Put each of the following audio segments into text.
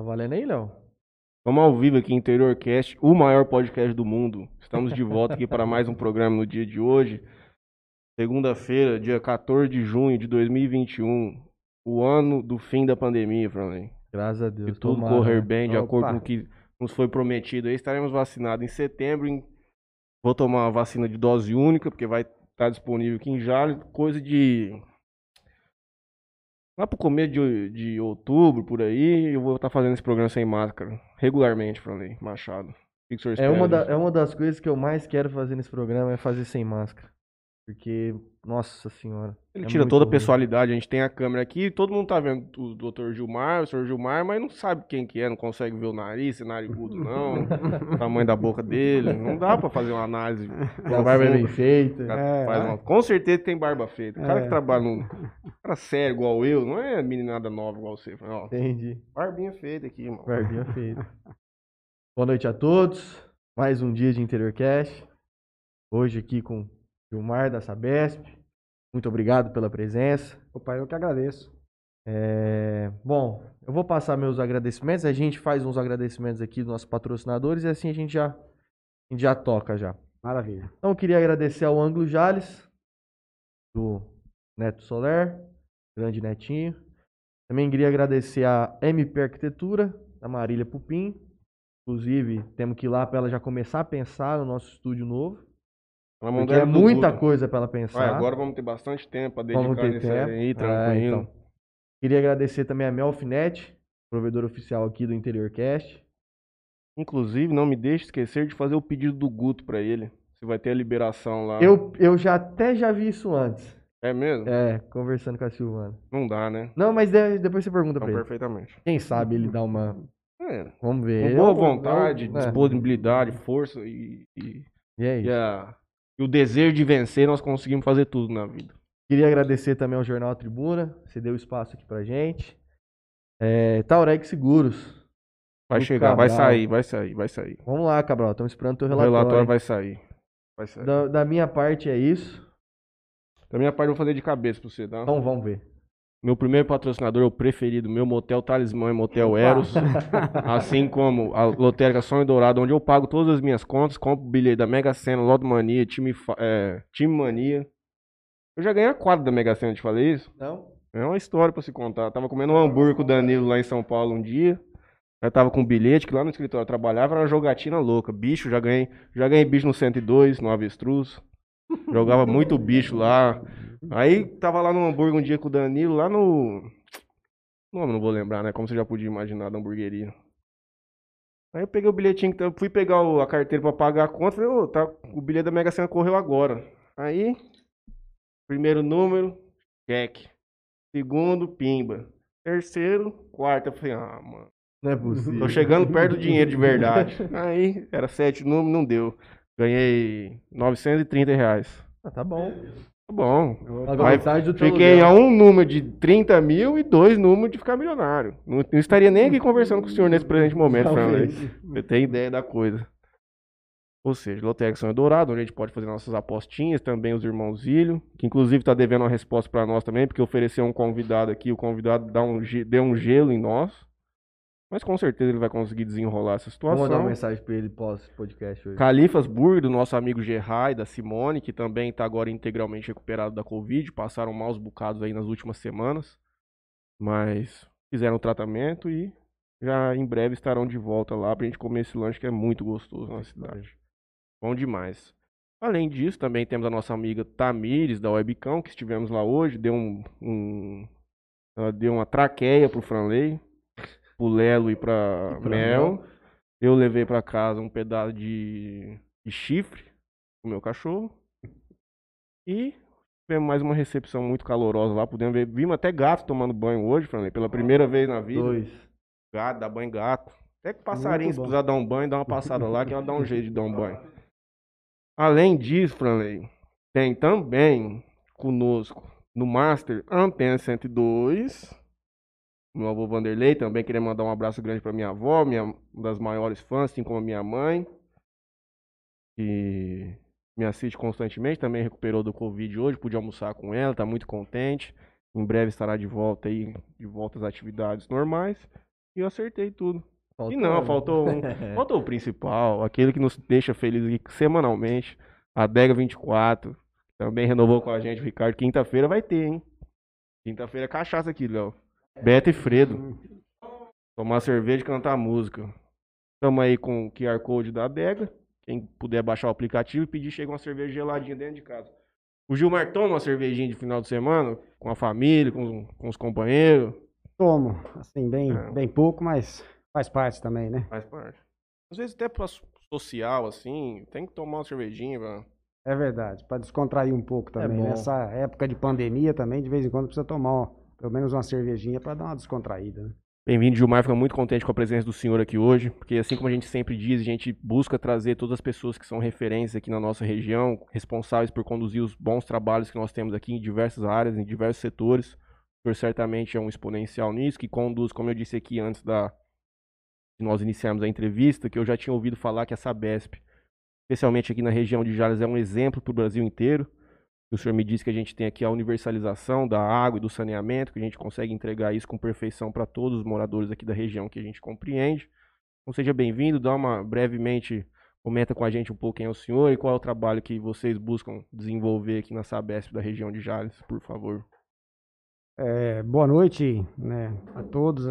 Tá valendo aí, Léo? Estamos ao vivo aqui Interior Cast, o maior podcast do mundo. Estamos de volta aqui para mais um programa no dia de hoje. Segunda-feira, dia 14 de junho de 2021. O ano do fim da pandemia, Franley. Graças a Deus. Que tudo tomara, correr bem, de Opa. acordo com o que nos foi prometido. Aí estaremos vacinados em setembro. em- Vou tomar uma vacina de dose única, porque vai estar disponível aqui em Jales. Coisa de. Lá pro começo de, de outubro, por aí, eu vou estar fazendo esse programa sem máscara. Regularmente, Franley Machado. O que que o senhor É espera uma, da- disso? é uma das coisas que eu mais quero fazer nesse programa é fazer sem máscara. Porque, nossa senhora. Ele é tira toda a ruim. pessoalidade. A gente tem a câmera aqui, todo mundo tá vendo o Dr. Gilmar, o Sr. Gilmar, mas não sabe quem que é, não consegue ver o nariz, se narigudo não, o tamanho da boca dele. Não dá pra fazer uma análise. A barba é bem feita. É, faz é. uma- Com certeza tem barba feita. O cara É. que trabalha num. cara sério igual eu, não é meninada nova igual você. Ó, Entendi. barbinha feita aqui, mano. Barbinha feita. Boa noite a todos. Mais um dia de Interior Cast. Hoje aqui com Gilmar da Sabesp. Muito obrigado pela presença. Opa, eu que agradeço. É, Bom, eu vou passar meus agradecimentos. A gente faz uns agradecimentos aqui dos nossos patrocinadores e assim a gente já, a gente já toca já. Maravilha. Então, eu queria agradecer ao Ângulo Jales, do Neto Soler, grande Netinho. Também queria agradecer a MP Arquitetura, da Marília Pupim. Inclusive, temos que ir lá para ela já começar a pensar no nosso estúdio novo. Ela Porque é muita coisa para ela pensar. Agora vamos ter bastante tempo pra Vamos dedicar ter nisso tempo. aí, É, tranquilo. então. Queria agradecer também a Melfinet, provedor oficial aqui do Interior Cast. Inclusive, não me deixe esquecer de fazer o pedido do Guto pra ele. Se vai ter a liberação lá. Eu, eu já até já vi isso antes. É mesmo? É, conversando com a Silvana. Não dá, né? Não, mas de- depois você pergunta Então, pra ele. perfeitamente. Quem sabe ele dá uma. É, Vamos ver. com boa eu- vontade, é. disponibilidade, força e, e, E é e isso. a- e o desejo de vencer, nós conseguimos fazer tudo na vida. Queria agradecer também ao Jornal Tribuna. Você deu espaço aqui pra gente. É, Taureg Seguros. Vai chegar, vai Cabral. sair, vai sair, vai sair. Vamos lá, Cabral. Estamos esperando teu O relatório. relatório vai sair. Vai sair. da, da minha parte é isso. Da minha parte, eu vou fazer de cabeça pra você, tá? Então vamos ver. Meu primeiro patrocinador, o preferido, meu Motel Talismã e Motel Eros. assim como a Lotérica Sonho Dourado, onde eu pago todas as minhas contas, compro bilhete da Mega Sena, Loto Mania, time, é, time Mania. Eu já ganhei a quadra da Mega Sena, te falei isso? Não? É uma história pra se contar. Eu tava comendo um hambúrguer com o Danilo lá em São Paulo um dia. Eu tava com um bilhete que lá no escritório eu trabalhava, era uma jogatina louca. Bicho, já ganhei, já ganhei bicho no 102, no Avestruz. Jogava muito bicho lá. Aí tava lá no hambúrguer um dia com o Danilo, lá no. Nome não vou lembrar, né? Como você já podia imaginar da hamburgueria. Aí eu peguei o bilhetinho, que eu fui pegar o- a carteira pra pagar a conta, falei, ô, tá, o bilhete da Mega Sena correu agora. Aí, primeiro número, cheque. Segundo, pimba. Terceiro, quarto. Eu falei, ah, mano. Não é possível. Tô chegando perto do dinheiro de verdade. Aí, era sete números, não deu. Ganhei 930 reais. Ah, tá bom. Tá bom. Teu Fiquei aluguel. a um número de 30 mil e dois números de ficar milionário. Não, não estaria nem aqui conversando com o senhor nesse presente momento, Talvez. Você tem ideia da coisa. Ou seja, Lotérica Sonho Dourado, onde a gente pode fazer nossas apostinhas, também os irmãos Zílio, que inclusive está devendo uma resposta para nós também, porque ofereceu um convidado aqui, o convidado dá um, deu um gelo em nós. Mas com certeza ele vai conseguir desenrolar essa Vou situação. mandar uma mensagem pra ele pós-podcast hoje. Califas Burger, do nosso amigo Gerrai, da Simone, que também está agora integralmente recuperado da Covid. Passaram maus bocados aí nas últimas semanas. Mas fizeram o tratamento e já em breve estarão de volta lá pra gente comer esse lanche que é muito gostoso na cidade. Bom demais. Além disso, também temos a nossa amiga Tamires, da Webcam, que estivemos lá hoje. Deu um. um- ela deu uma traqueia pro Franley, pro Lelo e pra, pra Mel. Mel. Eu levei pra casa um pedaço de, de chifre pro meu cachorro. E tivemos mais uma recepção muito calorosa lá. Pudemos ver. Vimos até gato tomando banho hoje, Franley, pela primeira vez na vida. Dois. Gato, dá banho gato. Até que passarinho, se precisar dar um banho, dá uma passada lá que ela dá um jeito de dar um banho. Além disso, Franley, tem também conosco no Master Antena 102. Meu avô Vanderlei também queria mandar um abraço grande pra minha avó, minha, uma das maiores fãs, assim como a minha mãe. Que me assiste constantemente, também recuperou do Covid hoje, pude almoçar com ela, tá muito contente. Em breve estará de volta aí, de volta às atividades normais. e eu acertei tudo. Faltou, E não, faltou um. Faltou o principal, aquele que nos deixa feliz aqui semanalmente. A Dega 24. Também renovou com a gente, o Ricardo. Quinta-feira vai ter, hein? Quinta-feira é cachaça aqui, Léo. Beto e Fredo. Tomar cerveja e cantar música. Tamo aí com o QR Code da Adega. Quem puder baixar o aplicativo e pedir, chega uma cerveja geladinha dentro de casa. O Gilmar toma uma cervejinha de final de semana com a família, com, com os companheiros. Tomo, assim, bem, É. bem pouco, mas faz parte também, né? Faz parte. Às vezes até so- social, assim, tem que tomar uma cervejinha, pra... É verdade, para descontrair um pouco também. bom. Nessa época de pandemia também, de vez em quando precisa tomar pelo menos uma cervejinha para dar uma descontraída, né? Bem-vindo, Gilmar. Fico muito contente com a presença do senhor aqui hoje, porque assim como a gente sempre diz, a gente busca trazer todas as pessoas que são referências aqui na nossa região, responsáveis por conduzir os bons trabalhos que nós temos aqui em diversas áreas, em diversos setores. O senhor certamente é um exponencial nisso, que conduz, como eu disse aqui antes da de nós iniciarmos a entrevista, que eu já tinha ouvido falar que a Sabesp, especialmente aqui na região de Jales, é um exemplo para o Brasil inteiro. O senhor me disse que a gente tem aqui a universalização da água e do saneamento, que a gente consegue entregar isso com perfeição para todos os moradores aqui da região que a gente compreende. Então seja bem-vindo, dá uma brevemente, comenta com a gente um pouco quem é o senhor e qual é o trabalho que vocês buscam desenvolver aqui na Sabesp da região de Jales, por favor. É, boa noite né, a todos.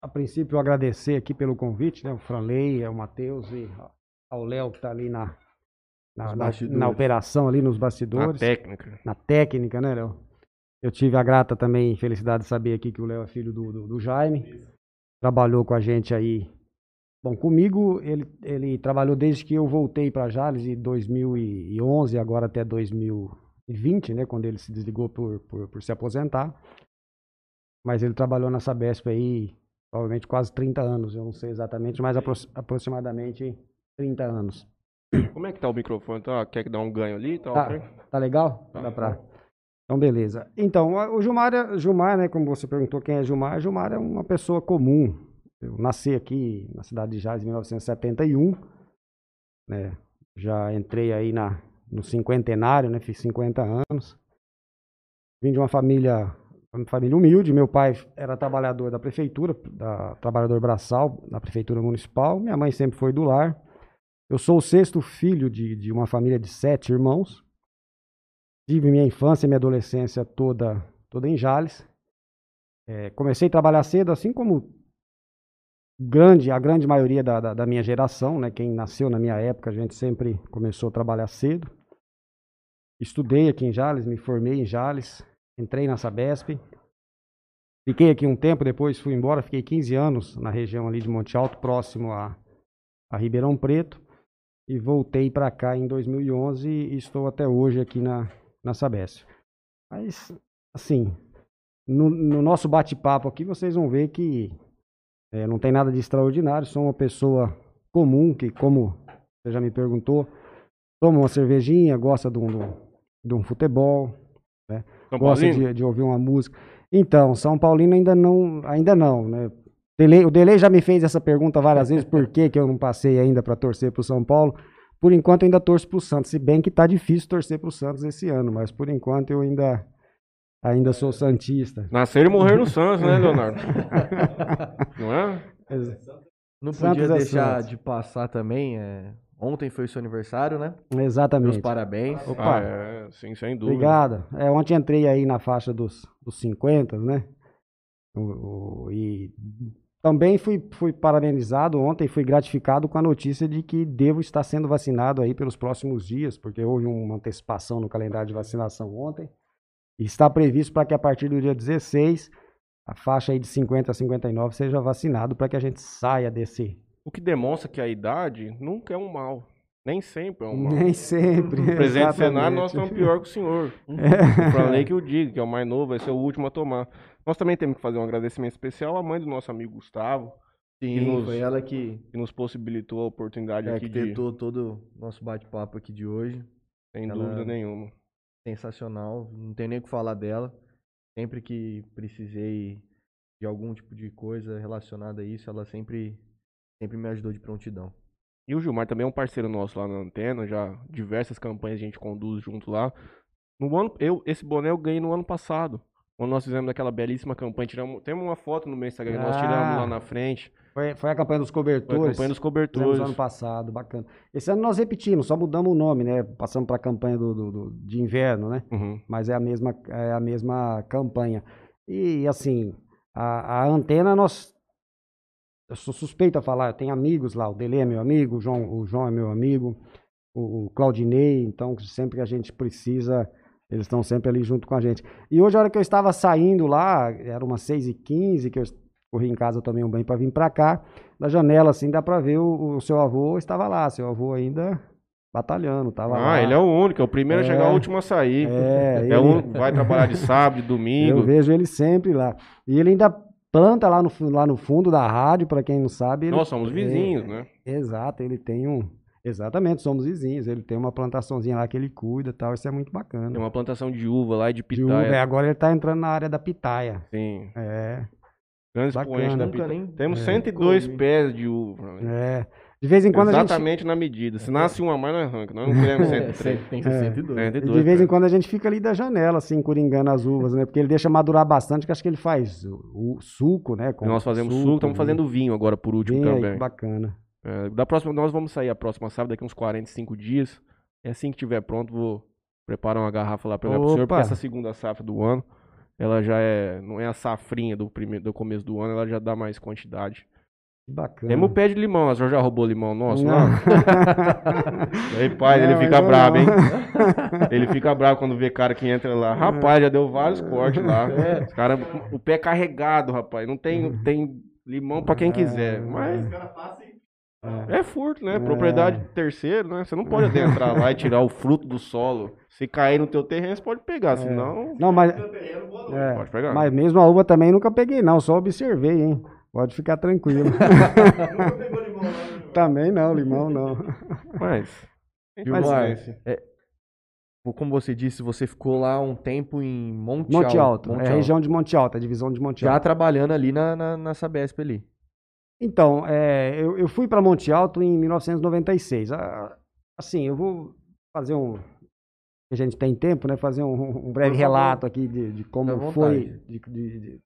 A princípio, agradecer aqui pelo convite, né? O Franley, o Matheus e ao Léo que está ali na, na, na- na operação, ali nos Na bastidores. técnica. na técnica, né, Léo? Eu tive a grata também felicidade de saber aqui que o Léo é filho do, do, do Jaime. Trabalhou com a gente aí. Bom, comigo ele, ele trabalhou desde que eu voltei para Jales em 2011, agora até 2020, né, quando ele se desligou por, por, por se aposentar. Mas ele trabalhou na Sabesp aí provavelmente quase 30 anos, eu não sei exatamente, mas apro aproximadamente 30 anos. Como é que tá o microfone? Tá? Quer que dá um ganho ali? Tá, Tá, ok? tá legal? Tá. Dá pra... Então, beleza. Então, o Gilmar, é- Gilmar, né, como você perguntou quem é Gilmar, Gilmar é uma pessoa comum. Eu nasci aqui na cidade de Jales em 1971, né, já entrei aí na, no cinquentenário, né, fiz 50 anos. Vim de uma família, uma família humilde, meu pai era trabalhador da prefeitura, da, trabalhador braçal da prefeitura municipal, minha mãe sempre foi do lar. Eu sou o sexto filho de, de uma família de sete irmãos. Tive minha infância e minha adolescência toda, toda em Jales. É, comecei a trabalhar cedo, assim como grande, a grande maioria da, da, da minha geração, né? Quem nasceu na minha época, a gente sempre começou a trabalhar cedo. Estudei aqui em Jales, me formei em Jales, entrei na Sabesp. Fiquei aqui um tempo, depois fui embora, fiquei 15 anos na região ali de Monte Alto, próximo a, a Ribeirão Preto e voltei para cá em 2011 e estou até hoje aqui na, na Sabesp. Mas, assim, no, no nosso bate-papo aqui vocês vão ver que eh, não tem nada de extraordinário, sou uma pessoa comum que, como você já me perguntou, toma uma cervejinha, gosta de um, de um- futebol, São gosta de, de ouvir uma música. Então, São Paulino ainda não, ainda não, né? Delay- o Delay já me fez essa pergunta várias vezes, por que, que eu não passei ainda para torcer para o São Paulo. Por enquanto eu ainda torço para o Santos, se bem que tá difícil torcer para o Santos esse ano, mas por enquanto eu ainda, ainda sou santista. Nascer e morrer no Santos, né, Leonardo? Não é? Não Santos podia é deixar Santos. de passar também. é, Ontem foi seu aniversário, né? Meus Exatamente. parabéns. Opa. Ah, é, sim, sem dúvida. Obrigado. É, ontem entrei aí na faixa dos, dos 50, né? O- o- e também fui, fui parabenizado ontem, fui gratificado com a notícia de que devo estar sendo vacinado aí pelos próximos dias, porque houve uma antecipação no calendário de vacinação ontem. E está previsto para que a partir do dia 16, a faixa aí de 50 a 59 seja vacinado para que a gente saia desse. O que demonstra que a idade nunca é um mal. Nem sempre é um mal. Nem sempre. No presente cenário, nós estamos pior que o senhor. O Franley que o diga, que é o mais novo, vai ser o último a tomar. Nós também temos que fazer um agradecimento especial à mãe do nosso amigo Gustavo, Sim, nos- foi ela que que nos possibilitou a oportunidade é, aqui de, arquitetou todo o nosso bate-papo aqui de hoje. sem ela- dúvida nenhuma. Sensacional, não tem nem o que falar dela. Sempre que precisei de algum tipo de coisa relacionada a isso, ela sempre, sempre me ajudou de prontidão. E o Gilmar também é um parceiro nosso lá na antena, já diversas campanhas a gente conduz junto lá. No ano, eu, esse boné eu ganhei no ano passado. Quando nós fizemos aquela belíssima campanha, tiramos, temos uma foto no meu Instagram, que nós Ah. tiramos lá na frente. Foi, foi a campanha dos Foi a cobertores. campanha dos Fizemos cobertores. ano passado, bacana. Esse ano nós repetimos, só mudamos o nome, né? Passamos para a campanha do, do- do- de inverno, né? Uhum. Mas é a mesma, é a mesma campanha. E assim, a, a antena nós. Eu sou suspeito a falar, eu tenho amigos lá, o Dele é meu amigo, o João, o João é meu amigo, o, o Claudinei, então sempre que a gente precisa, eles estão sempre ali junto com a gente. E hoje, a hora que eu estava saindo lá, era umas 6h15, que eu corri em casa, tomei um banho para vir para cá, da janela, assim, dá para ver o, o seu avô estava lá, seu avô ainda batalhando, estava lá. Ah, ele é o único, é o primeiro a chegar, É. o último a sair. É, É ele- único, vai trabalhar de sábado, de Eu domingo. vejo ele sempre lá. E ele ainda planta lá no, lá no fundo da rádio, para quem não sabe. Ele, Nós somos vizinhos, É, né? Exato, ele tem um. Exatamente, somos vizinhos. Ele tem uma plantaçãozinha lá que ele cuida e tal. Isso é muito bacana. Tem uma plantação de uva lá e de De uva, é, pitaia. agora ele tá entrando na área da pitaia. Sim. É, Grandes Bacana. expoentes da pitaia. nem- Temos É. 102 Comi. pés de uva. né? é. De vez em quando a gente. Exatamente na medida. Se nasce uma a mais, nós arranca. Nós não queremos É, 103. tem que ser 102. e 102 de vez em quando a gente fica ali da janela, assim, coringando as uvas, né? Porque ele deixa madurar bastante, que acho que ele faz o, o suco, né? com Nós fazemos suco, estamos vinho. fazendo vinho agora por último Vinho aí, também. que bacana. É, da próxima, nós vamos sair a próxima sábado, daqui uns 45 dias. E assim que tiver pronto, vou preparar uma garrafa lá para pro senhor, porque essa segunda safra do ano, ela já é, não é a safrinha do, primeiro, do começo do ano, ela já dá mais quantidade. Que bacana. Temos o pé de limão, o senhor já roubou limão nosso Não. lá? Aí, pai, ele Não, fica ainda brabo, não. hein? Ele fica bravo quando vê cara que entra lá. Rapaz, já deu vários cortes lá. É. Os cara, o pé carregado, rapaz. Não tem, tem limão pra quem quiser. Mas é furto, né? Propriedade de terceiro, né? Você não pode adentrar lá e tirar o fruto do solo. Se cair no teu terreno, você pode pegar, senão Não, mas. É, pode pegar. mas mesmo a uva também nunca peguei, não. Só observei, hein? Pode ficar tranquilo. também não, limão não. Mas, Gilmar, paciência. Como você disse, você ficou lá um tempo em Monte, Monte Alto. Monte é a região de Monte Alto, a divisão de Monte Já Alto. trabalhando ali na, na, na Sabesp ali. Então, é, eu, eu fui para Monte Alto em 1996. Ah, Assim, eu vou fazer um. A gente tem tempo, né? Fazer um, um breve relato aqui de, de como foi. de- de- de-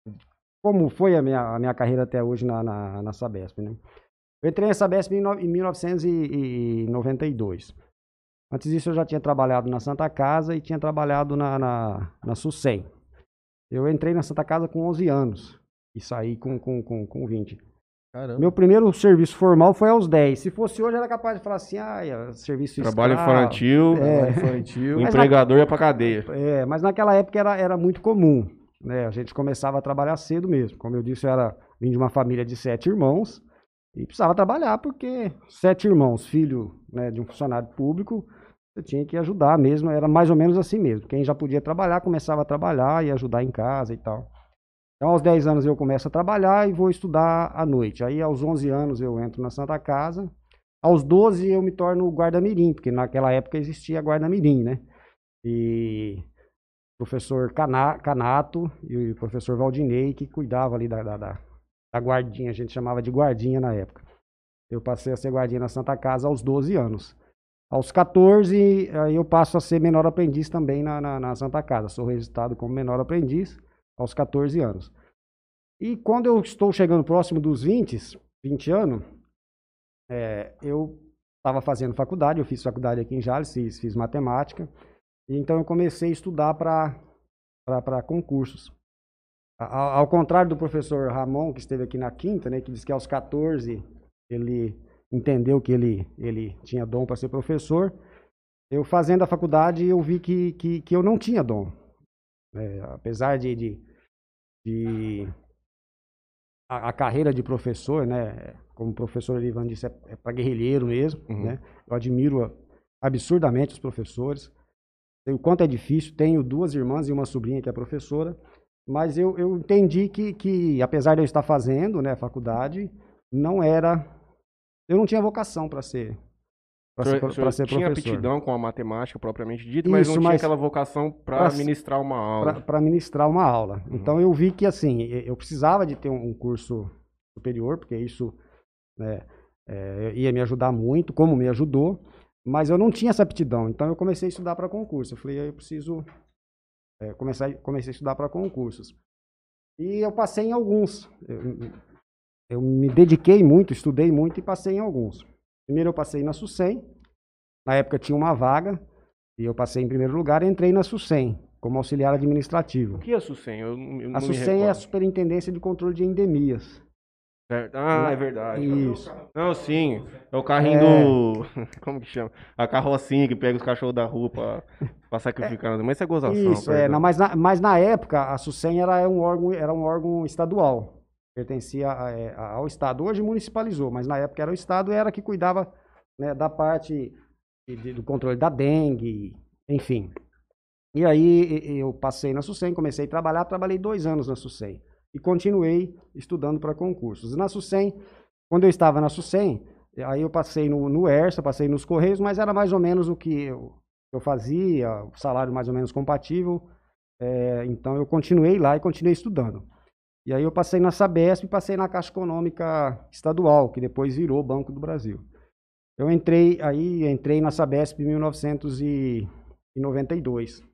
como foi a minha, a minha carreira até hoje na, na, na Sabesp, né? Eu entrei na Sabesp em, no- em 1992. Antes disso, eu já tinha trabalhado na Santa Casa e tinha trabalhado na, na, na SUSEM. Eu entrei na Santa Casa com 11 anos e saí com, com, com, com 20. Caramba. Meu primeiro serviço formal foi aos 10. Se fosse hoje, era capaz de falar assim, ah, é serviço Trabalho escravo. infantil, Trabalho infantil. o empregador ia pra cadeia. É, mas naquela época era, era muito comum. Né? A gente começava a trabalhar cedo mesmo. Como eu disse, eu era, vim de uma família de sete irmãos e precisava trabalhar porque sete irmãos, filho né, de um funcionário público, você tinha que ajudar mesmo. Era mais ou menos assim mesmo. Quem já podia trabalhar, começava a trabalhar e ajudar em casa e tal. Então, aos 10 anos eu começo a trabalhar e vou estudar à noite. Aí, aos 11 anos, eu entro na Santa Casa. Aos 12, eu me torno guarda-mirim, porque naquela época existia guarda-mirim, né? E o professor Cana- Canato e o professor Valdinei, que cuidava ali da, da, da, guardinha, a gente chamava de guardinha na época. Eu passei a ser guardinha na Santa Casa aos 12 anos. Aos 14, aí eu passo a ser menor aprendiz também na, na, na Santa Casa. Sou registrado como menor aprendiz aos 14 anos. E quando eu estou chegando próximo dos 20, 20 anos, é, eu estava fazendo faculdade, eu fiz faculdade aqui em Jales, fiz, fiz matemática, então eu comecei a estudar para concursos. Ao, ao contrário do professor Ramon, que esteve aqui na quinta, né, que disse que aos 14 ele entendeu que ele, ele tinha dom para ser professor, eu fazendo a faculdade eu vi que, que, que eu não tinha dom. né, apesar de, de, de a, a carreira de professor, né, como o professor Ivan disse, é, é para guerrilheiro mesmo, Uhum. né? Eu admiro absurdamente os professores. O quanto é difícil. Tenho duas irmãs e uma sobrinha que é professora, mas eu, eu entendi que, que, apesar de eu estar fazendo, né, faculdade, não era, eu não tinha vocação para ser, para ser, pra ser tinha professor. aptidão com a matemática propriamente dita, mas Isso, não tinha mas- aquela vocação para ministrar uma aula. para ministrar uma aula. Uhum. Então eu vi que assim, eu precisava de ter um curso superior, porque isso né, é, ia me ajudar muito, como me ajudou, mas eu não tinha essa aptidão. Então eu comecei a estudar para concurso. Eu falei, eu preciso é, comecei, comecei a estudar para concursos. E eu passei em alguns. Eu, eu me dediquei muito, estudei muito e passei em alguns. Primeiro eu passei na SUSEM, na época tinha uma vaga, e eu passei em primeiro lugar e entrei na SUSEM, como auxiliar administrativo. O que é SUSEM? Eu, eu A SUSEM é a. Superintendência de Controle de Endemias. Certo. Ah, é verdade. Isso. Não, sim. É o carrinho É. do. Como que chama? A carrocinha que pega os cachorros da rua pra, pra sacrificar. Mas isso é gozação. Isso, é, não, mas, na, mas na época a SUSEM era um órgão, era um órgão estadual, pertencia é, ao Estado. Hoje municipalizou, mas na época era o Estado era que cuidava né, da parte de- do controle da dengue, enfim. E aí eu passei na SUSEM, comecei a trabalhar, trabalhei dois anos na SUSEM e continuei estudando para concursos. Na SUSEM, quando eu estava na SUSEM, aí eu passei no, no ERSA, passei nos Correios, mas era mais ou menos o que eu, eu fazia, o salário mais ou menos compatível. É, então eu continuei lá e continuei estudando. E aí eu passei na Sabesp e passei na Caixa Econômica Estadual, que depois virou Banco do Brasil. Eu entrei aí, entrei na Sabesp em 1992.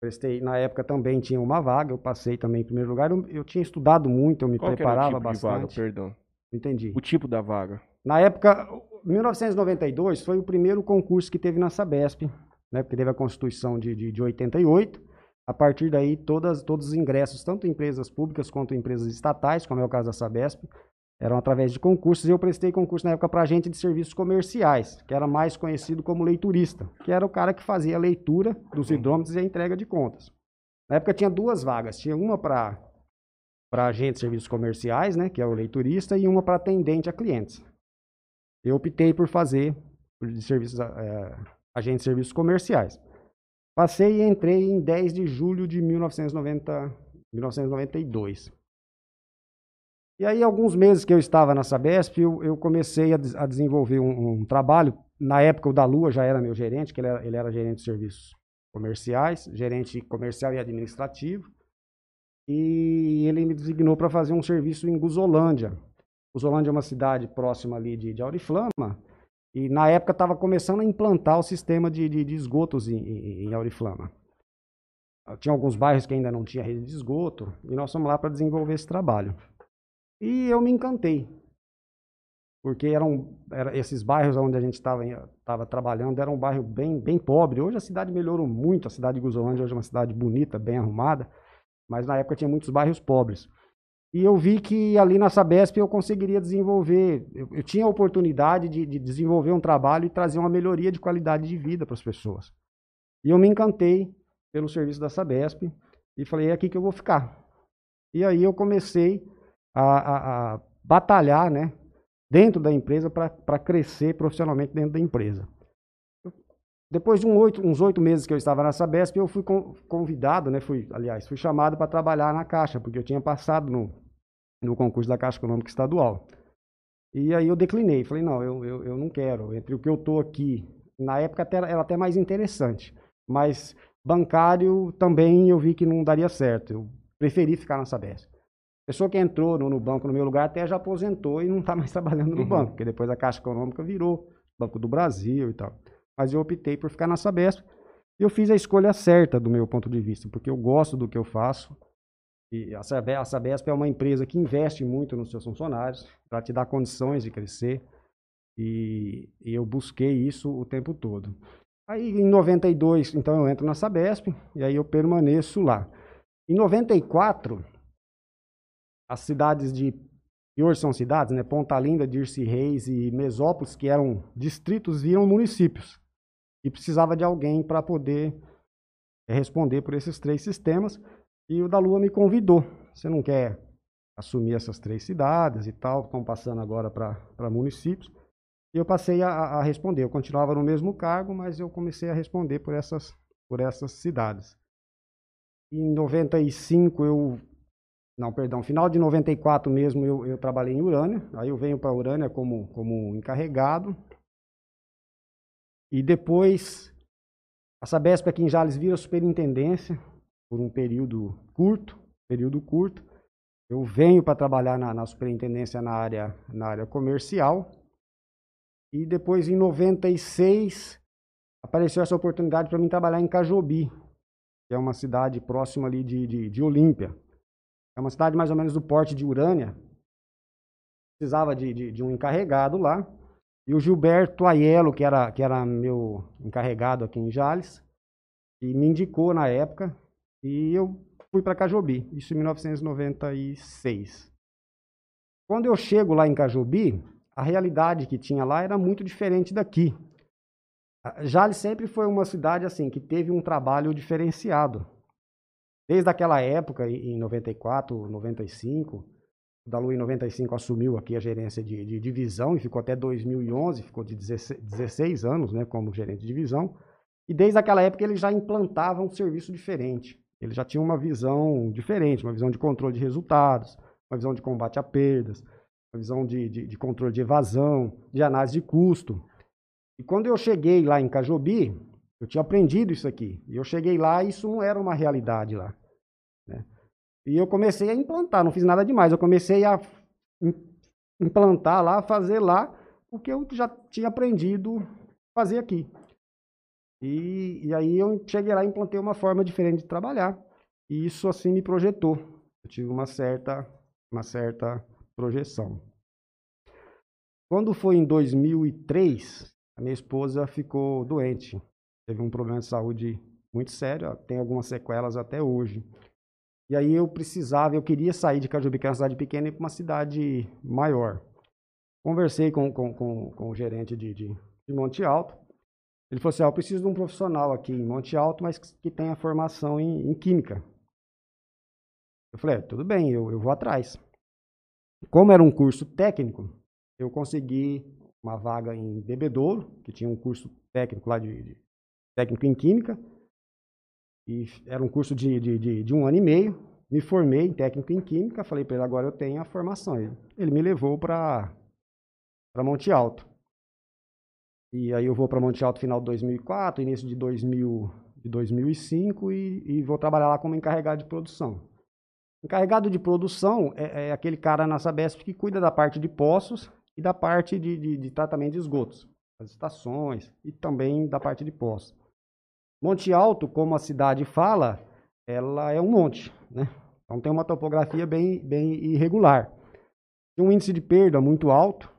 Prestei, na época também tinha uma vaga, eu passei também em primeiro lugar. Eu, eu tinha estudado muito, eu me Qual preparava tipo de vaga, bastante. perdão? Entendi. O tipo da vaga. Na época, 1992 foi o primeiro concurso que teve na Sabesp, né? Porque teve a Constituição de, de, de 88. A partir daí, todas, todos os ingressos, tanto em empresas públicas quanto em empresas estatais, como é o caso da Sabesp, eram através de concursos. E eu prestei concurso na época para agente de serviços comerciais, que era mais conhecido como leiturista, que era o cara que fazia a leitura dos hidrômetros e a entrega de contas. Na época tinha duas vagas, tinha uma para para agente de serviços comerciais, né, que é o leiturista, e uma para atendente a clientes. Eu optei por fazer de serviços, eh, agente de serviços comerciais. Passei e entrei em 10 de julho de 1990, 1992. E aí, alguns meses que eu estava na Sabesp, eu, eu comecei a, a desenvolver um, um trabalho. Na época, o da Lua já era meu gerente, que ele era, ele era gerente de serviços comerciais, gerente comercial e administrativo. E ele me designou para fazer um serviço em Guzolândia. Guzolândia é uma cidade próxima ali de, de Auriflama. E na época estava começando a implantar o sistema de, de- de esgotos em, em, em Auriflama. Ah, Tinha alguns bairros que ainda não tinha rede de esgoto, e nós fomos lá para desenvolver esse trabalho. E eu me encantei, porque eram, era, esses bairros onde a gente estava trabalhando eram um bairro bem, bem pobre. Hoje a cidade melhorou muito, a cidade de Guzolândia hoje é uma cidade bonita, bem arrumada, mas na época tinha muitos bairros pobres. E eu vi que ali na Sabesp eu conseguiria desenvolver, eu, eu tinha a oportunidade de, de desenvolver um trabalho e trazer uma melhoria de qualidade de vida para as pessoas. E eu me encantei pelo serviço da Sabesp e falei, é aqui que eu vou ficar. E aí eu comecei a, a- a batalhar, né, dentro da empresa para crescer profissionalmente dentro da empresa. Depois de um oito- uns oito meses que eu estava na Sabesp, eu fui con- convidado, né, fui, aliás, fui chamado para trabalhar na Caixa, porque eu tinha passado no, no concurso da Caixa Econômica Estadual. E aí eu declinei, falei, não, eu, eu, eu não quero, entre o que eu estou aqui, na época até, era até mais interessante, mas bancário também eu vi que não daria certo, eu preferi ficar na Sabesp. Pessoa que entrou no, no banco no meu lugar até já aposentou e não está mais trabalhando no Uhum. banco, porque depois a Caixa Econômica virou Banco do Brasil e tal. Mas eu optei por ficar na Sabesp e eu fiz a escolha certa do meu ponto de vista, porque eu gosto do que eu faço. E a Sabe- a Sabesp é uma empresa que investe muito nos seus funcionários para te dar condições de crescer. E, e eu busquei isso o tempo todo. Aí em 92, então eu entro na Sabesp e aí eu permaneço lá. Em 94, as cidades de que hoje são cidades, né? Ponta Linda, Dirce Reis e Mesópolis, que eram distritos, viram municípios. E precisava de alguém para poder eh, responder por esses três sistemas. E o da Lua me convidou. Você não quer assumir essas três cidades e tal? Estão passando agora para municípios. E eu passei a, a responder. Eu continuava no mesmo cargo, mas eu comecei a responder por essas, por essas cidades. Em 95 eu não, perdão, final de 94 mesmo eu, eu trabalhei em Urânia, aí eu venho para Urânia como, como encarregado. E depois a Sabesp aqui em Jales vira superintendência por um período curto, período curto. Eu venho para trabalhar na, na superintendência na área, na área comercial. E depois em 96 apareceu essa oportunidade para mim trabalhar em Cajobi, que é uma cidade próxima ali de, de, de Olímpia. É uma cidade mais ou menos do porte de Urânia. Precisava de, de, de um encarregado lá. E o Gilberto Aiello, que era, que era meu encarregado aqui em Jales, e me indicou na época. E eu fui para Cajobi, isso em 1996. Quando eu chego lá em Cajobi, a realidade que tinha lá era muito diferente daqui. Jales sempre foi uma cidade assim que teve um trabalho diferenciado. Desde aquela época, em 94, 95, o Dalu em 95 assumiu aqui a gerência de, de, divisão e ficou até 2011, ficou de 16, 16 anos né, como gerente de divisão. E desde aquela época ele já implantava um serviço diferente. Ele já tinha uma visão diferente, uma visão de controle de resultados, uma visão de combate a perdas, uma visão de, de, de controle de evasão, de análise de custo. E quando eu cheguei lá em Cajobi, eu tinha aprendido isso aqui. E eu cheguei lá e isso não era uma realidade lá. Né? E eu comecei a implantar, não fiz nada demais. Eu comecei a implantar lá, fazer lá o que eu já tinha aprendido fazer aqui. E, e aí eu cheguei lá e implantei uma forma diferente de trabalhar. E isso assim me projetou. Eu tive uma certa, uma certa projeção. Quando foi em 2003, a minha esposa ficou doente. Teve um problema de saúde muito sério, tem algumas sequelas até hoje. E aí eu precisava, eu queria sair de Cajubi, que é uma cidade pequena, para uma cidade maior. Conversei com, com, com, com o gerente de, de, de, Monte Alto. Ele falou assim: ah, eu preciso de um profissional aqui em Monte Alto, mas que tenha formação em, em Química. Eu falei: é, tudo bem, eu, eu vou atrás. Como era um curso técnico, eu consegui uma vaga em Bebedouro, que tinha um curso técnico lá de, de técnico em Química. E era um curso de, de, de, de, um ano e meio. Me formei em técnico em Química. Falei para ele, agora eu tenho a formação. Ele, ele me levou para Monte Alto. E aí eu vou para Monte Alto final de 2004, início de, 2000, de 2005 e, e vou trabalhar lá como encarregado de produção. Encarregado de produção é, é, aquele cara na Sabesp que cuida da parte de poços e da parte de, de, de tratamento de esgotos, as estações e também da parte de poços. Monte Alto, como a cidade fala, ela é um monte, né? Então tem uma topografia bem, bem irregular. Tem um índice de perda muito alto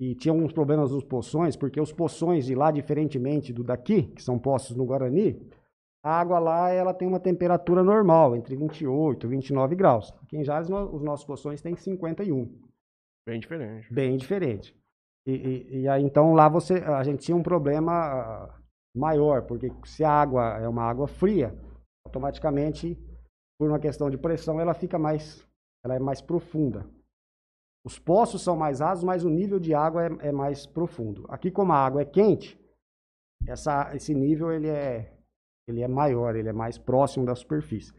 e tinha alguns problemas nos poções, porque os poções de lá, diferentemente do daqui, que são poços no Guarani, a água lá ela tem uma temperatura normal, entre 28 e 29 graus. Aqui em Jales, os nossos poções têm 51. Bem diferente. Bem diferente. E, e, e, aí, então, lá você, a gente tinha um problema maior, porque se a água é uma água fria, automaticamente, por uma questão de pressão, ela fica mais, ela é mais profunda. Os poços são mais rasos, mas o nível de água é, é mais profundo. Aqui, como a água é quente, essa, esse nível ele é, ele é maior, ele é mais próximo da superfície.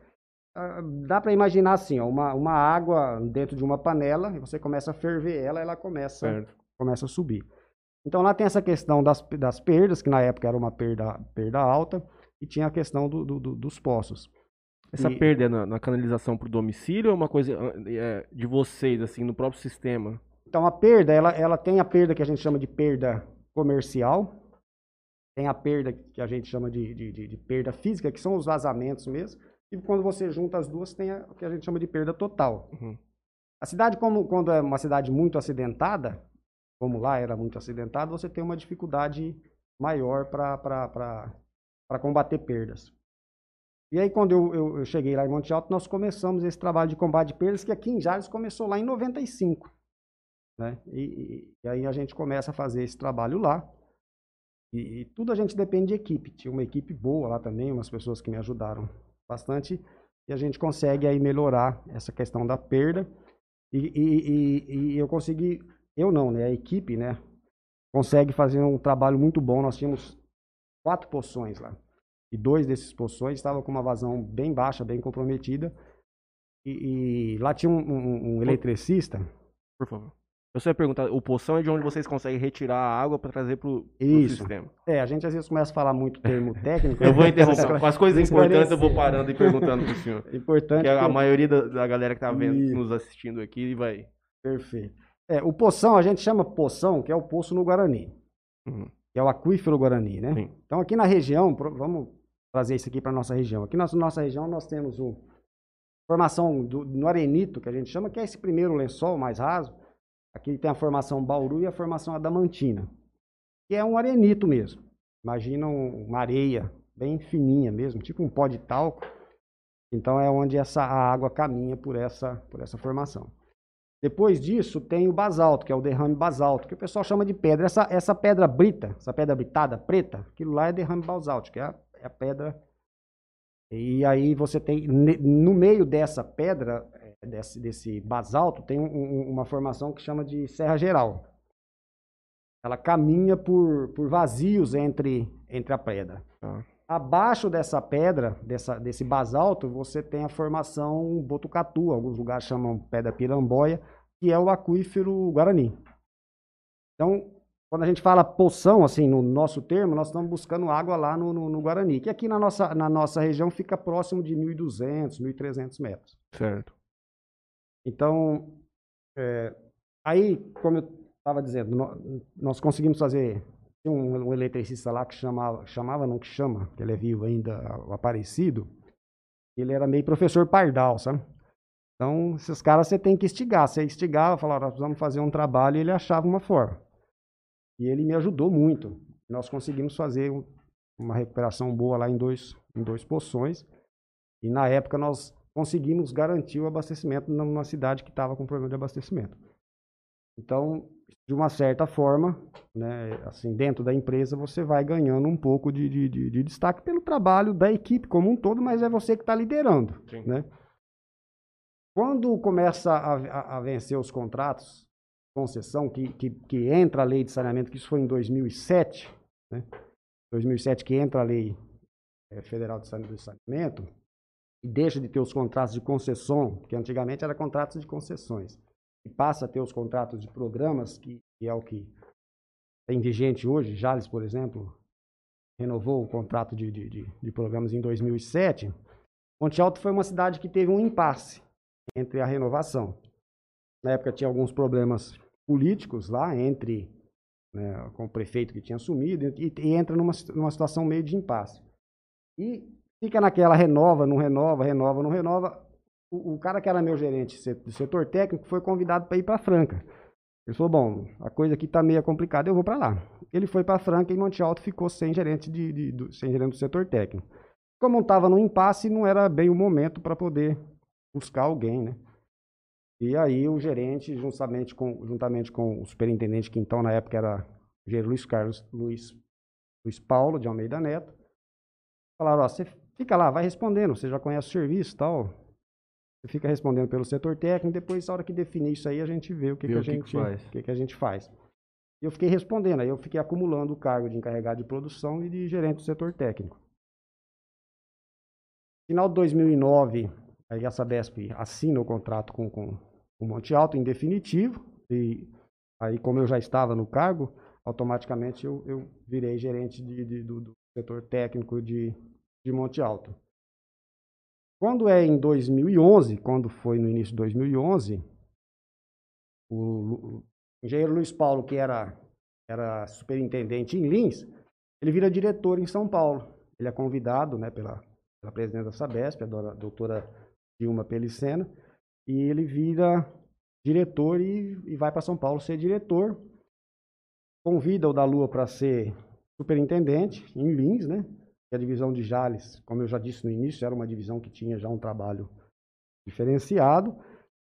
Ah, dá para imaginar assim, ó, uma, uma água dentro de uma panela, e você começa a ferver ela, ela começa, começa a subir. Então lá tem essa questão das, das perdas, que na época era uma perda, perda alta, e tinha a questão do, do, do dos poços. Essa e, perda é na, na canalização para o domicílio ou é uma coisa é, de vocês, assim, no próprio sistema? Então a perda, ela, ela tem a perda que a gente chama de perda comercial, tem a perda que a gente chama de, de, de, de perda física, que são os vazamentos mesmo, e quando você junta as duas, tem o que a gente chama de perda total. Uhum. A cidade, como, quando é uma cidade muito acidentada, como lá era muito acidentada, você tem uma dificuldade maior para combater perdas. E aí, quando eu, eu, eu, cheguei lá em Monte Alto, nós começamos esse trabalho de combate de perdas, que aqui em Jales começou lá em 95. Né? E, e, e aí a gente começa a fazer esse trabalho lá. E, e, tudo a gente depende de equipe. Tinha uma equipe boa lá também, umas pessoas que me ajudaram bastante. E a gente consegue aí melhorar essa questão da perda. E, e eu consegui eu não, né? A equipe, né? Consegue fazer um trabalho muito bom. Nós tínhamos quatro poções lá. E dois desses poções estavam com uma vazão bem baixa, bem comprometida. E, e lá tinha um, um, um eletricista. Por favor. Eu só ia perguntar, o poção é de onde vocês conseguem retirar a água para trazer para o sistema? É, a gente às vezes começa a falar muito termo técnico. eu vou interromper. Com as coisas importantes eu vou parando e perguntando para o senhor. Importante. Que a, maioria da, da, galera que está vendo, nos assistindo aqui vai. Perfeito. É, o poção, a gente chama poção, que é o poço no Guarani. Uhum. Que é o aquífero Guarani, né? Sim. Então aqui na região, vamos trazer isso aqui para nossa região. Aqui na nossa região nós temos o formação do, no arenito, que a gente chama, que é esse primeiro lençol mais raso. Aqui tem a formação Bauru e a formação Adamantina, que é um arenito mesmo. Imagina uma areia bem fininha mesmo, tipo um pó de talco. Então é onde essa a água caminha por essa, por essa formação. Depois disso tem o basalto, que é o derrame basalto, que o pessoal chama de pedra. Essa, essa pedra brita, essa pedra britada, preta, aquilo lá é derrame basalto, que é a, é a pedra. E aí você tem, no meio dessa pedra, é, desse, desse basalto, tem um, uma formação que chama de Serra Geral. Ela caminha por, por vazios entre, entre a pedra. Ah. Abaixo dessa pedra, dessa, desse basalto, você tem a formação Botucatu, alguns lugares chamam pedra piramboia, que é o aquífero Guarani. Então, quando a gente fala poção, assim, no nosso termo, nós estamos buscando água lá no, no, no Guarani, que aqui na nossa, na nossa região fica próximo de 1.200, 1.300 metros. Certo. Então, é, aí, como eu estava dizendo, nós, nós conseguimos fazer um, um, eletricista lá que chamava, chamava, não que chama, que ele é vivo ainda, o Aparecido. Ele era meio professor pardal, sabe? Então, esses caras você tem que instigar. Você instigava, falava, nós vamos fazer um trabalho, e ele achava uma forma. E ele me ajudou muito. Nós conseguimos fazer uma recuperação boa lá em dois, em dois poções. E na época nós conseguimos garantir o abastecimento numa cidade que estava com problema de abastecimento. Então, de uma certa forma, né, assim, dentro da empresa, você vai ganhando um pouco de, de, de, de destaque pelo trabalho da equipe como um todo, mas é você que está liderando. Né? Quando começa a, a, a, vencer os contratos, concessão, que, que, que, entra a lei de saneamento, que isso foi em 2007, né? 2007 que entra a lei é, federal de saneamento, e deixa de ter os contratos de concessão, que antigamente era contratos de concessões e passa a ter os contratos de programas, que, que é o que tem vigente hoje, Jales, por exemplo, renovou o contrato de, de, de, de programas em 2007, Monte Alto foi uma cidade que teve um impasse entre a renovação. Na época tinha alguns problemas políticos lá, entre né, com o prefeito que tinha assumido, e, e entra numa, numa situação meio de impasse. E fica naquela renova, não renova, renova, não renova o, o cara que era meu gerente do setor técnico foi convidado para ir para Franca. Ele falou: bom, a coisa aqui está meio complicada, eu vou para lá. Ele foi para Franca e Monte Alto ficou sem gerente, de, de do, sem gerente do setor técnico. Como estava no impasse, não era bem o momento para poder buscar alguém, né? E aí o gerente, juntamente com, juntamente com o superintendente, que então na época era o gerente Luiz Carlos Luiz, Luiz Paulo de Almeida Neto, falaram, ó, você fica lá, vai respondendo, você já conhece o serviço e tal, você fica respondendo pelo setor técnico, depois, na hora que definir isso aí, a gente vê o que, que, a, gente, que, faz. que, que a gente faz. E eu fiquei respondendo, aí eu fiquei acumulando o cargo de encarregado de produção e de gerente do setor técnico. Final de 2009, aí a Sabesp assina o contrato com, com o Monte Alto em definitivo, e aí como eu já estava no cargo, automaticamente eu, eu virei gerente de, de, do, do, setor técnico de, de Monte Alto. Quando é em 2011, quando foi no início de 2011, o, engenheiro Luiz Paulo, que era, era superintendente em Lins, ele vira diretor em São Paulo. Ele é convidado né, pela, pela presidente da Sabesp, a doutora Dilma Pelicena, e ele vira diretor e, e vai para São Paulo ser diretor. Convida o da Lua para ser superintendente em Lins, né? a divisão de Jales, como eu já disse no início, era uma divisão que tinha já um trabalho diferenciado.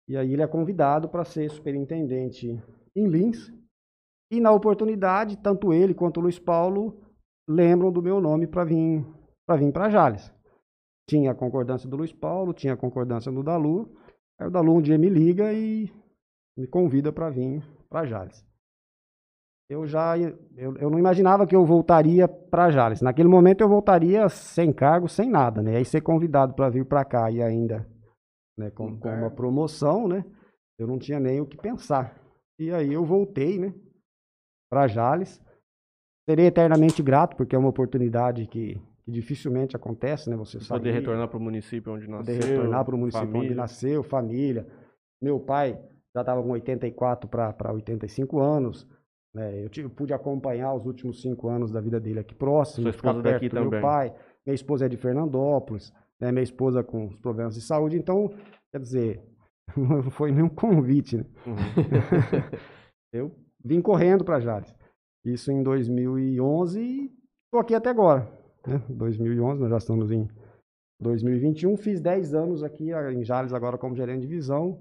E aí ele é convidado para ser superintendente em Lins. E na oportunidade, tanto ele quanto o Luiz Paulo lembram do meu nome para vir para vir para Jales. Tinha a concordância do Luiz Paulo, tinha a concordância do Dalu. Aí o Dalu um dia me liga e me convida para vir para Jales eu já eu, eu não imaginava que eu voltaria para Jales. Naquele momento eu voltaria sem cargo, sem nada, né? Aí ser convidado para vir para cá e ainda né, com, com, uma promoção, né? Eu não tinha nem o que pensar. E aí eu voltei, né? Para Jales. Serei eternamente grato porque é uma oportunidade que, que dificilmente acontece, né? Você sabe. Poder retornar para o município onde nasceu. Poder retornar para o município família. onde nasceu, família. Meu pai já estava com 84 para 85 anos. Né? Eu, tive, pude acompanhar os últimos cinco anos da vida dele aqui próximo, Sua ficar perto do meu pai. minha esposa é de Fernandópolis, né? minha esposa com os problemas de saúde, então, quer dizer, não foi nenhum convite, né? Uhum. Eu vim correndo para Jales. Isso em 2011 e estou aqui até agora. Né? 2011, nós já estamos em 2021. Fiz 10 anos aqui ah, em Jales agora como gerente de divisão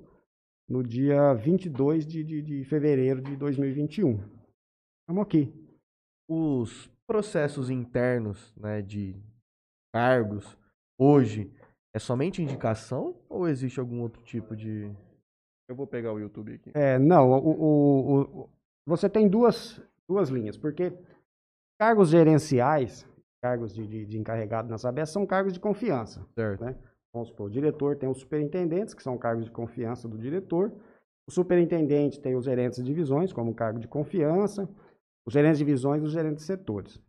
no dia 22 de, de, de fevereiro de 2021. Estamos aqui. Os processos internos, né, de cargos, hoje, é somente indicação ou existe algum outro tipo de... Eu vou pegar o YouTube aqui. É, não, o, o- o- você tem duas, duas linhas, porque cargos gerenciais, cargos de, de, de encarregado na Sabesp, são cargos de confiança. Certo. né? Vamos supor, o diretor tem os superintendentes, que são cargos de confiança do diretor. O superintendente tem os gerentes de divisões, como cargo de confiança. Os gerentes de divisões e os gerentes de setores.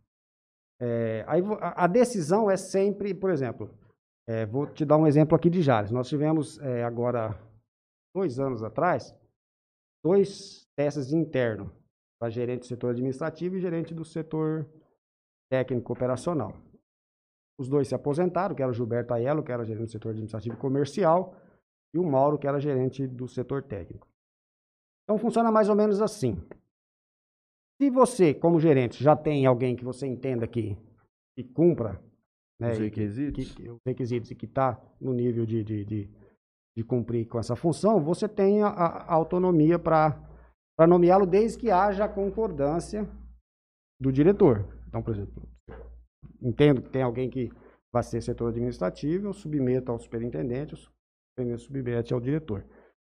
É, aí a decisão é sempre, por exemplo, é, vou te dar um exemplo aqui de Jales. Nós tivemos é, agora, dois anos atrás, dois testes internos para gerente do setor administrativo e gerente do setor técnico operacional. Os dois se aposentaram, que era o Gilberto Aiello, que era gerente do setor administrativo e comercial, e o Mauro, que era gerente do setor técnico. Então funciona mais ou menos assim. Se você, como gerente, já tem alguém que você entenda que, que cumpra né, Os requisitos? que- que- os requisitos e que está no nível de, de, de, de cumprir com essa função, você tem a, a autonomia para nomeá-lo desde que haja a concordância do diretor. Então, por exemplo, entendo que tem alguém que vai ser setor administrativo, eu submeto ao superintendente, o superintendente submete ao diretor.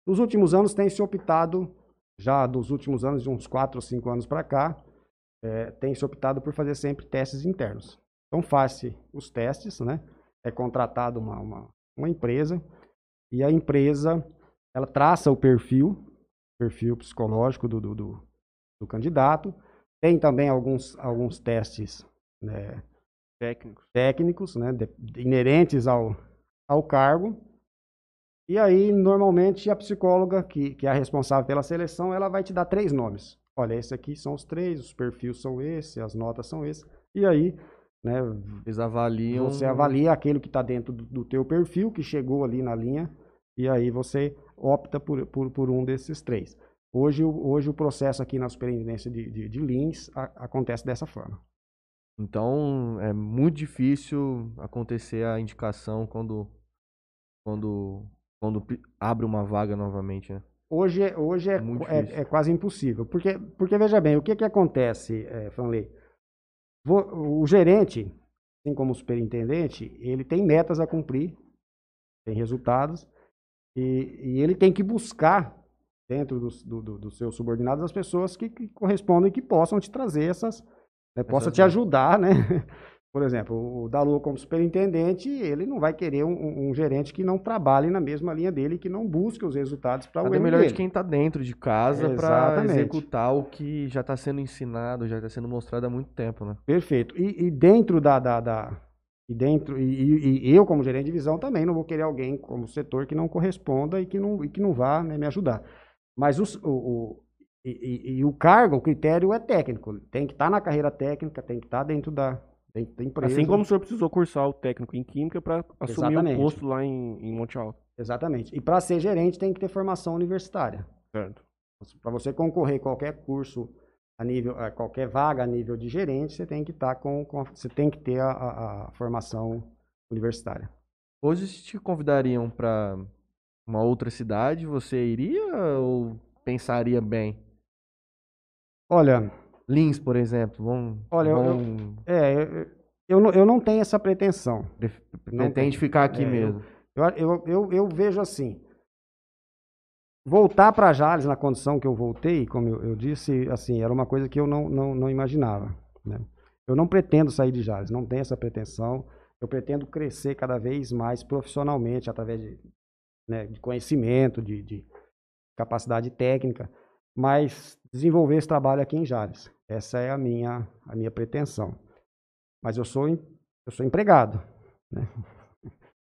Nos últimos anos tem se optado, já dos últimos anos, de uns 4 ou 5 anos para cá, eh, tem se optado por fazer sempre testes internos. Então faz-se os testes, né? É contratado uma, uma, uma empresa e a empresa ela traça o perfil, perfil psicológico do, do, do, do candidato. Tem também alguns, alguns testes né, Técnicos. técnicos, né, de- inerentes ao, ao cargo. E aí, normalmente, a psicóloga, que, que é a responsável pela seleção, ela vai te dar três nomes. Olha, esses aqui são os três, os perfis são esses, as notas são esses. E aí, né, Eles avaliam... você avalia aquele que está dentro do, do teu perfil, que chegou ali na linha, e aí você opta por, por, por um desses três. Hoje, o- hoje o processo aqui na superintendência de, de, de Lins a- acontece dessa forma. Então, é muito difícil acontecer a indicação quando, quando, quando abre uma vaga novamente, né? Hoje, é- hoje é, é, difícil. é quase impossível. Porque, porque veja bem, o que, que acontece, é, Franley? O gerente, assim como o superintendente, ele tem metas a cumprir, tem resultados, e, e ele tem que buscar, dentro dos do, do, dos seus subordinados, as pessoas que, que correspondem, que possam te trazer essas, né, possa te ajudar, né? Por exemplo, o Dalu como superintendente, ele não vai querer um, um- gerente que não trabalhe na mesma linha dele, que não busque os resultados para o erro melhor dele. de quem tá dentro de casa para executar o que já está sendo ensinado, já está sendo mostrado há muito tempo, né? Perfeito. E, e dentro da, da, da- e dentro e, e- e eu como gerente de divisão também não vou querer alguém como setor que não corresponda e que não, e que não vá né, me ajudar. Mas os- o, o- e, e- e o cargo, o critério é técnico. Tem que estar na carreira técnica, tem que estar dentro da, dentro da empresa. Assim como o senhor precisou cursar o técnico em química para assumir Exatamente. um posto lá em, em Monte Alto. Exatamente. E para ser gerente tem que ter formação universitária. Certo. Para você concorrer a qualquer curso a nível, a qualquer vaga a nível de gerente, você tem que estar com, com a- você tem que ter a, a- a formação universitária. Hoje, se te convidariam para uma outra cidade, você iria ou pensaria bem? Olha, Lins, por exemplo, vão, Olha, eu- vão é, eu, eu, não, eu não tenho essa pretensão. pretende ficar aqui É, eu- mesmo. Eu, eu, eu, eu vejo assim. Voltar para Jales na condição que eu voltei, como eu, eu disse, assim, era uma coisa que eu não, não, não imaginava. né? Eu não pretendo sair de Jales, não tenho essa pretensão. Eu pretendo crescer cada vez mais profissionalmente, através de, né, de conhecimento, de, de capacidade técnica, mas desenvolver esse trabalho aqui em Jales. Essa é a minha, a minha pretensão. Mas eu sou, eu sou empregado. Né?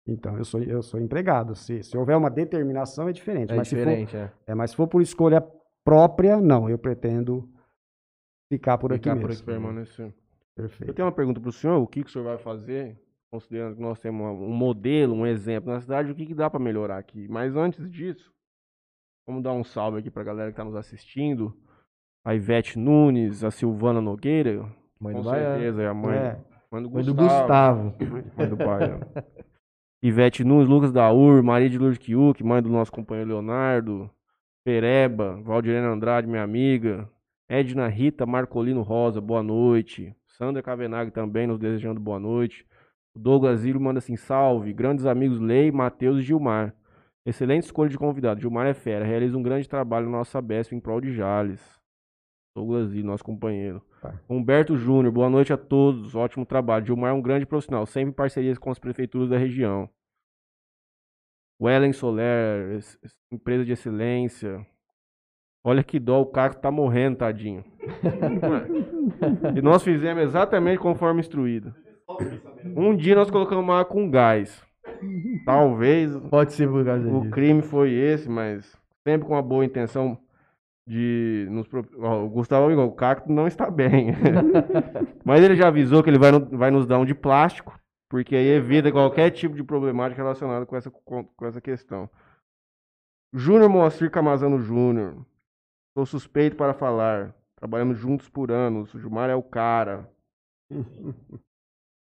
Então, eu sou, eu sou empregado. Se, se houver uma determinação, é diferente. É mas, se diferente, é. for, é, mas se for por escolha própria, não. Eu pretendo ficar por Ficar aqui por mesmo. aqui permanecer. Eu Perfeito. tenho uma pergunta para o senhor. O que, que o senhor vai fazer considerando que nós temos um modelo, um exemplo na cidade, o que, que dá para melhorar aqui. Mas antes disso, vamos dar um salve aqui pra galera que tá nos assistindo. A Ivete Nunes, a Silvana Nogueira, Mãe com do certeza, é a mãe, É. mãe do Mãe do Gustavo. Gustavo. Mãe do Baiano. Ivete Nunes, Lucas Daur, Maria de Lourdes Kiuk, mãe do nosso companheiro Leonardo, Pereba, Valdirena Andrade, minha amiga, Edna Rita Marcolino Rosa, boa noite. Sandra Cavenaghi também nos desejando boa noite. O Douglas Ziro manda assim, salve. Grandes amigos Lei, Matheus e Gilmar. Excelente escolha de convidado. Gilmar é fera. Realiza um grande trabalho na nossa Besp em prol de Jales. Douglas Ziro, nosso companheiro. Tá. Humberto Júnior, boa noite a todos. Ótimo trabalho. Gilmar é um grande profissional, sempre em parcerias com as prefeituras da região. Wellen Soler, es- es- empresa de excelência. Olha que dó, o Caco tá morrendo, tadinho. e nós fizemos exatamente conforme instruído. Um dia nós colocamos água com gás. Talvez Pode ser por causa o disso. crime foi esse, mas sempre com a boa intenção de nos. ó, o Gustavo igual, o cacto não está bem. mas ele já avisou que ele vai, no- vai nos dar um de plástico, porque aí evita qualquer tipo de problemática relacionada com essa, com, com essa questão. Júnior Moacir Camazano Júnior. Sou suspeito para falar. Trabalhamos juntos por anos. O Gilmar é o cara.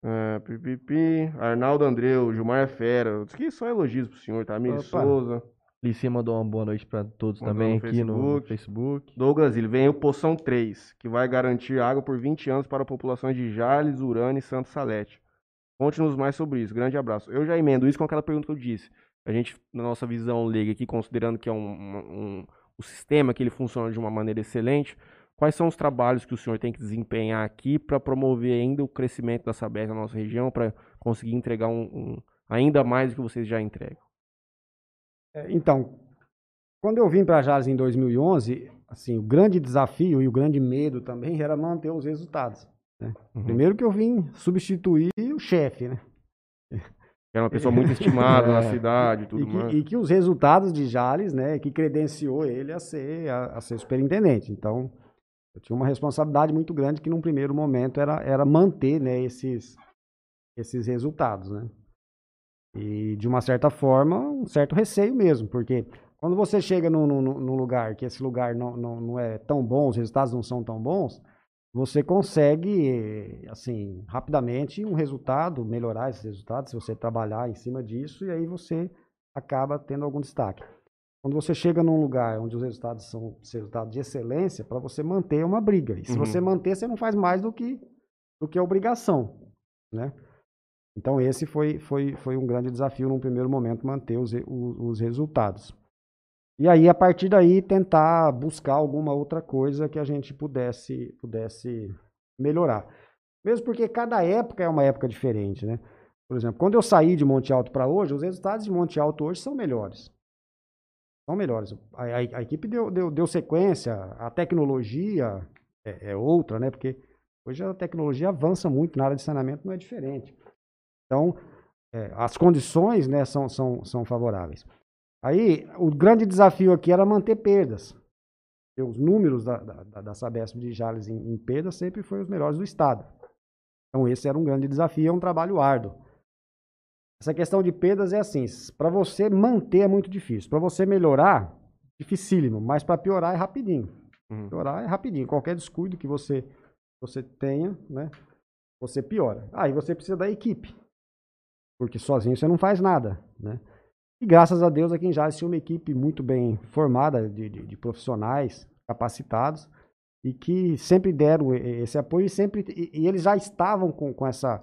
É, pipipi. Arnaldo Andreu, Gilmar é fera. Diz que só elogios pro senhor, Tamir Opa. Souza. Licinha mandou uma boa noite pra todos Mandou também no aqui no Facebook. Douglas, ele vem o Poção 3, que vai garantir água por 20 anos para populações de Jales, Urânia e Santo Salete. Conte-nos mais sobre isso. Grande abraço. Eu já emendo isso com aquela pergunta que eu disse. A gente, na nossa visão leiga aqui, considerando que é um, um, um- o sistema que ele funciona de uma maneira excelente, quais são os trabalhos que o senhor tem que desempenhar aqui para promover ainda o crescimento da Sabesp na nossa região, para conseguir entregar um, um- ainda mais do que vocês já entregam? É, Então, quando eu vim para Jales em 2011, assim, o grande desafio e o grande medo também era manter os resultados. né? Uhum. Primeiro que eu vim substituir o chefe, né? Era uma pessoa muito estimada na É. cidade e tudo E que, mais. e que os resultados de Jales, né, que credenciou ele a ser, a, a ser superintendente. Então, eu tinha uma responsabilidade muito grande que num primeiro momento era, era manter, né, esses, esses resultados, né. E, de uma certa forma, um certo receio mesmo, porque quando você chega num, num, num lugar que esse lugar não, não, não é tão bom, os resultados não são tão bons, você consegue, assim, rapidamente um resultado, melhorar esses resultados, se você trabalhar em cima disso, e aí você acaba tendo algum destaque. Quando você chega num lugar onde os resultados são resultados de excelência, para você manter uma briga. E se Uhum. você manter, você não faz mais do que, do que obrigação, né? Então esse foi, foi, foi um grande desafio num primeiro momento, manter os, re- o- os resultados. E aí, a partir daí, tentar buscar alguma outra coisa que a gente pudesse, pudesse melhorar. Mesmo porque cada época é uma época diferente, né? Por exemplo, quando eu saí de Monte Alto para hoje, os resultados de Monte Alto hoje são melhores. São melhores. A, a- a equipe deu, deu, deu sequência, a tecnologia é, é outra, né? Porque hoje a tecnologia avança muito na área de saneamento, não é diferente. Então, é, as condições né, são, são, são favoráveis. Aí, o grande desafio aqui era manter perdas. Porque Os números da, da- da Sabesp de Jales em, em perdas sempre foram os melhores do estado. Então, esse era um grande desafio, é um trabalho árduo. Essa questão de perdas é assim, para você manter é muito difícil. Para você melhorar, dificílimo, mas para piorar é rapidinho. Uhum. Piorar é rapidinho. Qualquer descuido que você, você tenha, né, você piora. Aí você precisa da equipe. Porque sozinho você não faz nada, né? E graças a Deus aqui em Jales tinha uma equipe muito bem formada de, de- de profissionais capacitados e que sempre deram esse apoio e sempre e, e eles já estavam com, com essa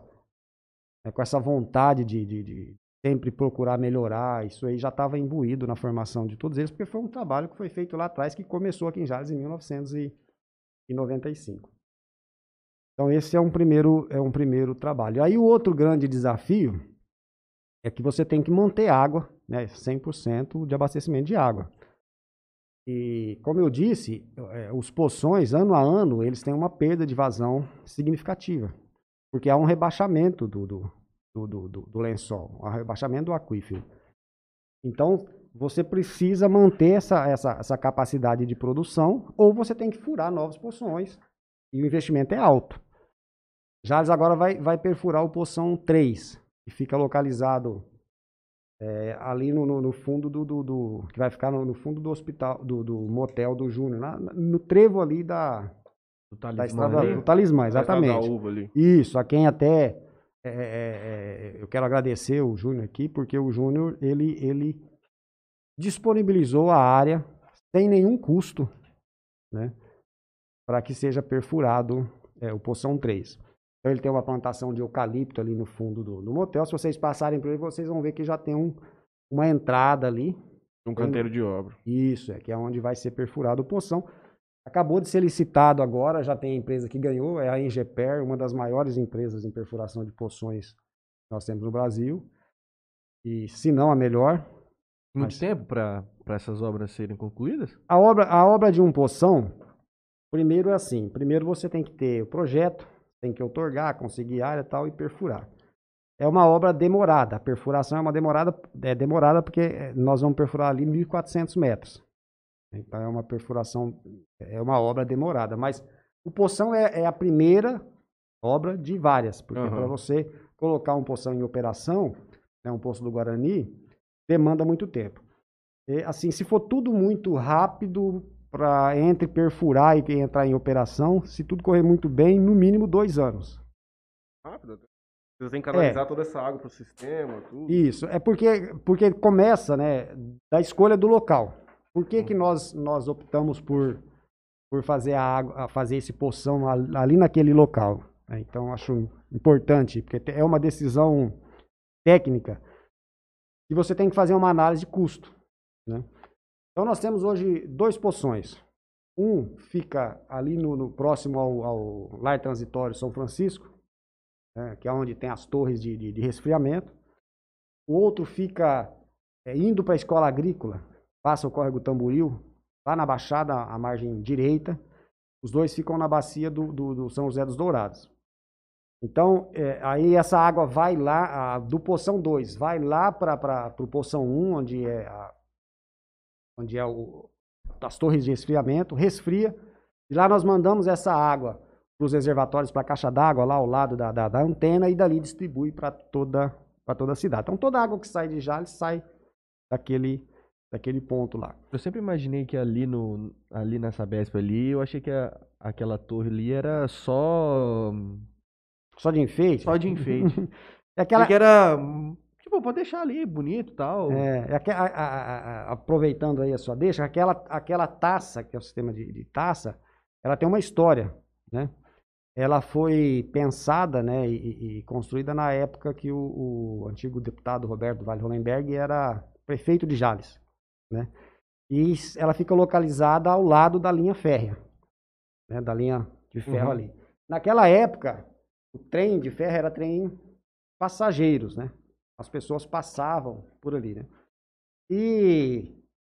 né, com essa vontade de, de- de sempre procurar melhorar. Isso aí já estava imbuído na formação de todos eles, porque foi um trabalho que foi feito lá atrás que começou aqui em Jales em 1995. Então esse é um primeiro é um primeiro trabalho. Aí o outro grande desafio é que você tem que manter água, né, 100% de abastecimento de água. E, como eu disse, eh, os poções, ano a ano, eles têm uma perda de vazão significativa, porque há um rebaixamento do, do, do, do, do- lençol, um rebaixamento do aquífero. Então, você precisa manter essa, essa, essa capacidade de produção, ou você tem que furar novos poções, e o investimento é alto. Jales agora vai, vai perfurar o Poção 3, que fica localizado é, ali no, no, no fundo do, do, do- que vai ficar no, no fundo do hospital, do, do motel do Júnior, no trevo ali da, Do da talismã estrada ali. do Talismã, exatamente. Da uva ali. Isso, a quem até é, é, é, eu quero agradecer o Júnior aqui, porque o Júnior ele, ele disponibilizou a área sem nenhum custo, né, para que seja perfurado é, o Poção 3. Então ele tem uma plantação de eucalipto ali no fundo do, do motel. Se vocês passarem por ele, vocês vão ver que já tem um, uma entrada ali. Um canteiro de obra. Isso, é que é onde vai ser perfurado o poção. Acabou de ser licitado agora, já tem a empresa que ganhou, é a Engeper, uma das maiores empresas em perfuração de poções que nós temos no Brasil. E se não a melhor. Muito Mas- tempo para essas obras serem concluídas? A obra, a obra de um poção, primeiro é assim, primeiro você tem que ter o projeto, tem que outorgar, conseguir área e tal e perfurar. É uma obra demorada, a perfuração é uma demorada, é demorada porque eh, nós vamos perfurar ali 1.400 metros. Então é uma perfuração, é uma obra demorada, mas o poção é, é a primeira obra de várias, porque Aham. para você colocar um poção em operação, né, um poço do Guarani, demanda muito tempo. E, assim, se for tudo muito rápido para entre perfurar e entrar em operação, se tudo correr muito bem, no mínimo dois anos. Rápido. Você tem que canalizar toda essa água pro sistema, tudo. Isso, é porque, porque começa, né, da escolha do local. Por que, que nós, nós optamos por, por fazer a água, fazer esse poção ali naquele local? né? Então, acho importante, porque é uma decisão técnica e você tem que fazer uma análise de custo. né? Então, nós temos hoje dois poções. Um fica ali no, no próximo ao, ao Lar Transitório São Francisco, né, que é onde tem as torres de, de- de resfriamento. O outro fica é, indo para a escola agrícola, passa o córrego Tamboril, lá na Baixada, à margem direita. Os dois ficam na bacia do, do- do São José dos Dourados. Então, é, aí essa água vai lá, a- do Poção 2, vai lá para o Poção 1, onde é, a- onde é o, as torres de resfriamento, resfria. E lá nós mandamos essa água para os reservatórios, para a caixa d'água lá ao lado da, da, da antena e dali distribui para toda, toda a cidade. Então toda a água que sai de Jales sai daquele, daquele ponto lá. Eu sempre imaginei que ali, no, ali nessa Bespa ali, eu achei que a- aquela torre ali era só. Só de enfeite? Só de enfeite. É aquela, Que era. Tipo, pode deixar ali, bonito e tal. É, é a- a- aproveitando aí a sua deixa, aquela, aquela taça, que é o sistema de, de taça, ela tem uma história, né? Ela foi pensada, né, e, e- e construída na época que o, o antigo deputado Roberto Vale Hollenberg era prefeito de Jales, né? E ela fica localizada ao lado da linha férrea, né, da linha de ferro Uhum. ali. Naquela época, o trem de ferro era trem passageiros, né? As pessoas passavam por ali, né? E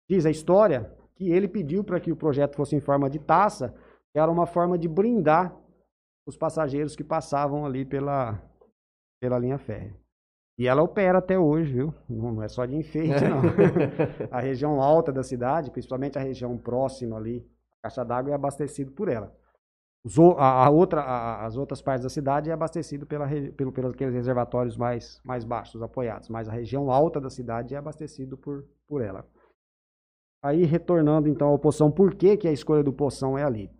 diz a história que ele pediu para que o projeto fosse em forma de taça, que era uma forma de brindar os passageiros que passavam ali pela, pela linha férrea. E ela opera até hoje, viu? Não, não é só de enfeite, não. a região alta da cidade, principalmente a região próxima ali, a caixa d'água é abastecido por ela. O- a, a outra, a- as outras partes da cidade é abastecido pela, pelo, pelos aqueles reservatórios mais, mais baixos, apoiados, mas a região alta da cidade é abastecido por, por ela. Aí, retornando então ao poção, por que, que a escolha do poção é ali?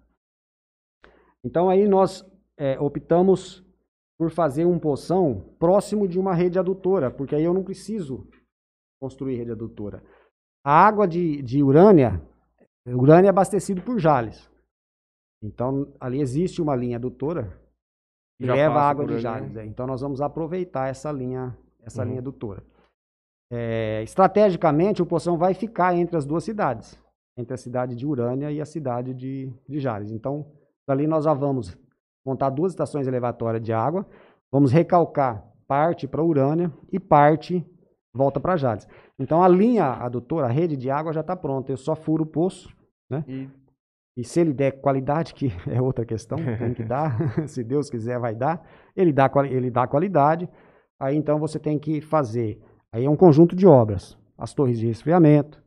Então, aí nós é, optamos por fazer um poção próximo de uma rede adutora, porque aí eu não preciso construir rede adutora. A água de, de Urânia, Urânia é abastecido por Jales. Então, ali existe uma linha adutora que Já leva água de ali, Jales. né? é. Então, nós vamos aproveitar essa linha, essa Uhum. linha adutora. É, estrategicamente, o Poção vai ficar entre as duas cidades, entre a cidade de Urânia e a cidade de, de Jales. Então, dali nós já vamos montar duas estações elevatórias de água, vamos recalcar parte para Urânia e parte volta para Jales. Então, a linha adutora, a rede de água já está pronta, eu só furo o poço, E e se ele der qualidade, que é outra questão, tem que dar, se Deus quiser vai dar, ele dá, ele dá qualidade, aí então você tem que fazer, aí é um conjunto de obras, as torres de resfriamento,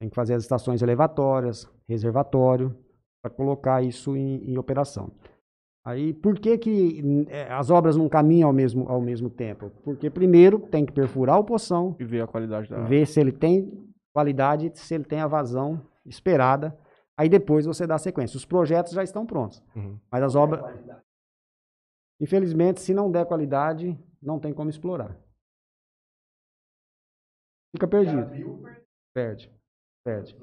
tem que fazer as estações elevatórias, reservatório, para colocar isso em, em operação. Aí, por que, que hum, é, as obras não caminham ao mesmo, ao mesmo tempo? Porque primeiro tem que perfurar o poção, E ver a qualidade da ver se ele tem qualidade, se ele tem a vazão esperada. Aí depois você dá sequência. Os projetos já estão prontos, Uhum. mas as obras. Infelizmente, se não der qualidade, não tem como explorar. Fica perdido. Perde. Perde.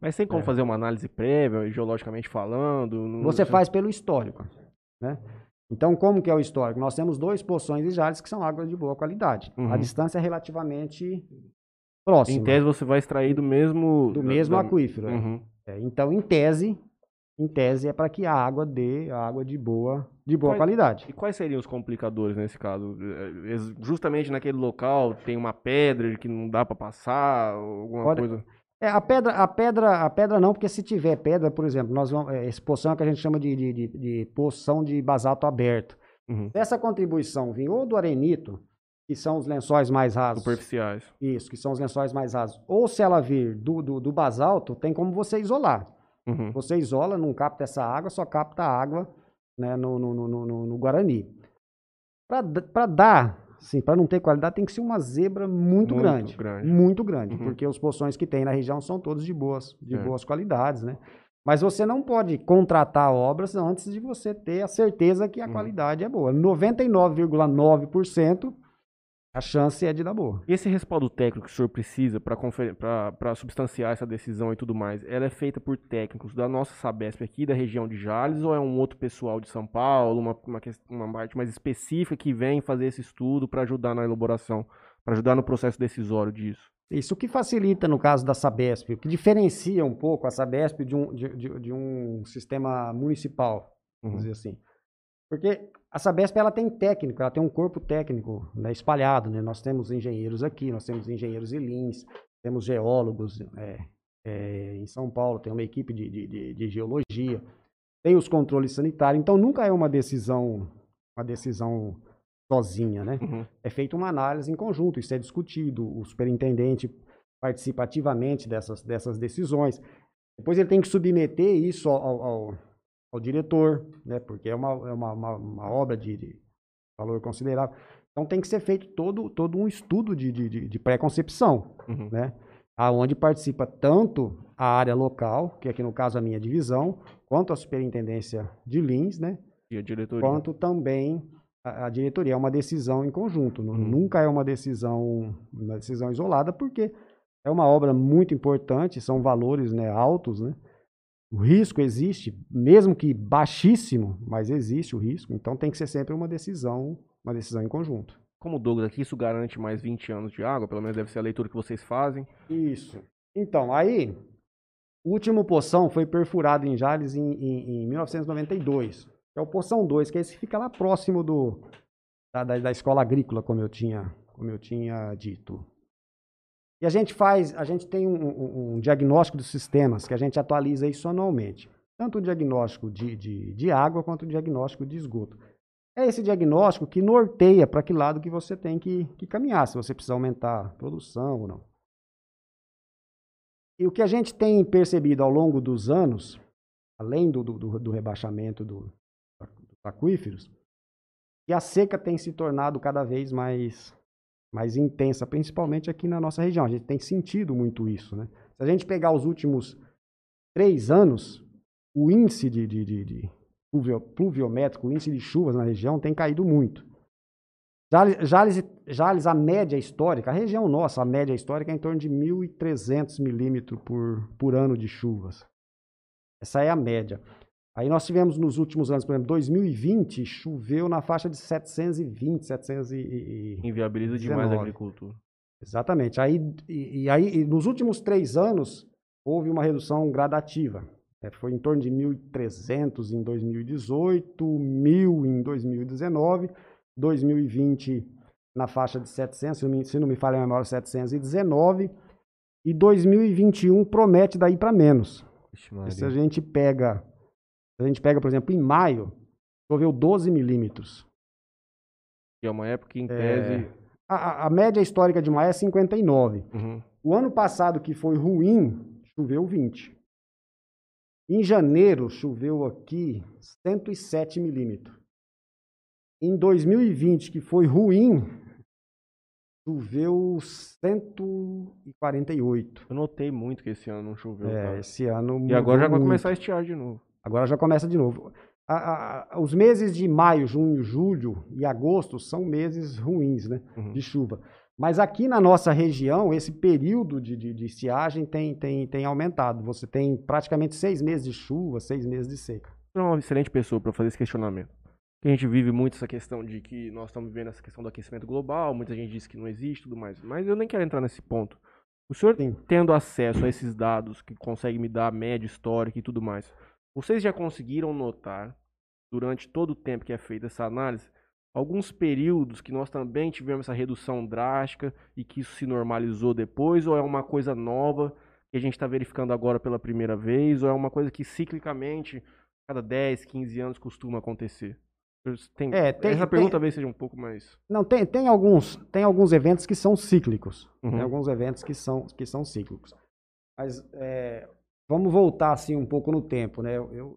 Mas tem como É. fazer uma análise prévia, geologicamente falando? não- Você faz pelo histórico, né? Então, como que é o histórico? Nós temos dois poções e jales que são águas de boa qualidade. A Uhum. distância é relativamente próxima Em tese você vai extrair do mesmo... do mesmo da- aquífero. é. Uhum. É, então, em tese, em tese é para que a água dê a água de boa, de boa Quais- qualidade. E quais seriam os complicadores nesse caso? É, ex- Justamente naquele local tem uma pedra que não dá pra passar, alguma Pode- coisa... É, a pedra, a pedra, a pedra não, porque se tiver pedra, por exemplo, nós vamos, é, esse poção é o que a gente chama de, de, de, de poção de basalto aberto. Uhum. Se essa contribuição vir ou do arenito, que são os lençóis mais rasos, Superficiais. isso, que são os lençóis mais rasos, ou se ela vir do, do, do basalto, tem como você isolar. Uhum. Você isola, não capta essa água, só capta a água né, no, no, no, no, no Guarani. Para dar, assim, para não ter qualidade, tem que ser uma zebra muito, Muito grande, grande. Muito grande, Uhum. porque os poções que tem na região são todos de boas, de É. boas qualidades, né? Mas você não pode contratar obras antes de você ter a certeza que a Uhum. qualidade é boa. 99,9% a chance é de dar boa. Esse respaldo técnico que o senhor precisa para substanciar essa decisão e tudo mais, ela é feita por técnicos da nossa Sabesp aqui, da região de Jales, ou é um outro pessoal de São Paulo, uma, uma, uma parte mais específica que vem fazer esse estudo para ajudar na elaboração, para ajudar no processo decisório disso? Isso o que facilita no caso da Sabesp, o que diferencia um pouco a Sabesp de um, de, de- de um sistema municipal, Uhum. vamos dizer assim. Porque a Sabesp ela tem técnico, ela tem um corpo técnico né, espalhado. Né? Nós temos engenheiros aqui, nós temos engenheiros em Lins, temos geólogos é, é, em São Paulo, tem uma equipe de, de, de- de geologia, tem os controles sanitários. Então nunca é uma decisão, uma decisão sozinha, né? Uhum. é feita uma análise em conjunto, isso é discutido, o superintendente participa ativamente dessas, dessas decisões. Depois ele tem que submeter isso ao, ao- ao- diretor, né, porque é uma, é uma, uma- uma obra de, de valor considerável. Então tem que ser feito todo, todo um estudo de, de, de- pré-concepção, Uhum. né, aonde participa tanto a área local, que aqui no caso a minha divisão, quanto a superintendência de Lins, né, E a diretoria? quanto também a, a diretoria. É uma decisão em conjunto, Uhum. nunca é uma decisão, uma decisão isolada, porque é uma obra muito importante, são valores né, altos, né? O risco existe, mesmo que baixíssimo, mas existe o risco, então tem que ser sempre uma decisão, uma decisão em conjunto. Como Douglas aqui, isso garante mais 20 anos de água, pelo menos deve ser a leitura que vocês fazem. Isso. Então, aí, o último poção foi perfurado em Jales em, em- em 1992. É o poção 2, que é esse que fica lá próximo do, da, da- da escola agrícola, como eu tinha, como eu tinha dito. E a gente faz, a gente tem um, um- diagnóstico dos sistemas, que a gente atualiza isso anualmente. Tanto o diagnóstico de, de, de água quanto o diagnóstico de esgoto. É esse diagnóstico que norteia para que lado que você tem que, que caminhar, se você precisa aumentar a produção ou não. E o que a gente tem percebido ao longo dos anos, além do, do, do rebaixamento do- dos aquíferos, que a seca tem se tornado cada vez mais, mais intensa, principalmente aqui na nossa região. A gente tem sentido muito isso. Né? Se a gente pegar os últimos três anos, o índice de, de, de, de pluvio- pluviométrico, o índice de chuvas na região tem caído muito. Jales, Jales, a média histórica, a região nossa, a média histórica é em torno de 1.300 milímetros por, por ano de chuvas. Essa é a média. Aí nós tivemos nos últimos anos, por exemplo, 2020, choveu na faixa de 720, 700 e- Inviabiliza demais a 19. agricultura. Exatamente. Aí, e, e aí, e nos últimos três anos, houve uma redução gradativa. É, foi em torno de 1.300 em 2018, 1.000 em 2019, 2020 na faixa de 700, se não me, se não me falha a memória, 719, e 2021 promete daí para menos. Se a gente pega, a gente pega, por exemplo, em maio, choveu 12 milímetros. Que é uma época em tese... A, a- a média histórica de maio é 59. Uhum. O ano passado, que foi ruim, choveu 20. Em janeiro, choveu aqui 107 milímetros. Em 2020, que foi ruim, choveu 148. Eu notei muito que esse ano não choveu. É, cara. esse ano E agora já vai mudou começar a muito. estiar de novo. Agora já começa de novo. A- a- os meses de maio, junho, julho e agosto são meses ruins, né? Uhum. De chuva. Mas aqui na nossa região, esse período de, de, de estiagem tem, tem, tem aumentado. Você tem praticamente seis meses de chuva, seis meses de seca. Você é uma excelente pessoa para fazer esse questionamento. A gente vive muito essa questão de que nós estamos vivendo essa questão do aquecimento global, muita gente diz que não existe e tudo mais. Mas eu nem quero entrar nesse ponto. O senhor Sim. tendo acesso a esses dados que consegue me dar a média histórica e tudo mais, vocês já conseguiram notar, durante todo o tempo que é feita essa análise, alguns períodos que nós também tivemos essa redução drástica e que isso se normalizou depois, ou é uma coisa nova que a gente está verificando agora pela primeira vez, ou é uma coisa que ciclicamente, cada 10, 15 anos costuma acontecer? Tem, É, tem- essa tem- pergunta talvez seja um pouco mais. Não, tem, tem, alguns, tem alguns eventos que são cíclicos. Uhum. Tem alguns eventos que são, que são cíclicos. Mas é, vamos voltar assim um pouco no tempo, né? Eu, eu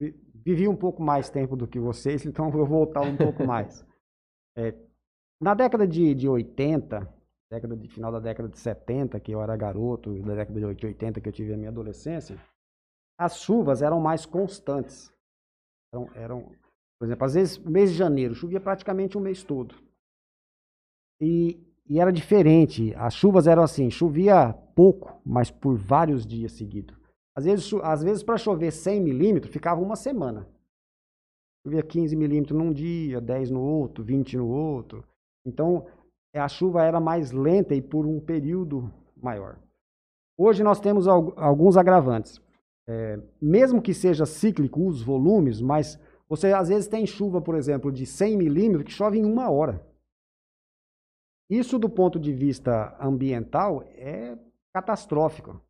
vi- vivi um pouco mais tempo do que vocês, então eu vou voltar um pouco mais. É, na década de, de 80, década de final da década de 70, que eu era garoto, da década de 80 que eu tive a minha adolescência, as chuvas eram mais constantes. Eram, eram, por exemplo, às vezes, mês de janeiro chovia praticamente o mês todo. E, e era diferente. As chuvas eram assim, chovia pouco, mas por vários dias seguidos. Às vezes, às vezes para chover 100 milímetros, ficava uma semana. Chovia 15 milímetros num dia, 10 no outro, 20 no outro. Então, eh, a chuva era mais lenta e por um período maior. Hoje nós temos al- alguns agravantes. Eh, mesmo que seja cíclico os volumes, mas você às vezes tem chuva, por exemplo, de 100 milímetros que chove em uma hora. Isso, do ponto de vista ambiental, é catastrófico.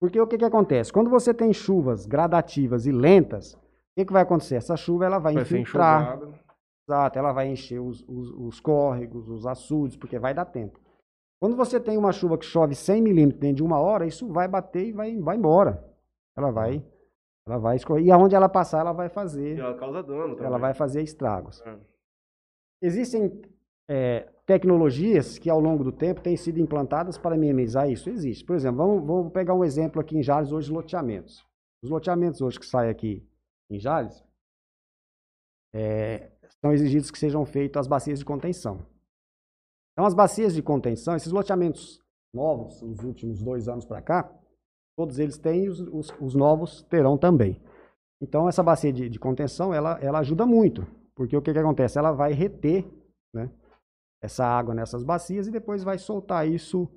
Porque o que, que acontece? Quando você tem chuvas gradativas e lentas, o que, que vai acontecer? Essa chuva ela vai, Vai infiltrar, exato, ela vai encher os, os- os córregos, os açudes, porque vai dar tempo. Quando você tem uma chuva que chove 100 milímetros dentro de uma hora, isso vai bater e vai, vai embora. Ela vai, ela vai escorrer. E aonde ela passar, ela vai fazer, E ela causa dano também. ela vai fazer estragos. É. Existem é, tecnologias que ao longo do tempo têm sido implantadas para minimizar isso. Existe. Por exemplo, vamos, vamos pegar um exemplo aqui em Jales hoje, loteamentos. Os loteamentos hoje que saem aqui em Jales, é, são exigidos que sejam feitas as bacias de contenção. Então, as bacias de contenção, esses loteamentos novos, nos últimos dois anos para cá, todos eles têm, os, os- os novos terão também. Então, essa bacia de, de contenção, ela, ela ajuda muito, porque o que, que acontece? Ela vai reter né, essa água nessas bacias e depois vai soltar isso,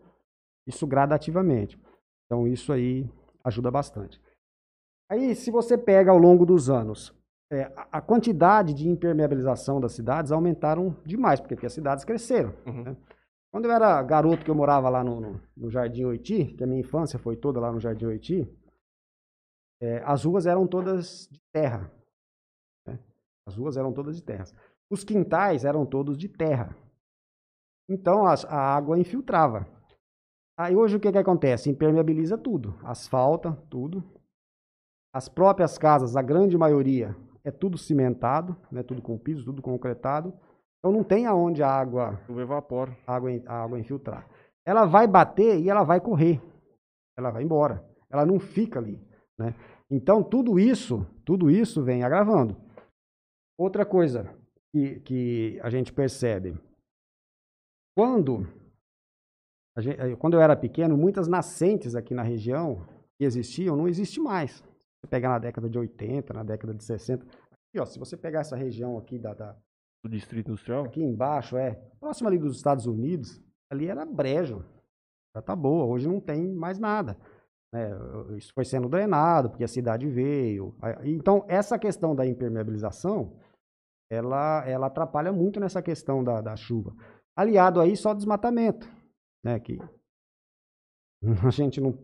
isso gradativamente. Então, isso aí ajuda bastante. Aí, se você pega ao longo dos anos, é, a- quantidade de impermeabilização das cidades aumentaram demais, porque, porque as cidades cresceram. Uhum. né? Quando eu era garoto, que eu morava lá no, no- no Jardim Oiti, que a minha infância foi toda lá no Jardim Oiti, é, as ruas eram todas de terra. né? As ruas eram todas de terra. Os quintais eram todos de terra. Então as- a água infiltrava. Aí hoje o que, que acontece? Impermeabiliza tudo. Asfalta, tudo. As próprias casas, a grande maioria, é tudo cimentado, né? tudo com piso, tudo concretado. Então não tem aonde a água Chuva evapora. a água, a água infiltrar. Ela vai bater e ela vai correr. Ela vai embora. Ela não fica ali. Né? Então, tudo isso, tudo isso vem agravando. Outra coisa que, que a gente percebe. Quando, a gen- eh, quando eu era pequeno, muitas nascentes aqui na região que existiam, não existe mais. Você pegar na década de 80, na década de 60. Aqui, ó, se você pegar essa região aqui da- da, Do distrito industrial. aqui embaixo, é, próximo ali dos Estados Unidos, ali era brejo. Já tá boa, hoje não tem mais nada. né? Isso foi sendo drenado, porque a cidade veio. Então, essa questão da impermeabilização, ela, ela atrapalha muito nessa questão da, da chuva. Aliado aí só desmatamento, né? Que a gente não,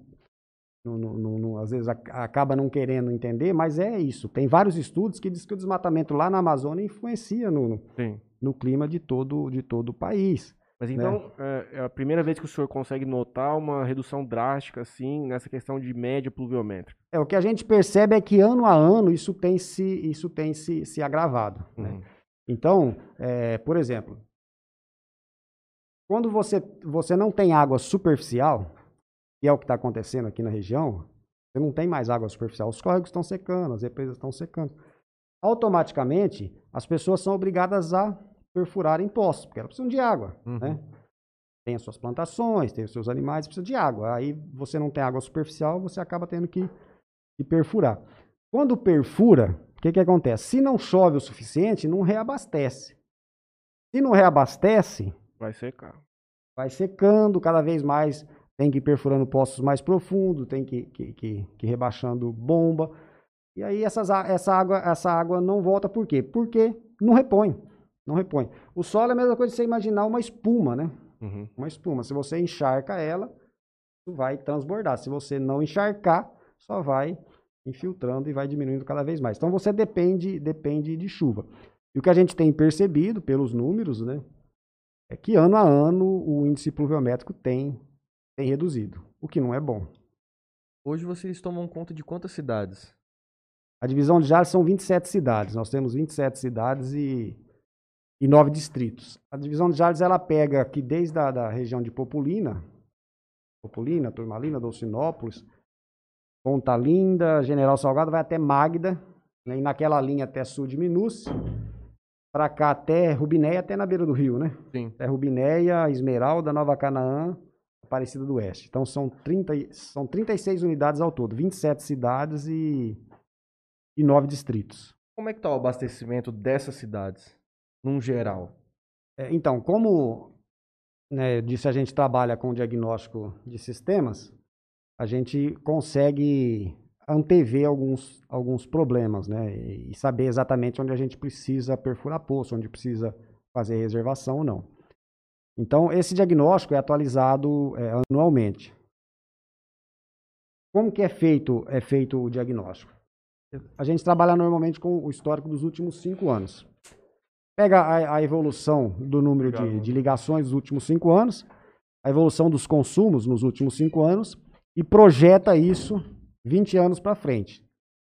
não- não- não- às vezes ac- acaba não querendo entender, mas é isso. Tem vários estudos que dizem que o desmatamento lá na Amazônia influencia no, no- Sim. no clima de todo, de todo o país. Mas então, é, é a primeira vez que o senhor consegue notar uma redução drástica, assim, nessa questão de média pluviométrica. É, o que a gente percebe é que ano a ano isso tem se, isso tem se, se agravado. Né? Uhum. Então, é, por exemplo, quando você, você não tem água superficial, que é o que está acontecendo aqui na região, você não tem mais água superficial. Os córregos estão secando, as represas estão secando. Automaticamente, as pessoas são obrigadas a perfurarem poços, porque elas precisam de água. Uhum. Né? Tem as suas plantações, tem os seus animais, precisa de água. Aí você não tem água superficial, você acaba tendo que, que perfurar. Quando perfura, o que, que acontece? Se não chove o suficiente, não reabastece. Se não reabastece, Vai secar. vai secando cada vez mais, tem que ir perfurando poços mais profundos, tem que, que, que, que ir rebaixando bomba. E aí essas, essa, água, essa água não volta por quê? Porque não repõe. Não repõe. O solo é a mesma coisa de você imaginar uma espuma, né? Uhum. Uma espuma. Se você encharca ela, vai transbordar. Se você não encharcar, só vai infiltrando e vai diminuindo cada vez mais. Então você depende, depende de chuva. E o que a gente tem percebido pelos números, né, é que ano a ano o índice pluviométrico tem, tem reduzido, o que não é bom. Hoje vocês tomam conta de quantas cidades? A divisão de Jales são 27 cidades. Nós temos 27 cidades e, e 9 distritos. A divisão de Jales ela pega aqui desde a da região de Populina, Populina, Turmalina, Dolcinópolis, Ponta Linda, General Salgado, vai até Magda, né, e naquela linha até sul de Minúcia, para cá até Rubinéia, até na beira do rio, né? Sim. Até Rubinéia, Esmeralda, Nova Canaã, Aparecida do Oeste. Então são, 30, e- são 36 unidades ao todo, 27 cidades e, e 9 distritos. Como é que tá o abastecimento dessas cidades, num geral? É, então, como né, disse, a gente trabalha com diagnóstico de sistemas, a gente consegue antever alguns, alguns problemas, né? E saber exatamente onde a gente precisa perfurar poço, onde precisa fazer reservação ou não. Então, esse diagnóstico é atualizado é, anualmente. Como que é feito, é feito o diagnóstico? A gente trabalha normalmente com o histórico dos últimos cinco anos. Pega a, a evolução do número de, de ligações dos últimos cinco anos, a evolução dos consumos nos últimos cinco anos e projeta isso 20 anos para frente,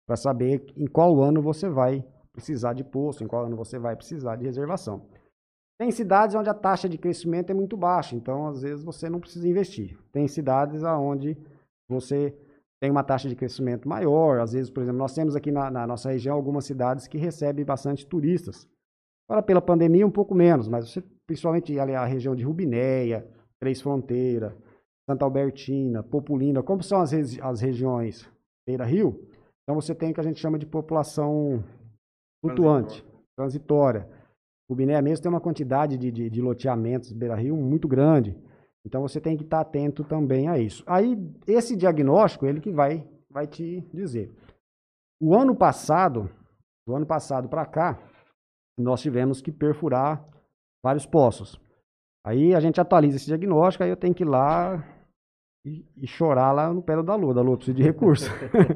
para saber em qual ano você vai precisar de poço, em qual ano você vai precisar de reservação. Tem cidades onde a taxa de crescimento é muito baixa, então às vezes você não precisa investir. Tem cidades onde você tem uma taxa de crescimento maior, às vezes, por exemplo, nós temos aqui na, na nossa região algumas cidades que recebem bastante turistas. Agora, pela pandemia, um pouco menos, mas você, principalmente ali a região de Rubinéia, Três Fronteiras, Santa Albertina, Populina, como são as, regi- as regiões Beira-Rio, então você tem o que a gente chama de população flutuante, transitória. Rubinéia mesmo tem uma quantidade de, de, de loteamentos Beira-Rio muito grande, então você tem que estar atento também a isso. Aí, esse diagnóstico, ele que vai, vai te dizer. O ano passado, do ano passado para cá, nós tivemos que perfurar vários poços. Aí a gente atualiza esse diagnóstico, aí eu tenho que ir lá e, e chorar lá no pé da Lua. Da Lua, eu preciso de recurso.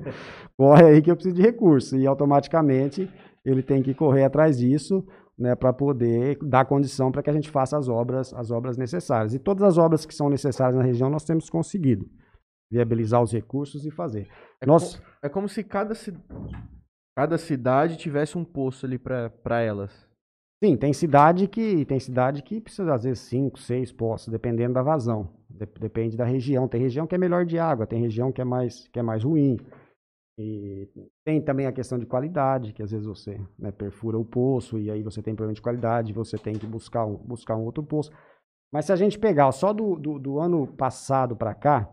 Corre aí que eu preciso de recurso. E automaticamente ele tem que correr atrás disso, né, para poder dar condição para que a gente faça as obras, as obras necessárias. E todas as obras que são necessárias na região nós temos conseguido viabilizar os recursos e fazer. É, Nós, co- é como se cada, cada cidade tivesse um poço ali pra elas. Sim, tem cidade que tem cidade que precisa às vezes cinco, seis poços, dependendo da vazão. De- depende da região. Tem região que é melhor de água, tem região que é mais que é mais ruim. E tem também a questão de qualidade, que às vezes você né, perfura o poço e aí você tem problema de qualidade, você tem que buscar um, buscar um outro poço. Mas se a gente pegar só do, do, do ano passado para cá,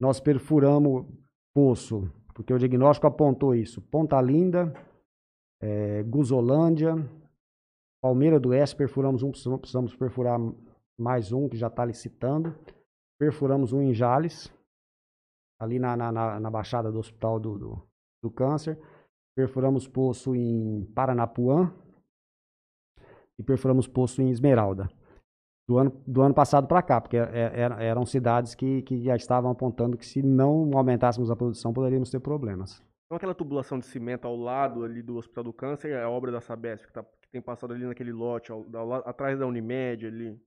nós perfuramos poço, porque o diagnóstico apontou isso. Ponta Linda, eh, Guzolândia, Palmeira do Oeste, perfuramos um, precisamos perfurar mais um, que já está licitando. Perfuramos um em Jales, ali na, na, na, na Baixada do Hospital do, do, do Câncer. Perfuramos poço em Paranapuã e perfuramos poço em Esmeralda. Do ano, do ano passado para cá, porque é- é- eram cidades que, que já estavam apontando que se não aumentássemos a produção, poderíamos ter problemas. Então aquela tubulação de cimento ao lado ali do Hospital do Câncer é a obra da Sabesp, que, tá- que tem passado ali naquele lote, ao- ao atrás da Unimed ali.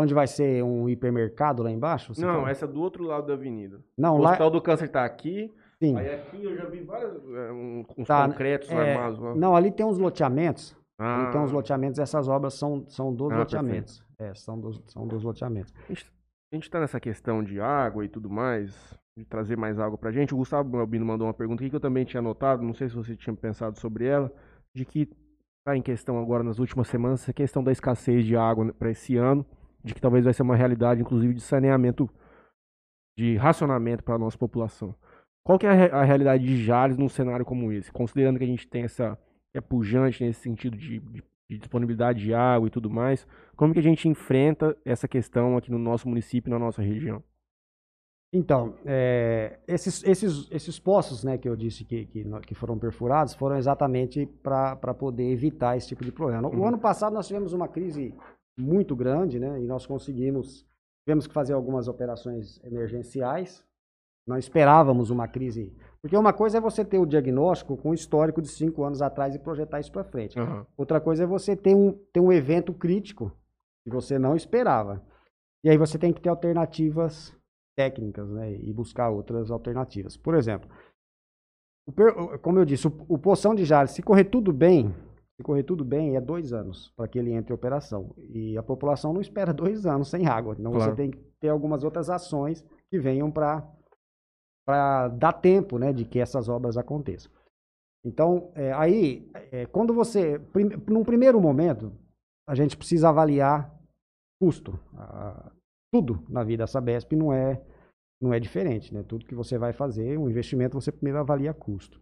Onde vai ser um hipermercado lá embaixo? você Não, fala? essa é do outro lado da avenida. Não, o lá. Hospital do Câncer tá aqui. Sim. Aí aqui eu já vi vários é, um- uns Tá, concretos é, armados lá. Não, ali tem uns loteamentos. Ah, Ali tem uns loteamentos, essas obras são, são dos Ah, loteamentos. É, são dos, são dos loteamentos. A gente tá nessa questão de água e tudo mais, de trazer mais água pra gente. O Gustavo Albino mandou uma pergunta aqui que eu também tinha anotado, não sei se você tinha pensado sobre ela, de que tá em questão agora nas últimas semanas essa questão da escassez de água para esse ano, de que talvez vai ser uma realidade, inclusive, de saneamento, de racionamento para a nossa população. Qual que é a, re- a realidade de Jales num cenário como esse? Considerando que a gente tem essa é pujante nesse sentido de, de- de disponibilidade de água e tudo mais, como que a gente enfrenta essa questão aqui no nosso município e na nossa região? Então, é, esses, esses, esses poços né, que eu disse que, que, que foram perfurados foram exatamente para poder evitar esse tipo de problema. No- O Uhum. ano passado nós tivemos uma crise muito grande, né? E nós conseguimos, tivemos que fazer algumas operações emergenciais. Não esperávamos uma crise. Porque uma coisa é você ter o diagnóstico com o histórico de cinco anos atrás e projetar isso para frente. Aham. Outra coisa é você ter um, ter um evento crítico que você não esperava. E aí você tem que ter alternativas técnicas, né? E buscar outras alternativas. Por exemplo, como eu disse, o, o Poção de Jales, se correr tudo bem, se correr tudo bem, é dois anos para que ele entre em operação. E a população não espera dois anos sem água. Então Claro. você tem que ter algumas outras ações que venham para dar tempo, né, de que essas obras aconteçam. Então, é, aí, é, quando você, prim, num primeiro momento, a gente precisa avaliar custo. Ah, tudo na vida da Sabesp não é não é diferente, né? Tudo que você vai fazer, um investimento, você primeiro avalia custo.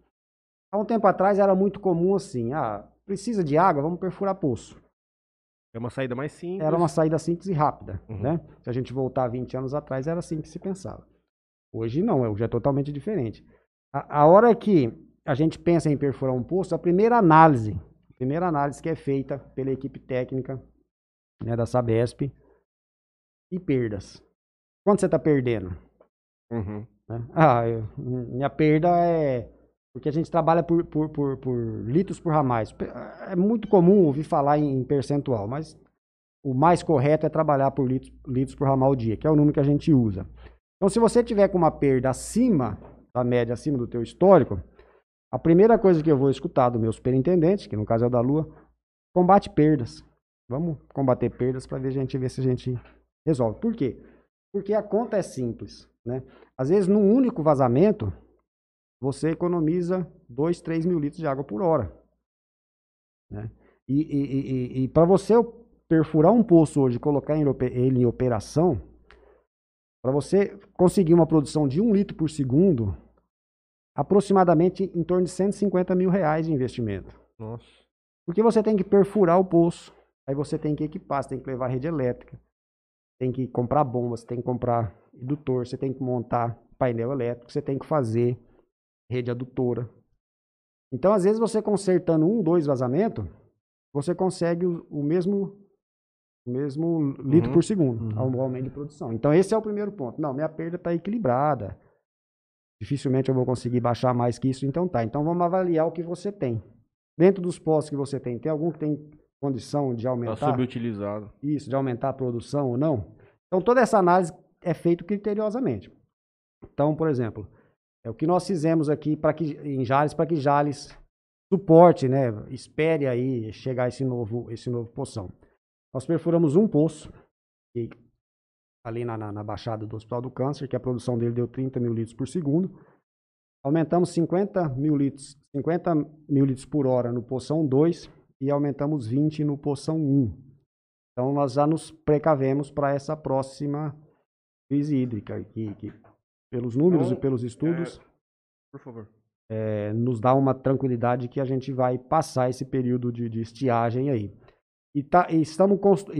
Há um tempo atrás era muito comum assim, ah, precisa de água, vamos perfurar poço. É uma saída mais simples. Era uma saída simples e rápida, Uhum. né? Se a gente voltar 20 anos atrás, era assim que se pensava. Hoje não, hoje é totalmente diferente. A, a hora que a gente pensa em perfurar um poço, a primeira análise, a primeira análise que é feita pela equipe técnica né, da Sabesp, e perdas. Quanto você está perdendo? Uhum. né? Ah, eu- minha perda é porque a gente trabalha por, por, por, por litros por ramais. É muito comum ouvir falar em percentual, mas o mais correto é trabalhar por litros, litros por ramal dia, que é o número que a gente usa. Então, se você tiver com uma perda acima da média, acima do teu histórico, a primeira coisa que eu vou escutar do meu superintendente, que no caso é o da Lua, combate perdas. Vamos combater perdas para ver a gente ver se a gente resolve. Por quê? Porque a conta é simples, né? Às vezes, num único vazamento, você economiza 2, 3 mil litros de água por hora. Né? E, e, e, para você perfurar um poço hoje e colocar ele, em operação, para você conseguir uma produção de um litro por segundo, aproximadamente em torno de 150 mil reais de investimento. Nossa. Porque você tem que perfurar o poço, aí você tem que equipar, você tem que levar rede elétrica, tem que comprar bombas, tem que comprar indutor, você tem que montar painel elétrico, você tem que fazer rede adutora. Então, às vezes, você consertando um, dois vazamentos, você consegue o, o mesmo, o mesmo litro Uhum. por segundo, Uhum. ao aumento de produção. Então, esse é o primeiro ponto. Não, minha perda está equilibrada. Dificilmente eu vou conseguir baixar mais que isso, então tá. Então, vamos avaliar o que você tem. Dentro dos postos que você tem, tem algum que tem condição de Tá aumentar? subutilizado. isso, de aumentar a produção ou não. Então, toda essa análise é feita criteriosamente. Então, por exemplo, é o que nós fizemos aqui para que em Jales, para que Jales suporte, né, espere aí chegar esse novo, esse novo poção. Nós perfuramos um poço e- ali na, na, na baixada do Hospital do Câncer, que a produção dele deu 30 mil litros por segundo. Aumentamos 50 mil litros, 50 mil litros por hora no poção 2 e aumentamos 20 no poção 1. Então, nós já nos precavemos para essa próxima crise hídrica, que, que pelos números Então, e pelos estudos, Por favor. eh, nos dá uma tranquilidade que a gente vai passar esse período de, de estiagem aí. E, tá, e estamos constru-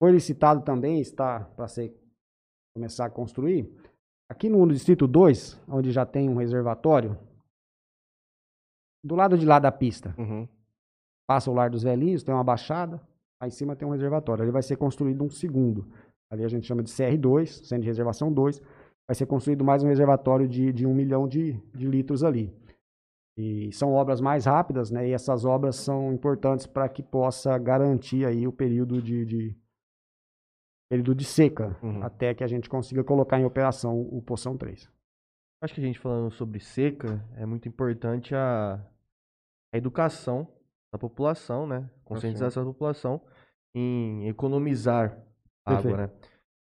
foi licitado também, está para ser começar a construir, aqui no Distrito 2, onde já tem um reservatório, do lado de lá da pista, Uhum. passa o Lar dos Velhinhos, tem uma baixada, aí em cima tem um reservatório. Ali vai ser construído um segundo. Ali a gente chama de CR2, Centro de Reservação 2. Vai ser construído mais um reservatório de, de um milhão de, de litros ali. E são obras mais rápidas, né? E essas obras são importantes para que possa garantir aí o período de, de, período de seca, Uhum. até que a gente consiga colocar em operação o Poção 3. Acho que a gente falando sobre seca, é muito importante a, a educação da população, né? Conscientização da população em economizar água, Perfeito. né?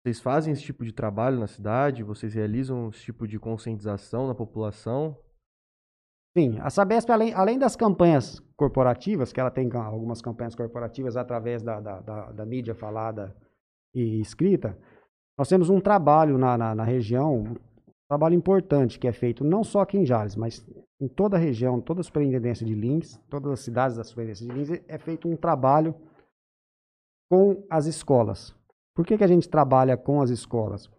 Vocês fazem esse tipo de trabalho na cidade? Vocês realizam esse tipo de conscientização na população? Sim, a Sabesp, além, além das campanhas corporativas, que ela tem algumas campanhas corporativas através da, da, da- da mídia falada e escrita, nós temos um trabalho na, na, na região, um trabalho importante que é feito não só aqui em Jales, mas em toda a região, toda a superintendência de Lins, todas as cidades da superintendência de Lins, é feito um trabalho com as escolas. Por que, que a gente trabalha com as escolas?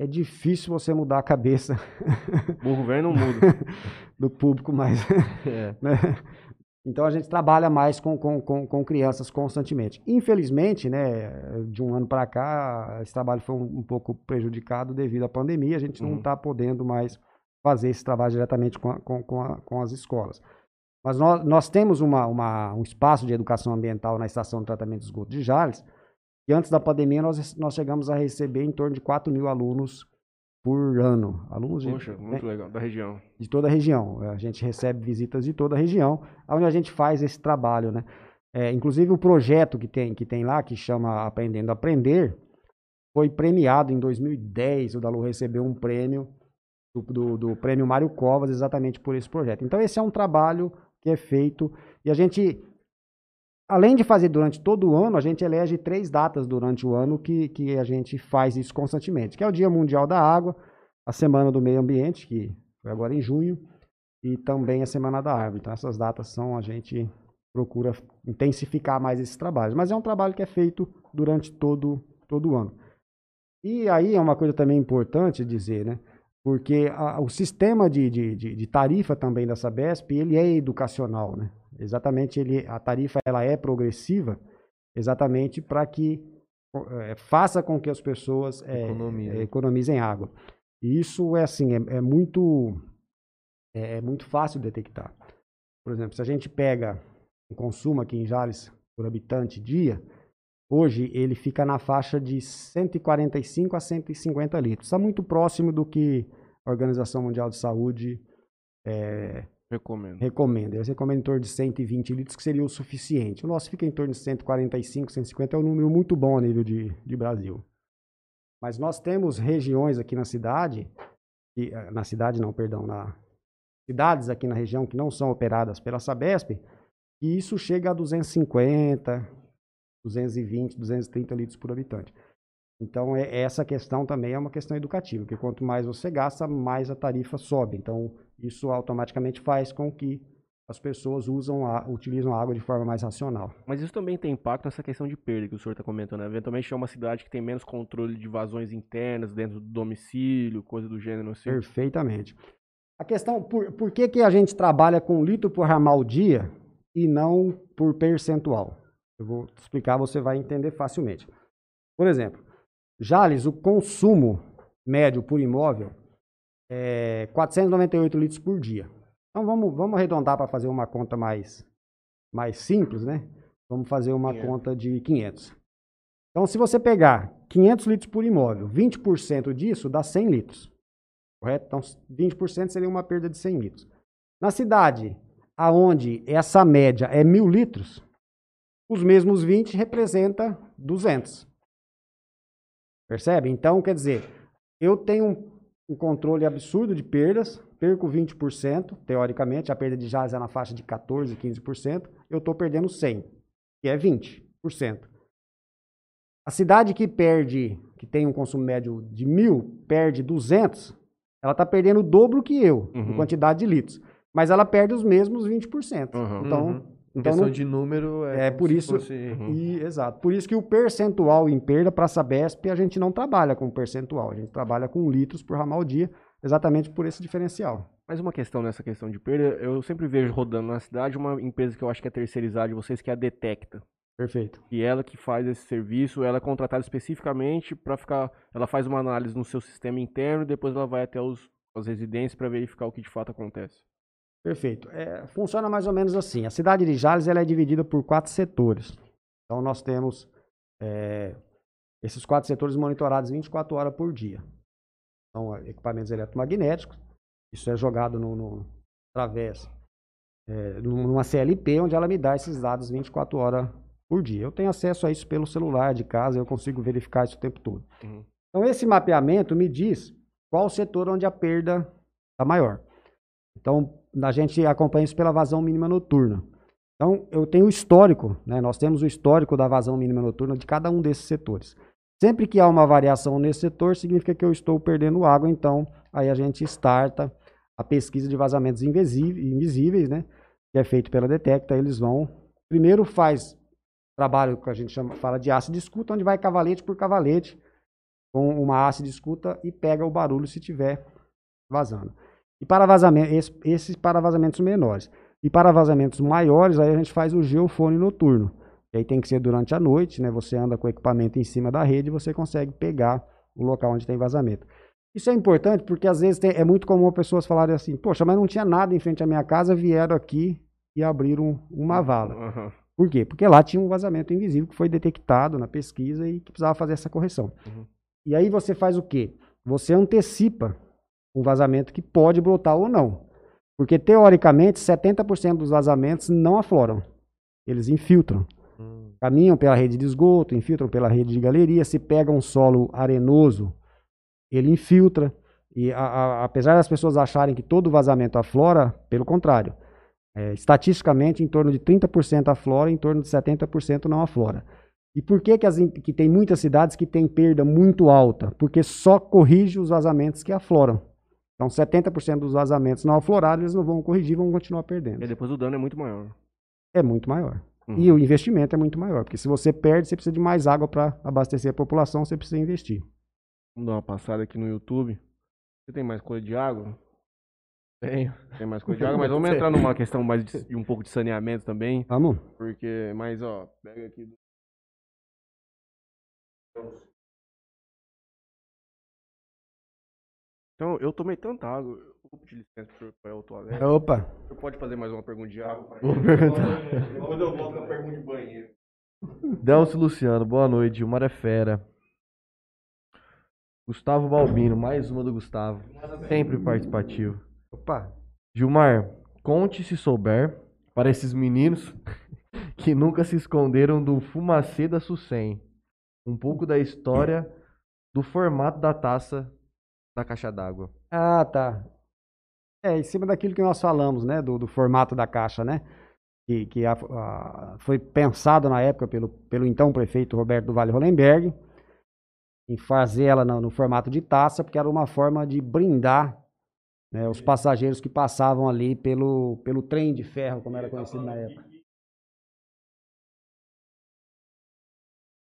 É difícil você mudar a cabeça Burro velho não muda. do público mais É. né? Então a gente trabalha mais com, com, com, com crianças constantemente. Infelizmente, né, de um ano para cá, esse trabalho foi um, um pouco prejudicado devido à pandemia. A gente não Uhum. está podendo mais fazer esse trabalho diretamente com, a- com, com, a- com as escolas. Mas nós, nós temos uma, uma- um espaço de educação ambiental na estação de tratamento de esgoto de Jales, e antes da pandemia nós, nós chegamos a receber em torno de 4 mil alunos por ano. Alunos de, Poxa, muito legal. Da região. de toda a região. A gente recebe visitas de toda a região, onde a gente faz esse trabalho, né? É, inclusive o projeto que tem, que tem lá, que chama Aprendendo a Aprender, foi premiado em 2010. O Dalu recebeu um prêmio do, do, do prêmio Mário Covas exatamente por esse projeto. Então esse é um trabalho que é feito e a gente, além de fazer durante todo o ano, a gente elege três datas durante o ano que, que a gente faz isso constantemente, que é o Dia Mundial da Água, a Semana do Meio Ambiente, que foi agora em junho, e também a Semana da Árvore. Então, essas datas são, a gente procura intensificar mais esses trabalhos. Mas é um trabalho que é feito durante todo, todo o ano. E aí é uma coisa também importante dizer, né? Porque a- o sistema de, de, de, de tarifa também da Sabesp, ele é educacional, né? Exatamente, ele, a tarifa ela é progressiva, exatamente para que eh, faça com que as pessoas eh, Economizem. eh, economizem água. E isso é assim, é, é muito é, é muito fácil detectar. Por exemplo, se a gente pega o consumo aqui em Jales por habitante dia, hoje ele fica na faixa de 145 a 150 litros. Está muito próximo do que a Organização Mundial de Saúde Recomendo. recomenda. Eles recomendam em torno de 120 litros, que seria o suficiente. O nosso fica em torno de 145, 150, é um número muito bom a nível de, de Brasil. Mas nós temos regiões aqui na cidade, que, eh, na cidade não, perdão, na cidades aqui na região que não são operadas pela Sabesp, e isso chega a 250, 220, 230 litros por habitante. Então, é, essa questão também é uma questão educativa, porque quanto mais você gasta, mais a tarifa sobe. Então, isso automaticamente faz com que as pessoas usam a, utilizam a água de forma mais racional. Mas isso também tem impacto nessa questão de perda que o senhor está comentando. né? Eventualmente é uma cidade que tem menos controle de vazões internas dentro do domicílio, coisa do gênero assim. Perfeitamente. A questão, por, por que, que a gente trabalha com litro por ramal dia e não por percentual? Eu vou explicar, você vai entender facilmente. Por exemplo, Jales, o consumo médio por imóvel é 498 litros por dia. Então vamos, vamos arredondar para fazer uma conta mais, mais simples, né? Vamos fazer uma 500. conta de 500. Então, se você pegar 500 litros por imóvel, 20% disso dá 100 litros. Correto? Então, 20% seria uma perda de 100 litros. Na cidade, aonde essa média é 1.000 litros, os mesmos 20 representa 200. Percebe? Então, quer dizer, eu tenho um, controle absurdo de perdas, perco 20%, teoricamente, a perda de jazz é na faixa de 14%, 15%, eu estou perdendo 100, que é 20%. A cidade que perde, que tem um consumo médio de 1.000, perde 200, ela está perdendo o dobro que eu, em Uhum. quantidade de litros. Mas ela perde os mesmos 20%. Uhum. Então, Uhum. Em então questão não- de número, é, É, por isso- fosse- Uhum. e, exato. Por isso que o percentual em perda para a Sabesp, a gente não trabalha com percentual, a gente trabalha com litros por ramal dia, exatamente por esse diferencial. Mais uma questão nessa questão de perda, eu sempre vejo rodando na cidade uma empresa que eu acho que é terceirizada de vocês, que é a Detecta. Perfeito. E ela que faz esse serviço, ela é contratada especificamente para ficar. Ela faz uma análise no seu sistema interno e depois ela vai até os, as residências para verificar o que de fato acontece. Perfeito. É, funciona mais ou menos assim. A cidade de Jales ela é dividida por quatro setores. Então nós temos é, Esses quatro setores monitorados 24 horas por dia. São eh, equipamentos eletromagnéticos. Isso é jogado no, no através é, numa CLP, onde ela me dá esses dados 24 horas por dia. Eu tenho acesso a isso pelo celular de casa, eu consigo verificar isso o tempo todo. Uhum. Então, esse mapeamento me diz qual o setor onde a perda está maior. Então, a gente acompanha isso pela vazão mínima noturna. Então, eu tenho o histórico, né? nós temos o histórico da vazão mínima noturna de cada um desses setores. Sempre que há uma variação nesse setor, significa que eu estou perdendo água, então aí a gente starta a pesquisa de vazamentos invisíveis, né? Que é feito pela Detecta, eles vão. Primeiro faz trabalho que a gente chama, fala de ácido de escuta, onde vai cavalete por cavalete com uma de escuta e pega o barulho se tiver vazando. E para vazamento, esse, esses para vazamentos menores. E para vazamentos maiores, aí a gente faz o geofone noturno. E aí tem que ser durante a noite, né? Você anda com o equipamento em cima da rede e você consegue pegar o local onde tem vazamento. Isso é importante porque às vezes tem, é muito comum pessoas falarem assim, poxa, mas não tinha nada em frente à minha casa, vieram aqui e abriram uma vala. Uhum. Por quê? Porque lá tinha um vazamento invisível que foi detectado na pesquisa e que precisava fazer essa correção. Uhum. E aí você faz o quê? Você antecipa um vazamento que pode brotar ou não. Porque, teoricamente, 70% dos vazamentos não afloram. Eles infiltram. Hum. Caminham pela rede de esgoto, infiltram pela rede de galeria. Se pega um solo arenoso, ele infiltra. E a, a, apesar das pessoas acharem que todo vazamento aflora, pelo contrário. É, estatisticamente, em torno de 30% aflora, em torno de 70% não aflora. E por que, que, as, que tem muitas cidades que têm perda muito alta? Porque só corrige os vazamentos que afloram. Então, 70% dos vazamentos não aflorados, eles não vão corrigir, vão continuar perdendo. E depois o dano é muito maior. É muito maior. Uhum. E o investimento é muito maior. Porque se você perde, você precisa de mais água para abastecer a população, você precisa investir. Vamos dar uma passada aqui no YouTube. Você tem mais coisa de água? Tenho. Tem mais coisa de água, mas vamos entrar numa questão mais de, de um pouco de saneamento também. Vamos? Porque, mas ó, pega aqui Então, eu tomei tanta água. Eu vou pedir licença pro o toalete. Opa! Você pode fazer mais uma pergunta de água? Vou perguntar. Depois eu volto com a pergunta de banheiro. Delcio Luciano, boa noite. Gilmar é fera. Gustavo Balbino, mais uma do Gustavo. Sempre participativo. Opa! Gilmar, conte se souber para esses meninos que nunca se esconderam do fumacê da Sucem. Um pouco da história do formato da taça da caixa d'água. Ah, tá. É, em cima daquilo que nós falamos, né? Do, do formato da caixa, né? Que, que a- a- foi pensado na época pelo, pelo então prefeito Roberto do Vale Hollenberg em fazer ela no, no formato de taça, porque era uma forma de brindar né, os passageiros que passavam ali pelo, pelo trem de ferro, como era conhecido na época.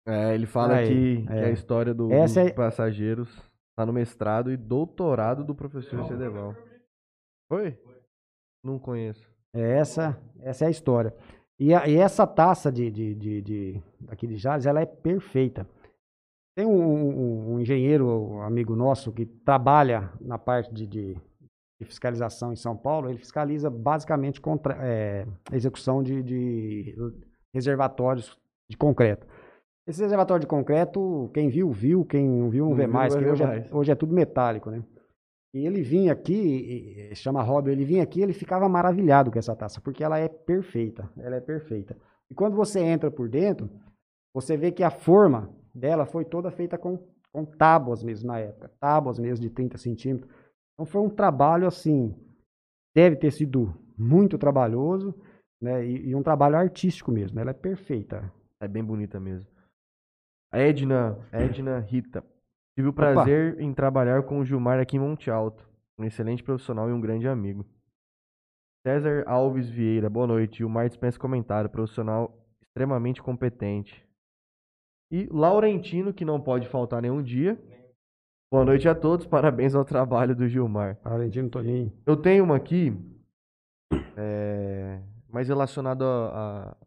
É, ele fala Aí, que, que é. a história do, Essa dos é- passageiros está no mestrado e doutorado do professor Cedeval. Foi? Não conheço. É essa, essa é a história. E, a- e essa taça de, de, de, de- aqui de Jales, ela é perfeita. Tem um, um- um engenheiro, um amigo nosso, que trabalha na parte de, de- de fiscalização em São Paulo. Ele fiscaliza basicamente contra, é, a execução de, de reservatórios de concreto. Esse reservatório de concreto, quem viu, viu. Quem não viu, não, vê mais. vai que ver hoje, é, hoje é tudo metálico, né? E ele vinha aqui, chama Rob, ele vinha aqui, ele ficava maravilhado com essa taça, porque ela é perfeita, ela é perfeita. E quando você entra por dentro, você vê que a forma dela foi toda feita com, com tábuas mesmo na época, tábuas mesmo de 30 centímetros. Então foi um trabalho assim, deve ter sido muito trabalhoso, né, e, e um trabalho artístico mesmo, ela é perfeita. É bem bonita mesmo. Edna, Edna Rita. Tive o prazer em trabalhar com o Gilmar aqui em Monte Alto. Um excelente profissional e um grande amigo. César Alves Vieira, boa noite. Gilmar dispensa comentário, profissional extremamente competente. E Laurentino, que não pode faltar nenhum dia. Boa noite a todos, parabéns ao trabalho do Gilmar. Valentino Toninho. Eu tenho uma aqui, é, mais relacionada a- a-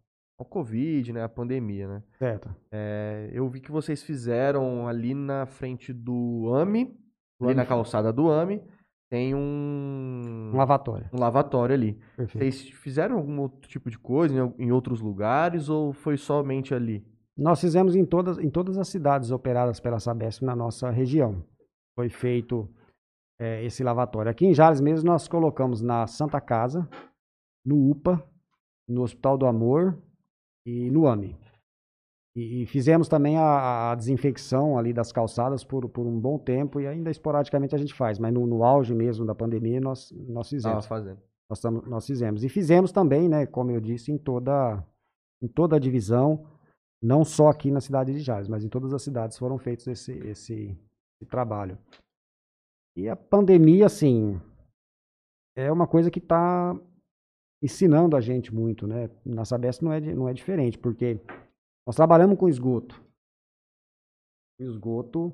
ao Covid, né, a pandemia, né? Certo. É, eu vi que vocês fizeram ali na frente do AMI, ali na calçada do AMI, tem um, Um lavatório. um lavatório ali. Perfeito. Vocês fizeram algum outro tipo de coisa em, em outros lugares ou foi somente ali? Nós fizemos em todas, em todas as cidades operadas pela Sabesp na nossa região. Foi feito é, esse lavatório. Aqui em Jales mesmo nós colocamos na Santa Casa, no UPA, no Hospital do Amor e no AMI. E, e fizemos também a, a, desinfecção ali das calçadas por, por um bom tempo e ainda esporadicamente a gente faz, mas no, no auge mesmo da pandemia nós, nós fizemos. fazendo. Nós, nós fizemos. E fizemos também, né, como eu disse, em toda, em toda a divisão, não só aqui na cidade de Jales, mas em todas as cidades foram feitos esse, esse, esse trabalho. E a pandemia, assim, é uma coisa que está ensinando a gente muito, né? Na Sabesp não é, não é diferente, porque nós trabalhamos com esgoto. O esgoto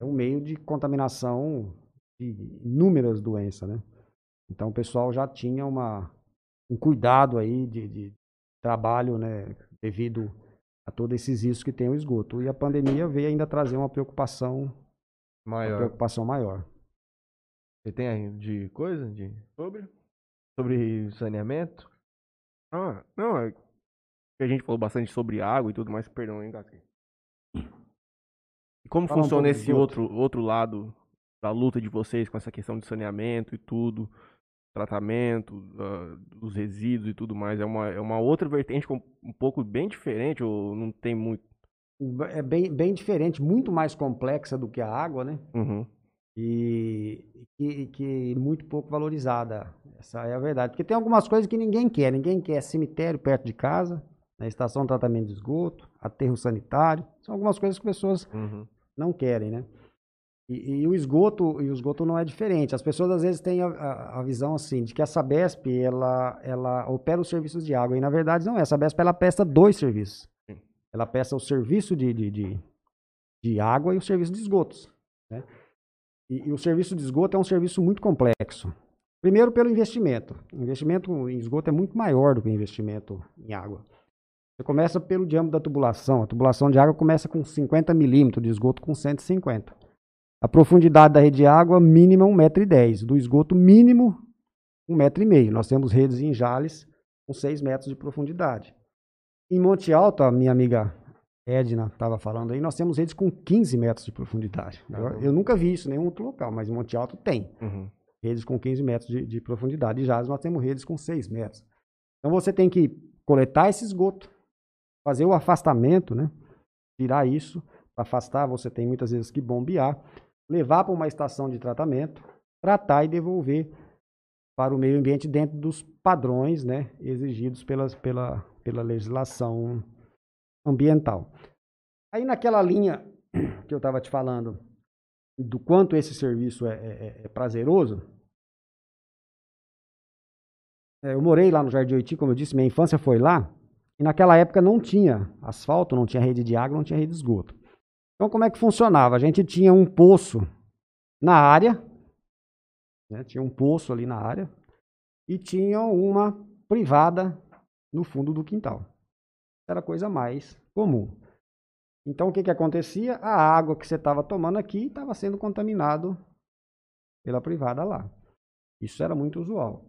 é um meio de contaminação de inúmeras doenças, né? Então o pessoal já tinha uma, um cuidado aí de, de trabalho, né? Devido a todos esses riscos que tem o esgoto. E a pandemia veio ainda trazer uma preocupação maior. Uma preocupação maior. Você tem aí de coisa de sobre sobre saneamento? Ah, não, é a gente falou bastante sobre água e tudo mais, perdão, hein, Gasquet. E como Fala funciona um esse outro outro lado da luta de vocês com essa questão de saneamento e tudo? tratamento uh, dos resíduos e tudo mais. É uma, é uma outra vertente um pouco bem diferente ou não tem muito? É bem, bem diferente, muito mais complexa do que a água, né? Uhum. E que, que muito pouco valorizada. Essa é a verdade. Porque tem algumas coisas que ninguém quer. Ninguém quer cemitério perto de casa, né? estação de tratamento de esgoto, aterro sanitário. São algumas coisas que pessoas uhum. não querem, né? E, e, o esgoto, e o esgoto não é diferente. As pessoas às vezes têm a, a, a, visão assim de que a Sabesp ela, ela opera os serviços de água e na verdade não é. A Sabesp ela presta dois serviços. Ela presta o serviço de, de, de, de, água e o serviço de esgotos. Né? E, e, o serviço de esgoto é um serviço muito complexo. Primeiro pelo investimento. O investimento em esgoto é muito maior do que o investimento em água. Você começa pelo diâmetro da tubulação. A tubulação de água começa com 50 milímetros, de esgoto com 150 a profundidade da rede de água mínima 1,10m. Do esgoto mínimo 1,5m. Nós temos redes em Jales com 6 metros de profundidade. Em Monte Alto, a minha amiga Edna estava falando aí, nós temos redes com 15 metros de profundidade. Uhum. Eu nunca vi isso em nenhum outro local, mas em Monte Alto tem. Uhum. Redes com 15 metros de, de profundidade. Em Jales nós temos redes com 6 metros. Então você tem que coletar esse esgoto, fazer o afastamento, né? Tirar isso. Para afastar, você tem muitas vezes que bombear levar para uma estação de tratamento, tratar e devolver para o meio ambiente dentro dos padrões né, exigidos pelas, pela, pela legislação ambiental. Aí naquela linha que eu estava te falando do quanto esse serviço é, é, é, é prazeroso, é, eu morei lá no Jardim Oiti, como eu disse, minha infância foi lá, e naquela época não tinha asfalto, não tinha rede de água, não tinha rede de esgoto. Então, como é que funcionava? A gente tinha um poço na área, né? tinha um poço ali na área, e tinha uma privada no fundo do quintal. Era a coisa mais comum. Então, o que, que acontecia? A água que você estava tomando aqui estava sendo contaminado pela privada lá. Isso era muito usual.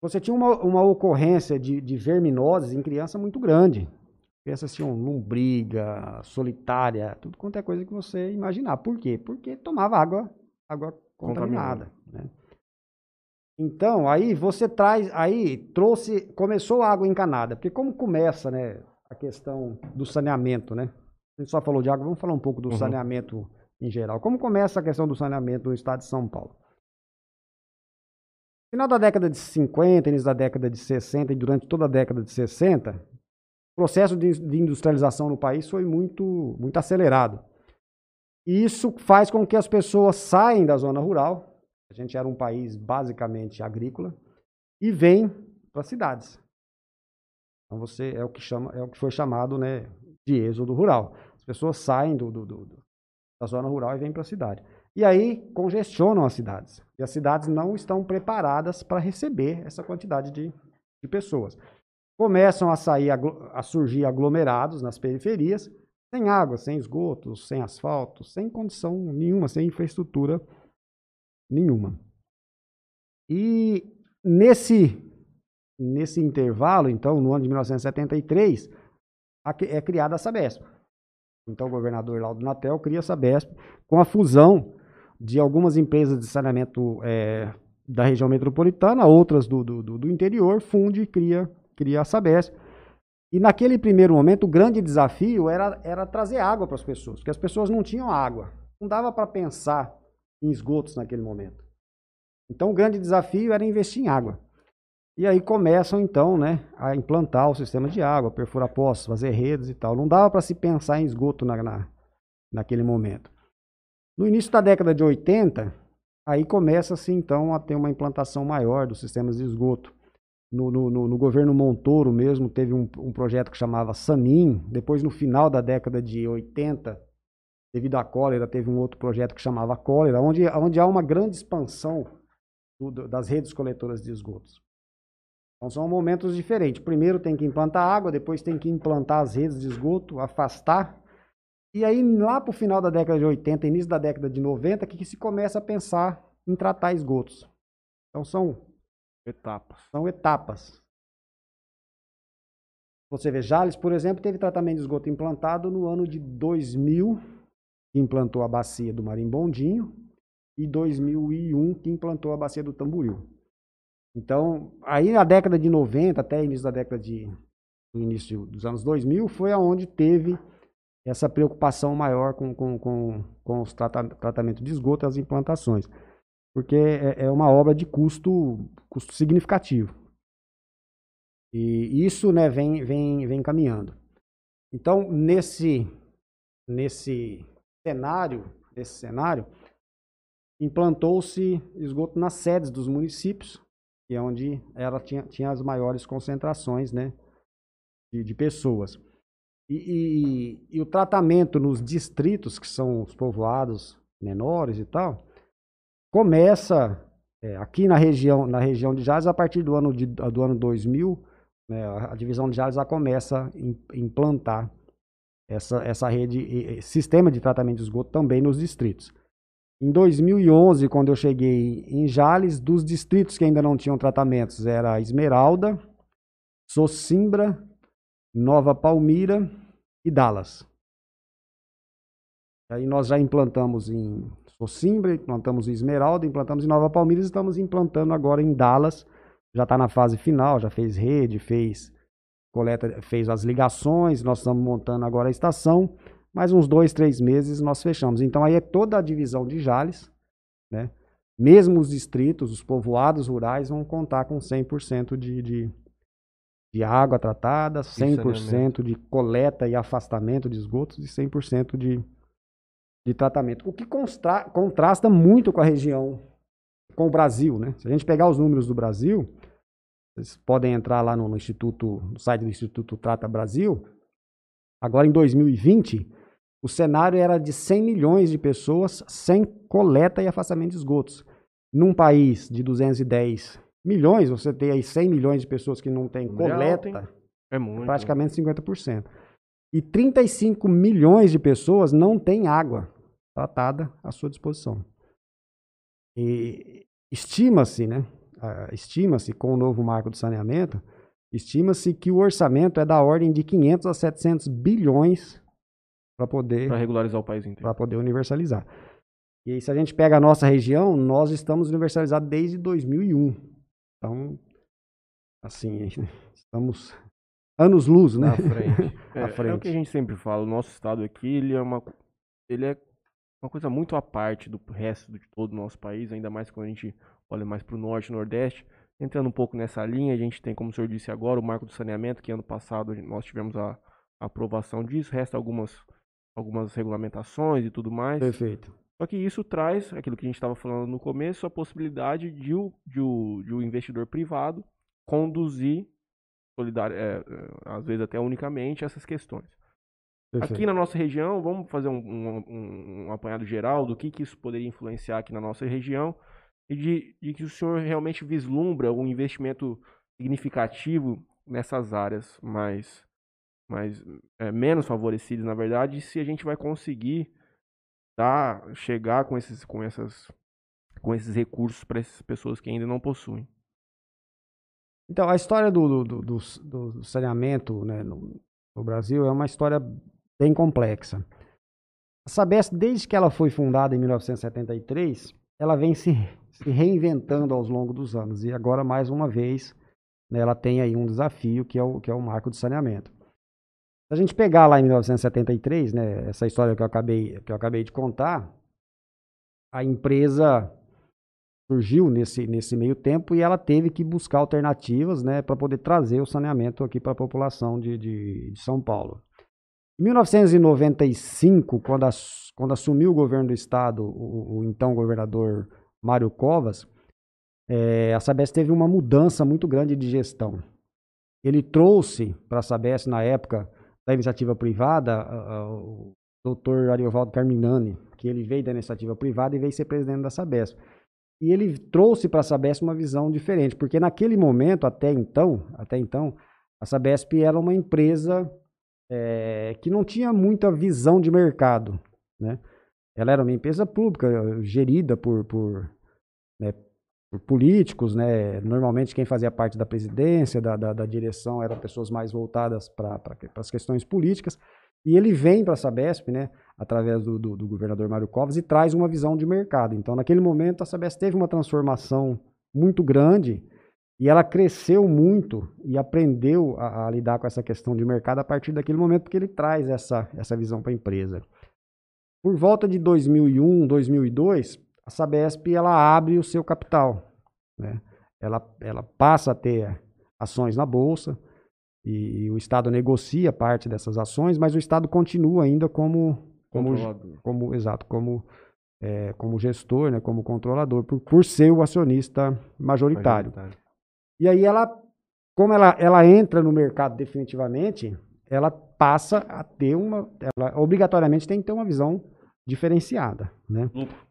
Você tinha uma, uma ocorrência de, de verminoses em criança muito grande crianças tinham lombriga, solitária, tudo quanto é coisa que você imaginar. Por quê? Porque tomava água, água contaminada. Né? Então, aí você traz, aí trouxe, começou a água encanada, porque como começa, né, a questão do saneamento, né? A gente só falou de água, vamos falar um pouco do uhum. saneamento em geral. Como começa a questão do saneamento no estado de São Paulo? Final da década de 50, início da década de 60 e durante toda a década de 60, processo de, de industrialização no país foi muito, muito acelerado. E isso faz com que as pessoas saem da zona rural, a gente era um país basicamente agrícola, e vêm para as cidades. Então você é o que chama, é o que foi chamado, né, de êxodo rural. As pessoas saem do, do, do da zona rural e vêm para a cidade. E aí congestionam as cidades. E as cidades não estão preparadas para receber essa quantidade de, de pessoas começam a sair a surgir aglomerados nas periferias, sem água, sem esgoto, sem asfalto, sem condição nenhuma, sem infraestrutura nenhuma. E nesse nesse intervalo, então, no ano de 1973, a cri- é criada a Sabesp. Então o governador Laudo Natel cria a Sabesp com a fusão de algumas empresas de saneamento eh, da região metropolitana, outras do, do- do interior, funde e cria, cria a Sabesp. E naquele primeiro momento, o grande desafio era, era trazer água para as pessoas, porque as pessoas não tinham água. Não dava para pensar em esgotos naquele momento. Então, o grande desafio era investir em água. E aí começam, então, né, a implantar o sistema de água, perfurar poços, fazer redes e tal. Não dava para se pensar em esgoto na, na, naquele momento. No início da década de 80, aí começa-se, então, a ter uma implantação maior dos sistemas de esgoto. No, no, no, no governo Montoro mesmo, teve um, um projeto que chamava Sanin. Depois, no final da década de 80, devido à cólera, teve um outro projeto que chamava Cólera, onde, onde há uma grande expansão do- das redes coletoras de esgotos. Então são momentos diferentes. Primeiro tem que implantar água, depois tem que implantar as redes de esgoto, afastar. E aí, lá para o final da década de 80, início da década de 90, que, que se começa a pensar em tratar esgotos. Então são Etapas. são etapas. Você vê, Jales, por exemplo, teve tratamento de esgoto implantado no ano de 2000, que implantou a bacia do Marimbondinho, e 2001, que implantou a bacia do Tamboril. Então, aí na década de 90, até início da década de do início dos anos 2000, foi aonde teve essa preocupação maior com, com, com, com os trata tratamento de esgoto e as implantações. Porque é, é uma obra de custo, custo significativo. E isso né, vem, vem, vem caminhando. Então, nesse, nesse cenário, nesse cenário, implantou-se esgoto nas sedes dos municípios, que é onde ela tinha, tinha as maiores concentrações né, de, de pessoas. E, e- e o tratamento nos distritos, que são os povoados menores e tal, começa é, aqui na região, na região de Jales a partir do ano, de, do ano 2000, né, a divisão de Jales já começa a im- implantar essa, essa rede, sistema de tratamento de esgoto também nos distritos. Em 2011, quando eu cheguei em Jales, dos distritos que ainda não tinham tratamentos, era Esmeralda, Socimbra, Nova Palmira e Dallas. Aí nós já implantamos em Socimbra, implantamos em Esmeralda, implantamos em Nova Palmira e estamos implantando agora em Dallas. Já está na fase final, já fez rede, fez coleta, fez as ligações, nós estamos montando agora a estação. Mais uns dois, três meses nós fechamos. Então aí é toda a divisão de Jales, né? Mesmo os distritos, os povoados rurais vão contar com 100% de, de, de água tratada, 100% de coleta e afastamento de esgotos e 100% de, de tratamento. O que constra- contrasta muito com a região, com o Brasil, né? Se a gente pegar os números do Brasil, vocês podem entrar lá no, no Instituto, no site do Instituto Trata Brasil. Agora em 2020, o cenário era de 100 milhões de pessoas sem coleta e afastamento de esgotos. Num país de 210 milhões, você tem aí 100 milhões de pessoas que não têm coleta, alto? É muito. praticamente 50%. E 35 milhões de pessoas não têm água tratada à sua disposição. E estima-se, né? Ah, Estima-se com o novo marco do saneamento, estima-se que o orçamento é da ordem de 500 a 700 bilhões para poder regularizar o país inteiro. para poder universalizar. E aí, se a gente pega a nossa região, nós estamos universalizados desde 2001. Então, assim, estamos anos-luz, né? Na frente. É, à é o frente. que a gente sempre fala, o nosso estado aqui, ele é uma, ele é uma coisa muito à parte do resto de todo o nosso país, ainda mais quando a gente olha mais para o norte e nordeste. Entrando um pouco nessa linha, a gente tem, como o senhor disse agora, o marco do saneamento, que ano passado nós tivemos a, a aprovação disso, resta algumas, algumas regulamentações e tudo mais. Perfeito. Só que isso traz, aquilo que a gente estava falando no começo, a possibilidade de o, de o, de o investidor privado conduzir, solidar, é, é, às vezes até unicamente, essas questões. perfeito. Aqui na nossa região, vamos fazer um, um- um- um apanhado geral do que, que isso poderia influenciar aqui na nossa região e de, de que o senhor realmente vislumbra um investimento significativo nessas áreas mais, mais é, menos favorecidas, na verdade, se a gente vai conseguir dar, chegar com esses, com essas, com esses recursos para essas pessoas que ainda não possuem. Então, a história do, do, do, do- do saneamento, né, no, no Brasil é uma história bem complexa. A Sabesp, desde que ela foi fundada em 1973, ela vem se, se reinventando aos longos dos anos. E agora, mais uma vez, né, ela tem aí um desafio que é o, que é o marco de saneamento. Se a gente pegar lá em 1973, né, essa história que eu acabei, que eu acabei de contar, a empresa surgiu nesse, nesse meio tempo e ela teve que buscar alternativas né, para poder trazer o saneamento aqui para a população de, de, de, São Paulo. Em 1995, quando, as, quando assumiu o governo do estado, o, o então governador Mário Covas, é, a Sabesp teve uma mudança muito grande de gestão. Ele trouxe para a Sabesp, na época da iniciativa privada, o doutor Ariovaldo Carminani, que ele veio da iniciativa privada e veio ser presidente da Sabesp. E ele trouxe para a Sabesp uma visão diferente, porque naquele momento, até então, até então, a Sabesp era uma empresa é, que não tinha muita visão de mercado, né? Ela era uma empresa pública, gerida por, por, né, por políticos, né? Normalmente quem fazia parte da presidência, da, da, da direção, eram pessoas mais voltadas para as questões políticas. E ele vem para a Sabesp, né, através do, do, do, governador Mário Covas, e traz uma visão de mercado. Então, naquele momento, a Sabesp teve uma transformação muito grande e ela cresceu muito e aprendeu a, a, lidar com essa questão de mercado a partir daquele momento, porque ele traz essa, essa visão para a empresa. Por volta de 2001, 2002, a Sabesp ela abre o seu capital. Né? Ela, ela passa a ter ações na Bolsa, e o Estado negocia parte dessas ações, mas o Estado continua ainda como como, como exato, como é, como gestor, né, como controlador, por, por ser o acionista majoritário. majoritário. E aí ela, como ela, ela entra no mercado definitivamente, ela passa a ter uma, ela obrigatoriamente tem que ter uma visão diferenciada, né? Lucro.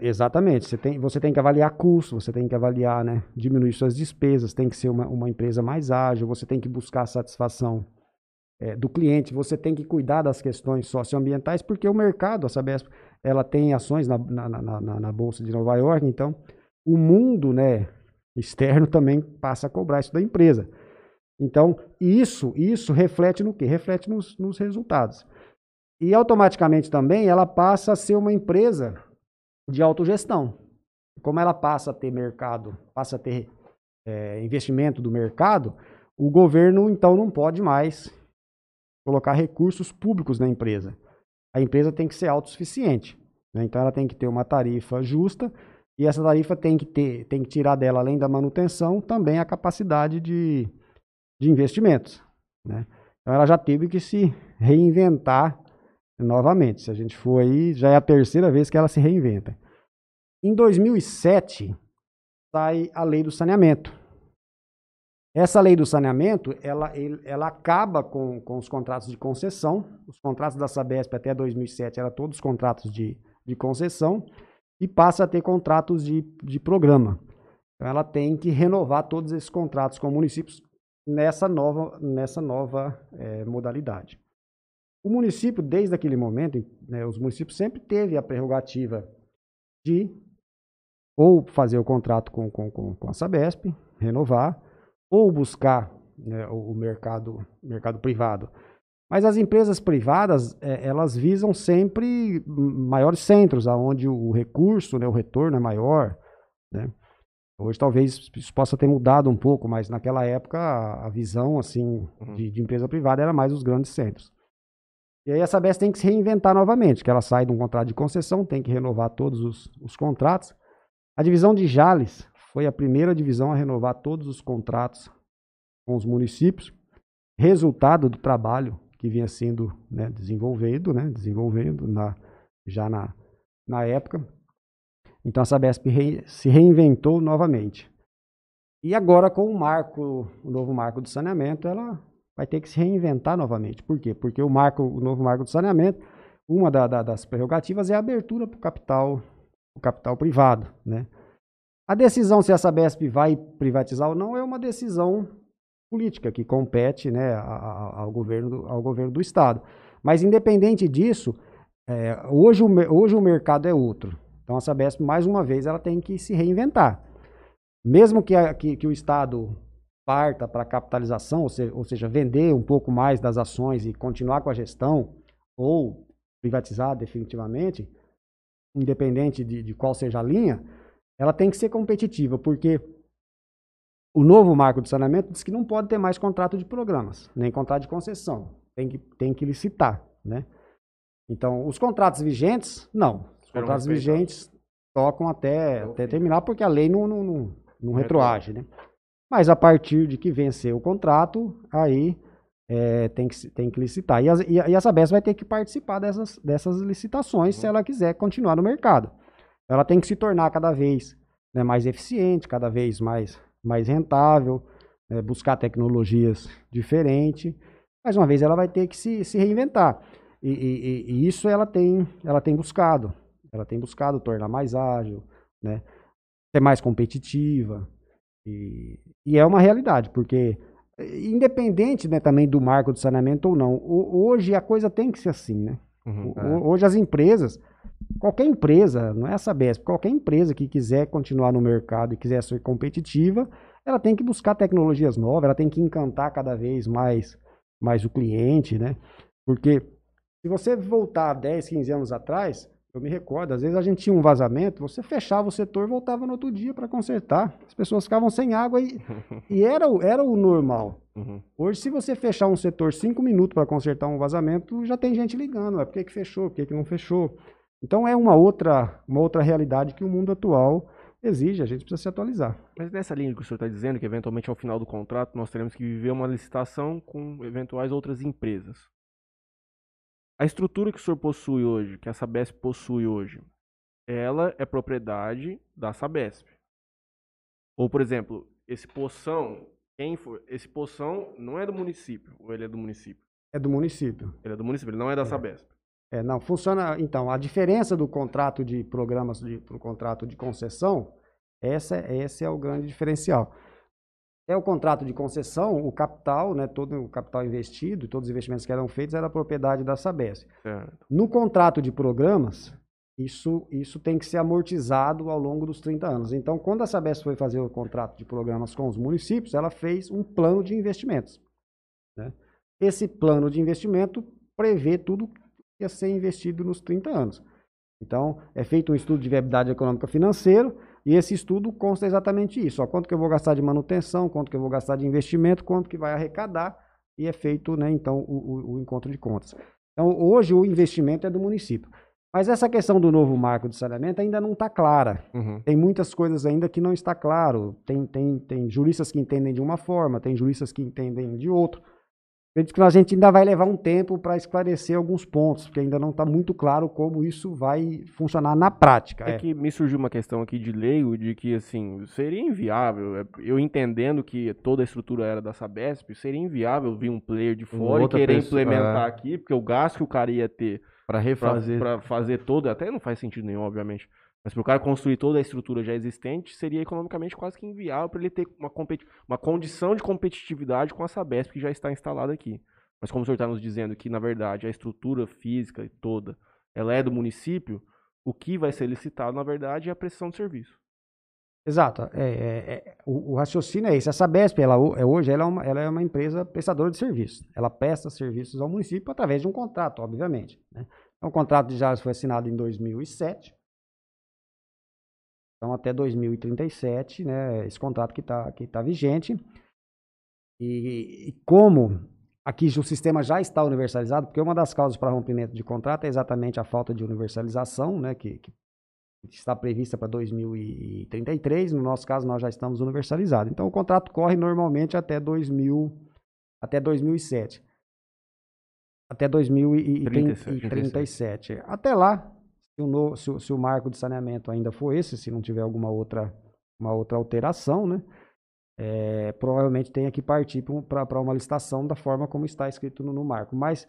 Exatamente. Você tem, você tem que avaliar custo, você tem que avaliar, né, diminuir suas despesas, tem que ser uma, uma empresa mais ágil, você tem que buscar a satisfação é, do cliente, você tem que cuidar das questões socioambientais, porque o mercado, a Sabesp, ela tem ações na, na, na, na, Bolsa de Nova York, então o mundo né, externo também passa a cobrar isso da empresa. Então, isso, isso reflete no quê? Reflete nos, nos resultados. E automaticamente também ela passa a ser uma empresa de autogestão. Como ela passa a ter mercado, passa a ter é, investimento do mercado, o governo então não pode mais colocar recursos públicos na empresa. A empresa tem que ser autossuficiente. Né? Então ela tem que ter uma tarifa justa e essa tarifa tem que ter, tem que tirar dela, além da manutenção, também a capacidade de, de investimentos. Né? Então ela já teve que se reinventar novamente. Se a gente for aí, já é a terceira vez que ela se reinventa. Em 2007, sai a lei do saneamento. Essa lei do saneamento, ela, ela acaba com, com os contratos de concessão. Os contratos da Sabesp até 2007 eram todos contratos de, de concessão e passa a ter contratos de, de programa. Então, ela tem que renovar todos esses contratos com municípios nessa nova, nessa nova é, modalidade. O município, desde aquele momento, né, os municípios sempre teve a prerrogativa de ou fazer o contrato com, com, com a Sabesp, renovar, ou buscar né, o mercado, mercado privado. Mas as empresas privadas, é, elas visam sempre maiores centros, onde o recurso, né, o retorno é maior. Né? Hoje talvez isso possa ter mudado um pouco, mas naquela época a, visão assim uhum. de, de, empresa privada era mais os grandes centros. E aí a Sabesp tem que se reinventar novamente, que ela sai de um contrato de concessão, tem que renovar todos os, os contratos. A divisão de Jales foi a primeira divisão a renovar todos os contratos com os municípios, resultado do trabalho que vinha sendo né, desenvolvido, né, desenvolvendo na, já na, na época. Então a Sabesp re, se reinventou novamente. E agora com o marco, o novo marco de saneamento, ela vai ter que se reinventar novamente. Por quê? Porque o marco, o novo marco de saneamento, uma da, da, das prerrogativas é a abertura para o capital, o capital privado, né? A decisão se a Sabesp vai privatizar ou não é uma decisão política que compete né, ao, governo, ao governo do Estado. Mas, independente disso, é, hoje, o, hoje o mercado é outro. Então, a Sabesp, mais uma vez, ela tem que se reinventar. Mesmo que, a, que, que o Estado parta para capitalização, ou, se, ou seja, vender um pouco mais das ações e continuar com a gestão, ou privatizar definitivamente, independente de, de qual seja a linha, ela tem que ser competitiva, porque o novo marco de saneamento diz que não pode ter mais contrato de programas, nem contrato de concessão. Tem que, tem que licitar, né? Então, os contratos vigentes, não. Os contratos vigentes tocam até, até terminar, porque a lei não, não, não, não retroage, né? Mas a partir de que vencer o contrato, aí é, tem, que, tem que licitar. E a, e a Sabesp vai ter que participar dessas, dessas licitações uhum. se ela quiser continuar no mercado. Ela tem que se tornar cada vez né, mais eficiente, cada vez mais, mais rentável, né, buscar tecnologias diferentes. Mais uma vez, ela vai ter que se, se reinventar. E, e, e, isso ela tem, ela tem buscado. Ela tem buscado tornar mais ágil, né, ser mais competitiva. E, e é uma realidade, porque independente né, também do marco de saneamento ou não, hoje a coisa tem que ser assim, né? Uhum, é. Hoje as empresas, qualquer empresa, não é a Sabesp, qualquer empresa que quiser continuar no mercado e quiser ser competitiva, ela tem que buscar tecnologias novas, ela tem que encantar cada vez mais, mais o cliente, né? Porque se você voltar 10, 15 anos atrás, eu me recordo, às vezes a gente tinha um vazamento, você fechava o setor e voltava no outro dia para consertar. As pessoas ficavam sem água e, e era, era o normal. Uhum. Hoje, se você fechar um setor cinco minutos para consertar um vazamento, já tem gente ligando. É por que, que fechou? Por que, que não fechou? Então é uma outra, uma outra realidade que o mundo atual exige, a gente precisa se atualizar. Mas nessa linha que o senhor está dizendo, que eventualmente ao final do contrato nós teremos que viver uma licitação com eventuais outras empresas. A estrutura que o senhor possui hoje, que a Sabesp possui hoje, ela é propriedade da Sabesp. Ou, por exemplo, esse poção, quem for, esse poção não é do município, ou ele é do município? É do município. Ele é do município, ele não é da é. Sabesp. É, não, funciona. Então, a diferença do contrato de programas para o contrato de concessão, essa, esse é o grande diferencial. É o contrato de concessão, o capital, né, todo o capital investido, todos os investimentos que eram feitos era propriedade da Sabesp. No contrato de programas, isso, isso tem que ser amortizado ao longo dos 30 anos. Então, quando a Sabesp foi fazer o contrato de programas com os municípios, ela fez um plano de investimentos. Né? Esse plano de investimento prevê tudo que ia ser investido nos 30 anos. Então, é feito um estudo de viabilidade econômica financeira, e esse estudo consta exatamente isso. Ó, quanto que eu vou gastar de manutenção, quanto que eu vou gastar de investimento, quanto que vai arrecadar, e é feito, né, então, o, o, o encontro de contas. Então, hoje o investimento é do município. Mas essa questão do novo marco de saneamento ainda não está clara. Uhum. Tem muitas coisas ainda que não está claro. Tem, tem, tem juristas que entendem de uma forma, tem juristas que entendem de outra. Acredito que a gente ainda vai levar um tempo para esclarecer alguns pontos, porque ainda não está muito claro como isso vai funcionar na prática. É, é, que me surgiu uma questão aqui de leigo, de que assim, seria inviável, é, eu entendendo que toda a estrutura era da Sabesp, seria inviável vir um player de fora e querer pessoa, implementar é. aqui, porque o gasto que o cara ia ter para refazer, para fazer todo, até não faz sentido nenhum, obviamente, mas para o cara construir toda a estrutura já existente, seria economicamente quase que inviável para ele ter uma, uma condição de competitividade com a Sabesp que já está instalada aqui. Mas como o senhor está nos dizendo que, na verdade, a estrutura física toda ela é do município, o que vai ser licitado, na verdade, é a prestação de serviço. Exato. É, é, é, o, o, raciocínio é esse. A Sabesp, ela, é, hoje, ela é, uma, ela é uma empresa prestadora de serviços. Ela presta serviços ao município através de um contrato, obviamente. Né? Então, o contrato de Jales foi assinado em 2007. Então, até 2037, né, esse contrato que está que tá vigente. E, e, como aqui o sistema já está universalizado, porque uma das causas para rompimento de contrato é exatamente a falta de universalização, né, que, que está prevista para 2033. No nosso caso, nós já estamos universalizados. Então, o contrato corre normalmente até 2000, até 2007. Até 2037. Até lá, se o, no, se, se o marco de saneamento ainda for esse, se não tiver alguma outra, uma outra alteração, né? É, provavelmente tenha que partir para uma licitação da forma como está escrito no, no, marco. Mas,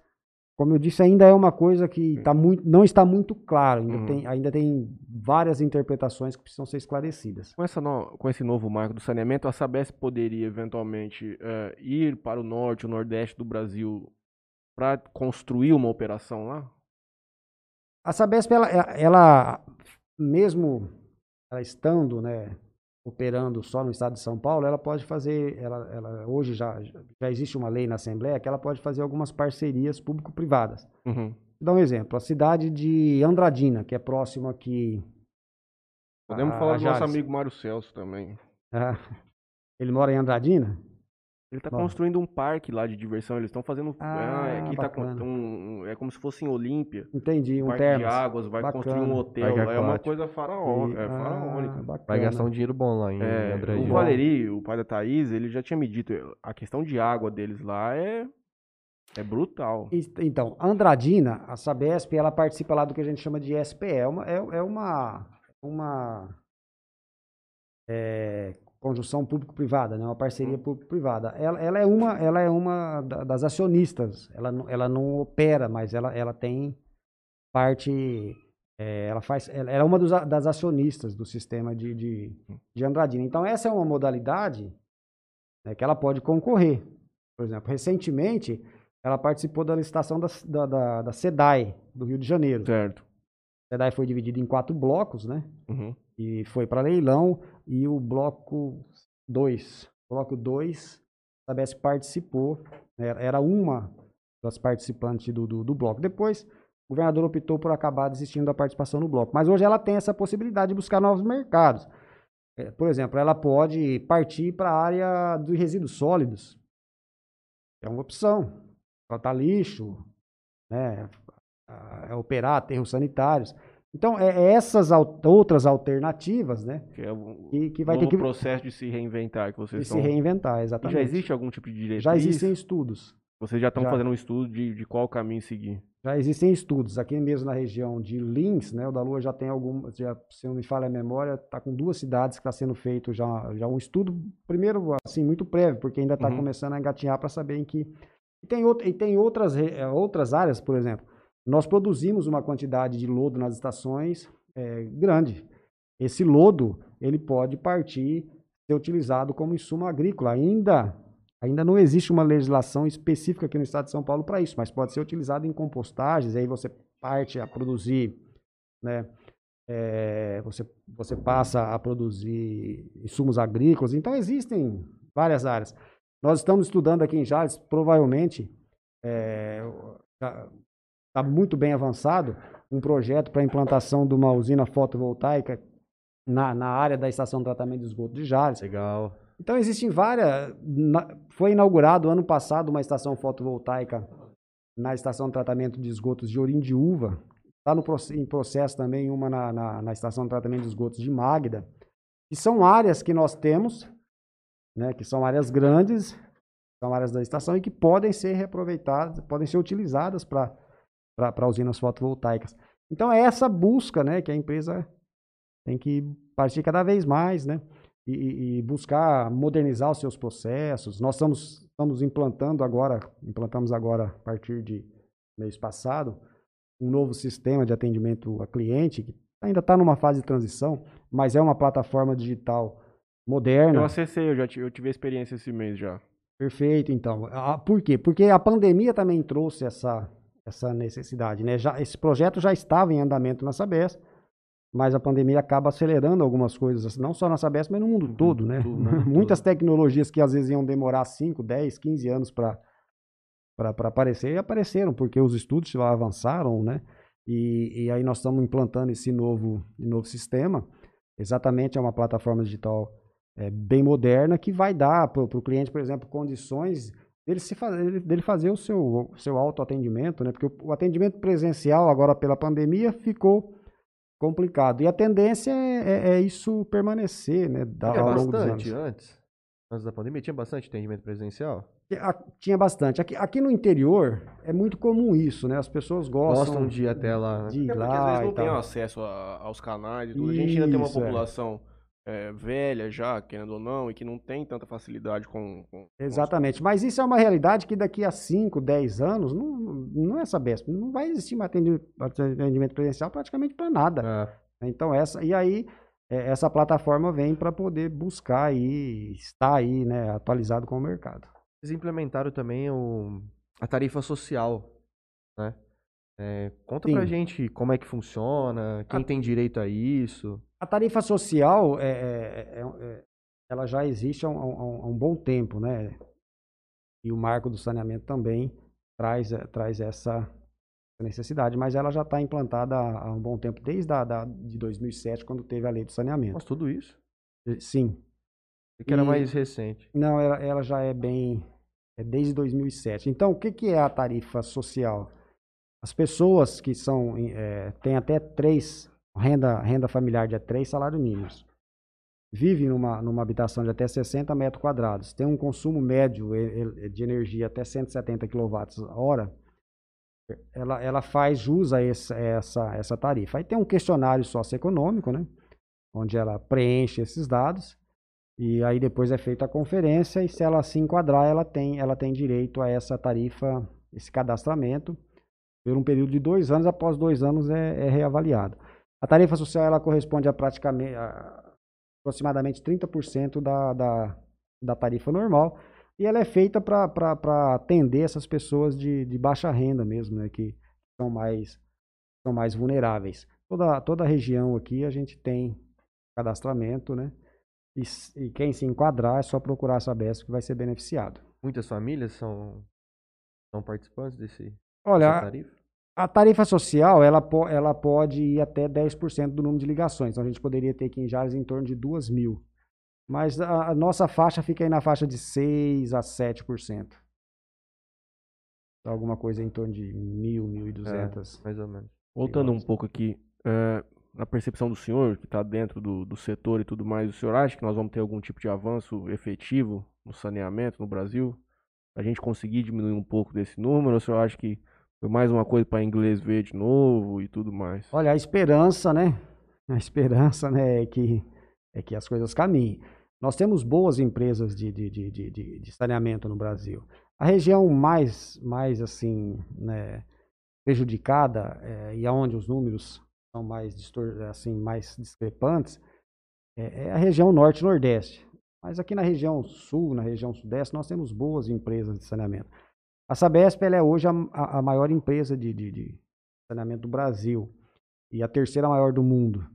como eu disse, ainda é uma coisa que tá muito, não está muito claro. Ainda, uhum. tem, ainda tem várias interpretações que precisam ser esclarecidas. Com, essa no, com esse novo marco do saneamento, a Sabesp poderia eventualmente uh, ir para o norte, o nordeste do Brasil para construir uma operação lá? A Sabesp, ela, ela mesmo ela estando né, operando só no estado de São Paulo, ela pode fazer, ela, ela hoje já, já existe uma lei na Assembleia que ela pode fazer algumas parcerias público-privadas. Uhum. Vou dar um exemplo, a cidade de Andradina, que é próximo aqui. Podemos a- falar a do nosso amigo Mário Celso também. Ah, ele mora em Andradina? Ele tá construindo um parque lá de diversão. Eles estão fazendo. Ah, aqui tá com bacana. um, um- é como se fosse em Olímpia. Entendi, Um um parque de termas. águas, vai construir um Bacana. hotel. É uma coisa faraó, E- é, ah, faraônica. bacana. Vai gastar um dinheiro bom lá em É, Andradina. o Valeri, o pai da Thaís, ele já tinha me dito, a questão de água deles lá é, é brutal. Então, Andradina, a Sabesp, ela participa lá do que a gente chama de SPE. É uma, é, é uma, uma é, conjunção público-privada, né? uma parceria público-privada. Ela, ela é uma, ela é uma da- das acionistas. Ela, não- ela não opera, mas ela, ela tem parte. é, ela faz. Ela é uma dos das acionistas do sistema de, de, de Andradina. Então, essa é uma modalidade né, que ela pode concorrer. Por exemplo, recentemente, ela participou da licitação da, da, da, da SEDAI, do Rio de Janeiro. Certo. A SEDAI foi dividida em quatro blocos, né? Uhum. E foi para leilão. E o bloco 2, bloco 2, a Sabesp participou. né, Era uma das participantes do, do, do bloco. Depois, o governador optou por acabar desistindo da participação no bloco. Mas hoje ela tem essa possibilidade de buscar novos mercados. É, por exemplo, ela pode partir para a área dos resíduos sólidos. É uma opção. Tratar lixo, né? é operar aterros sanitários. Então, é, é essas outras alternativas, né? Que é o Que, que vai ter que processo de se reinventar que vocês de se estão... reinventar, E exatamente. já existe algum tipo de diretriz? Já existem estudos. Vocês já estão Já. fazendo um estudo de, de qual caminho seguir. Já existem estudos. Aqui mesmo na região de Lins, né? O da Lua já tem algumas, já, se não me falha a memória, está com duas cidades que está sendo feito já, já um estudo, primeiro, assim, muito prévio, porque ainda está Uhum. começando a engatinhar para saber em que. E tem, outra, e tem outras, eh, outras áreas, por exemplo. Nós produzimos uma quantidade de lodo nas estações eh, grande. Esse lodo, ele pode partir, ser utilizado como insumo agrícola. Ainda, ainda não existe uma legislação específica aqui no estado de São Paulo para isso, mas pode ser utilizado em compostagens, aí você parte a produzir, né? eh, você, você passa a produzir insumos agrícolas. Então, existem várias áreas. Nós estamos estudando aqui em Jales, provavelmente, está muito bem avançado, um projeto para a implantação de uma usina fotovoltaica na, na área da estação de tratamento de esgoto de Jales. Legal. Então, existem várias. na- foi inaugurado ano passado uma estação fotovoltaica na estação de tratamento de esgotos de Orindiúva. Está no, em processo também uma na, na, na estação de tratamento de esgotos de Magda. E são áreas que nós temos, né, que são áreas grandes, são áreas da estação e que podem ser reaproveitadas, podem ser utilizadas para usinas fotovoltaicas. Então, é essa busca né, que a empresa tem que partir cada vez mais, né? e- e, buscar modernizar os seus processos. Nós estamos, estamos implantando agora, implantamos agora a partir de mês passado, um novo sistema de atendimento a cliente, que ainda está numa fase de transição, mas é uma plataforma digital moderna. Eu acessei, eu já tive, eu tive experiência esse mês já. Perfeito, então. Ah, Por quê? Porque a pandemia também trouxe essa, essa necessidade, né? Já, esse projeto já estava em andamento na Sabesp, mas a pandemia acaba acelerando algumas coisas, não só na Sabesp, mas no mundo todo, né? tudo, né? Muitas tecnologias que às vezes iam demorar 5, 10, 15 anos para aparecer, apareceram, porque os estudos já avançaram, né? E, e aí nós estamos implantando esse novo, novo sistema. Exatamente, é uma plataforma digital é, bem moderna que vai dar para o cliente, por exemplo, condições dele, se fazer, dele fazer o seu, seu autoatendimento, né? Porque o, o atendimento presencial, agora pela pandemia, ficou complicado. E a tendência é, é- é isso permanecer, né? da- Tinha ao longo dos bastante anos. antes. Antes da pandemia, tinha bastante atendimento presencial. Tinha bastante. Aqui, aqui no interior é muito comum isso, né? As pessoas gostam, Gostam de ir até lá. né? de ir É porque às lá vezes e não tem acesso a- aos canais e tudo. A gente ainda tem uma Isso, é. população é, velha já, querendo ou não, e que não tem tanta facilidade com. com- com Exatamente. Mas isso é uma realidade que daqui a 5, 10 anos não, não é essa Besp. Não vai existir mais atendimento, atendimento presencial praticamente para nada. É. Então, essa, e aí, é, essa plataforma vem para poder buscar e estar aí, né, atualizado com o mercado. Eles implementaram também o, a tarifa social, né? É, conta pra Sim. gente como é que funciona, quem A- tem direito a isso. A tarifa social, é, é, é, é ela já existe há um, há um, bom tempo, né? E o marco do saneamento também traz, é, traz essa necessidade, mas ela já está implantada há, um bom tempo, desde a, da, de 2007, quando teve a lei do saneamento. Mas tudo isso? Sim. E que era mais recente. Não, ela, ela já é bem. É desde 2007. Então, o que, que é a tarifa social? As pessoas que são. É, têm até três. Renda, renda familiar de três salários mínimos. Vivem numa, numa habitação de até 60 metros quadrados. Tem um consumo médio de energia até 170 kWh. Ela, ela faz jus a essa, essa, essa tarifa. Aí tem um questionário socioeconômico, né? Onde ela preenche esses dados e aí depois é feita a conferência e se ela se enquadrar, ela tem, ela tem direito a essa tarifa, esse cadastramento, por um período de dois anos, após dois anos é, é reavaliado. A tarifa social ela corresponde a praticamente a, aproximadamente 30% da, da, da tarifa normal e ela é feita para atender essas pessoas de, de baixa renda mesmo, né, que são mais, são mais vulneráveis. Toda, toda a região aqui a gente tem cadastramento, né? E, e, quem se enquadrar é só procurar a Sabesp que vai ser beneficiado. Muitas famílias são, são participantes desse Olha, tarifa? A tarifa social ela, ela pode ir até 10% do número de ligações. Então a gente poderia ter aqui em Jales em torno de 2 mil. Mas a, a nossa faixa fica aí na faixa de 6 a 7%. Alguma coisa em torno de 1.000, 1.200. É, mais ou menos. Voltando um pouco aqui, é, na percepção do senhor, que está dentro do, do setor e tudo mais, o senhor acha que nós vamos ter algum tipo de avanço efetivo no saneamento no Brasil? A gente conseguir diminuir um pouco desse número? Ou o senhor acha que foi mais uma coisa para inglês ver de novo e tudo mais? Olha, a esperança, né? A esperança né, é, que, é que as coisas caminhem. Nós temos boas empresas de, de, de, de, de saneamento no Brasil. A região mais, mais assim, né, prejudicada é, e aonde os números são mais, assim, mais discrepantes é, é a região norte-nordeste. Mas aqui na região sul, na região sudeste, nós temos boas empresas de saneamento. A Sabesp é hoje a, a maior empresa de, de, de, saneamento do Brasil e a terceira maior do mundo.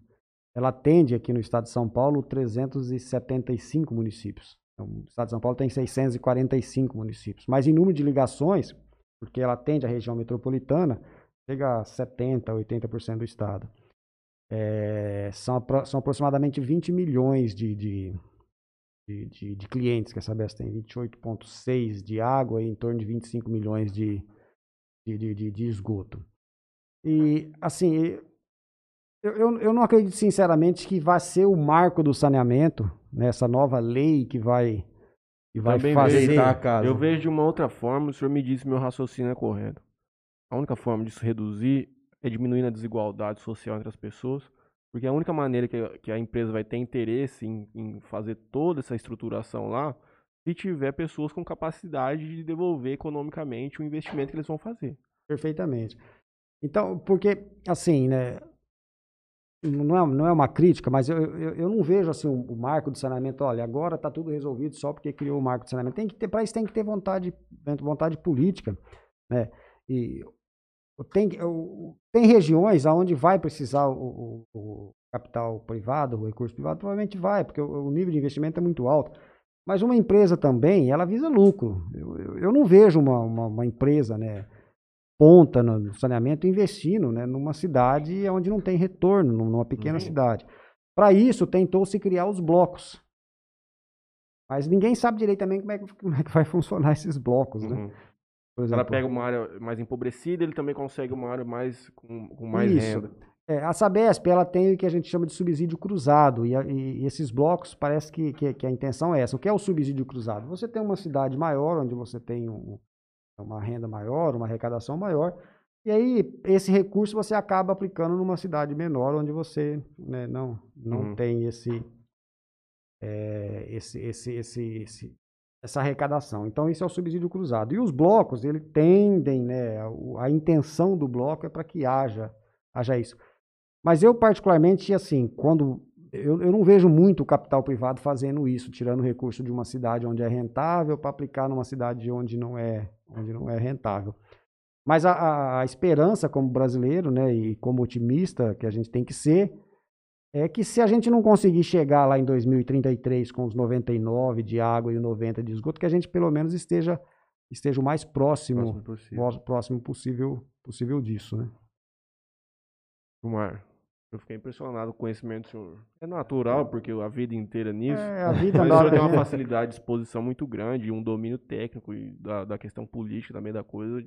Ela atende aqui no estado de São Paulo 375 municípios. Então, o estado de São Paulo tem 645 municípios. Mas em número de ligações, porque ela atende a região metropolitana, chega a 70%, 80% do estado. É, são, são aproximadamente 20 milhões de, de, de, de, de clientes que a Sabesp tem, 28,6 de água e em torno de 25 milhões de, de, de, de esgoto. E, assim, eu, eu, eu, não acredito sinceramente que vai ser o marco do saneamento, nessa né, nova lei que vai, que vai fazer. Vejo, eu vejo de uma outra forma, o senhor me disse que meu raciocínio é correto. A única forma disso reduzir é diminuindo a desigualdade social entre as pessoas, porque a única maneira que a, que a empresa vai ter interesse em, em, fazer toda essa estruturação lá, se tiver pessoas com capacidade de devolver economicamente o investimento que eles vão fazer. Perfeitamente. Então, porque, assim, né, não é, não é uma crítica, mas eu, eu, eu não vejo assim o, marco de saneamento, olha, agora está tudo resolvido só porque criou o marco de saneamento. Tem que ter, para isso tem que ter vontade, vontade política, né? E tem, tem regiões onde vai precisar o, o, o, capital privado, o recurso privado, provavelmente vai, porque o, o, nível de investimento é muito alto. Mas uma empresa também, ela visa lucro. Eu, eu, eu não vejo uma, uma, uma, empresa né, ponta no saneamento investindo né, numa cidade onde não tem retorno, numa pequena uhum. cidade. Para isso, tentou-se criar os blocos. Mas ninguém sabe direito também como é, que, como é que vai funcionar esses blocos, né? Uhum. Por ela pega uma área mais empobrecida, ele também consegue uma área mais com, com mais Isso. renda. É, a Sabesp ela tem o que a gente chama de subsídio cruzado, e, e, e esses blocos parece que, que, que, a intenção é essa. O que é o subsídio cruzado? Você tem uma cidade maior, onde você tem um, uma renda maior, uma arrecadação maior, e aí esse recurso você acaba aplicando numa cidade menor, onde você né, não, não uhum. tem esse, é, esse, esse, esse, esse, essa arrecadação. Então, isso é o subsídio cruzado. E os blocos, ele tendem, né, a, intenção do bloco é para que haja, haja isso. Mas eu, particularmente, assim, quando. Eu, eu não vejo muito o capital privado fazendo isso, tirando recurso de uma cidade onde é rentável para aplicar numa cidade onde não é, onde não é rentável. Mas a, a, a esperança como brasileiro, né, e como otimista que a gente tem que ser, é que se a gente não conseguir chegar lá em 2033 com os 99 de água e o 90 de esgoto, que a gente pelo menos esteja, esteja o mais próximo, Próximo possível. próximo, possível, possível disso, né? Gilmar, eu fiquei impressionado com o conhecimento do senhor. É natural, porque a vida inteira nisso. É, a vida Mas o nova, senhor tem uma facilidade de exposição muito grande, um domínio técnico e da, da questão política também da coisa.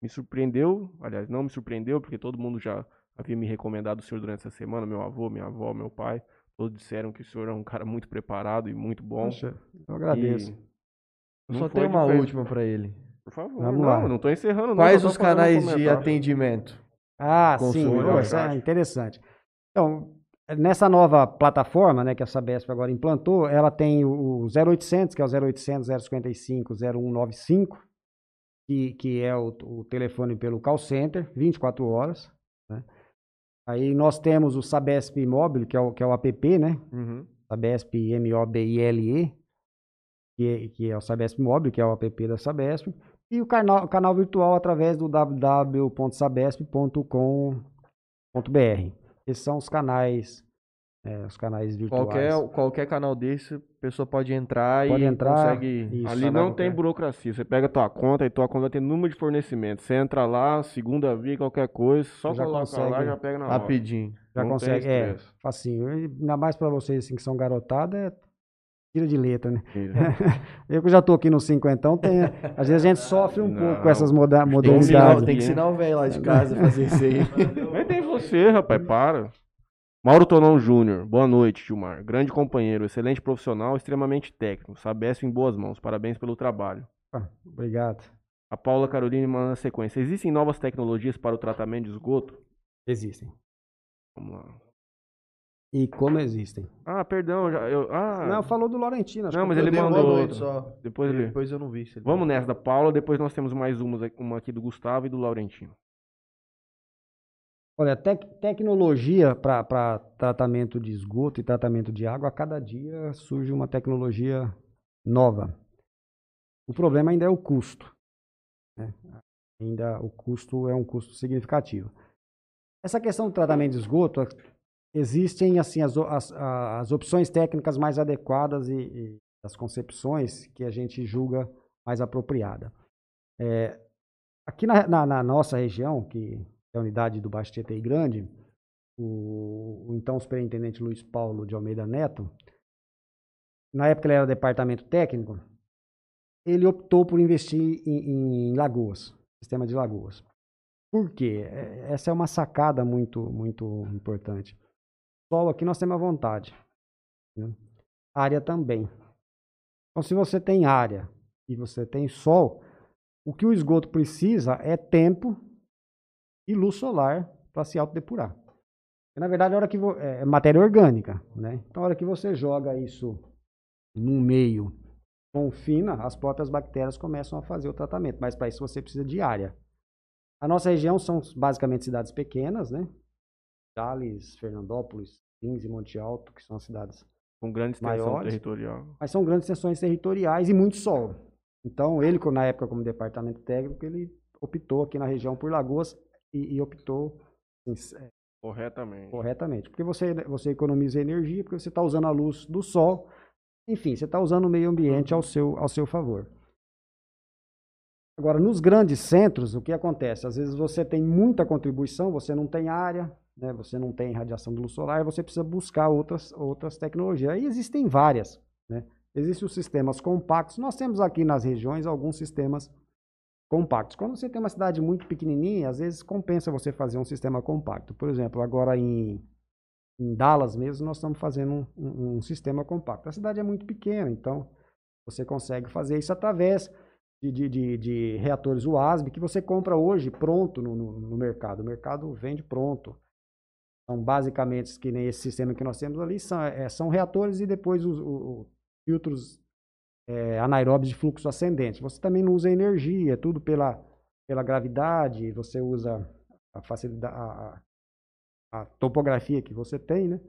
Me surpreendeu, aliás, não me surpreendeu, porque todo mundo já havia me recomendado o senhor durante essa semana, meu avô, minha avó, meu pai. Todos disseram que o senhor é um cara muito preparado e muito bom. Poxa, eu agradeço. E Eu só tenho uma diferente. última pra ele. Por favor, Vamos não, lá. não tô encerrando não. Quais os fazendo um canais de atendimento? Ah, sim, consumidor. isso é interessante. Então, nessa nova plataforma, né, que a Sabesp agora implantou, ela tem o 0800, que é o 0800 055 0195, que, que é o, o telefone pelo call center, 24 horas. Aí nós temos o Sabesp Mobile, que é o, que é o app, né? Uhum. Sabesp M-O-B-I-L-E, que, é- que é o Sabesp Mobile, que é o app da Sabesp, e o canal, o canal virtual através do www.sabesp.com.br. Esses são os canais, é, os canais virtuais. Qualquer, qualquer canal desse, a pessoa pode entrar Pode e entrar, consegue... isso. Ali não qualquer- tem burocracia. Você pega a tua conta e tua conta tem número de fornecimento. Você entra lá, segunda via, qualquer coisa, só Já coloca lá consegue já pega na hora. Rapidinho. Já não consegue, é, facinho. E Ainda mais para vocês assim, que são garotada, é tira de letra, né? Eu que já tô aqui no cinquentão, tem, às vezes a gente sofre um Não, pouco com essas moda- modernidades. tem que ensinar o velho lá de casa a fazer isso aí. Mas tem você, rapaz, para. Mauro Tonon Júnior, boa noite, Gilmar. Grande companheiro, excelente profissional, extremamente técnico. Sabesp em boas mãos. Parabéns pelo trabalho. Ah, Obrigado. A Paula Carolina manda na sequência. Existem novas tecnologias para o tratamento de esgoto? Existem. Vamos lá. E como existem. Ah, perdão. Já, eu, ah, Não, falou do Laurentino. acho Não, que mas ele mandou boa noite só. depois ele... Depois eu não vi. se ele- Vamos nessa da Paula, depois nós temos mais umas, uma aqui do Gustavo e do Laurentino. Olha, tec- tecnologia para tratamento de esgoto e tratamento de água, a cada dia surge uma tecnologia nova. O problema ainda é o custo. né? Ainda o custo é um custo significativo. Essa questão do tratamento de esgoto, existem assim as, as, as opções técnicas mais adequadas e, e as concepções que a gente julga mais apropriada. É, aqui na, na- na nossa região, que é a unidade do Baixo Tietê Grande, o, o então superintendente Luiz Paulo de Almeida Neto, na época ele era departamento técnico, ele optou por investir em, em lagoas, sistema de lagoas. Por quê? É- Essa é uma sacada muito, muito importante. Solo aqui nós temos à vontade. né? Área também. Então, se você tem área e você tem sol, o que o esgoto precisa é tempo e luz solar para se autodepurar. Na verdade, a hora que vo- é matéria orgânica, né? Então, a hora que você joga isso num meio confina, as próprias bactérias começam a fazer o tratamento. Mas para isso você precisa de área. A nossa região são basicamente cidades pequenas, né? Jales, Fernandópolis, Lins e Monte Alto, que são as cidades Com grande extensão Maiores. territorial. mas são grandes extensões territoriais e muito sol. Então, ele, na época, como departamento técnico, ele optou aqui na região por Lagoas e, e optou é, Corretamente. corretamente. Porque você, você economiza energia, porque você está usando a luz do sol. Enfim, você está usando o meio ambiente ao seu, ao seu favor. Agora, nos grandes centros, o que acontece? Às vezes você tem muita contribuição, você não tem área, né? você não tem radiação de luz solar, você precisa buscar outras, outras tecnologias. Aí existem várias. Né? Existem os sistemas compactos. Nós temos aqui nas regiões alguns sistemas compactos. Quando você tem uma cidade muito pequenininha, às vezes compensa você fazer um sistema compacto. Por exemplo, agora em, em Dallas mesmo, nós estamos fazendo um, um- um sistema compacto. A cidade é muito pequena, então você consegue fazer isso através de, de, de, de reatores UASB que você compra hoje pronto no, no, no mercado. O mercado vende pronto. Então, basicamente, que nem esse sistema que nós temos ali, são, é, são reatores e depois os, o- o filtros é, anaeróbios de fluxo ascendente. Você também não usa energia, é tudo pela, pela gravidade, você usa a facilidade, a, a- topografia que você tem, né?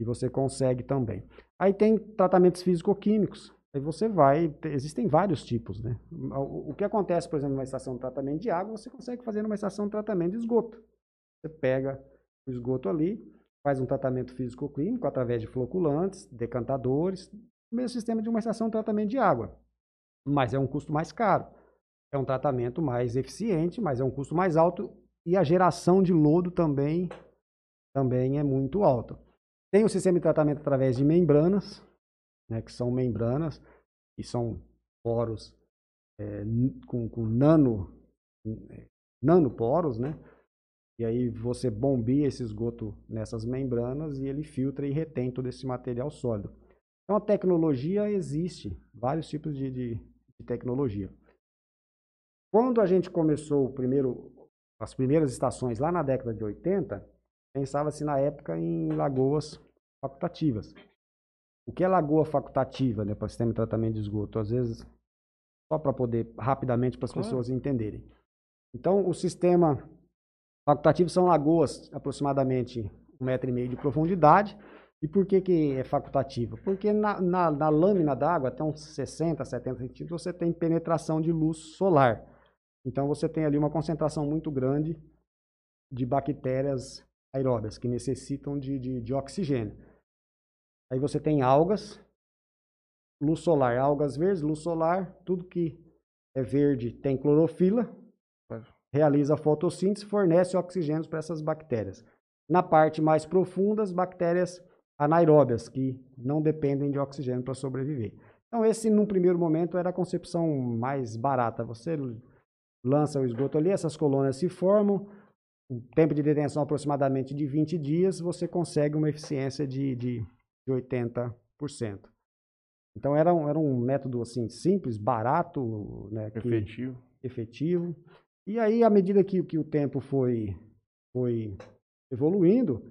E você consegue também. Aí tem tratamentos físico-químicos. Aí você vai, te- existem vários tipos, né? O, que acontece, por exemplo, numa estação de tratamento de água, você consegue fazer numa estação de tratamento de esgoto. Você pega o esgoto ali, faz um tratamento físico-químico através de floculantes, decantadores, mesmo sistema de uma estação de tratamento de água. Mas é um custo mais caro. É um tratamento mais eficiente, mas é um custo mais alto e a geração de lodo também, também é muito alta. Tem o sistema de tratamento através de membranas, né, que são membranas, que são poros é, com, com nano, é, nanoporos, né? E aí você bombia esse esgoto nessas membranas e ele filtra e retém todo esse material sólido. Então a tecnologia existe, vários tipos de, de, de tecnologia. Quando a gente começou o primeiro, as primeiras estações lá na década de 80, pensava-se na época em lagoas facultativas. O que é lagoa facultativa né, para o sistema de tratamento de esgoto? Às vezes, só para poder, rapidamente, para as claro. pessoas entenderem. Então, o sistema facultativo são lagoas aproximadamente um metro e meio de profundidade. E por que, que é facultativo? Porque na, na, na lâmina d'água, até uns 60, 70 centímetros, você tem penetração de luz solar. Então, você tem ali uma concentração muito grande de bactérias aeróbias que necessitam de, de, de oxigênio. Aí você tem algas, luz solar, algas verdes, luz solar, tudo que é verde tem clorofila, realiza fotossíntese, fornece oxigênio para essas bactérias. Na parte mais profunda, as bactérias anaeróbias, que não dependem de oxigênio para sobreviver. Então, esse, num primeiro momento, era a concepção mais barata. Você lança o esgoto ali, essas colônias se formam, o tempo de detenção aproximadamente de 20 dias, você consegue uma eficiência de, de de 80%. Então era um, era um método assim simples, barato, né, que, efetivo. efetivo. E aí, à medida que, que o tempo foi, foi evoluindo,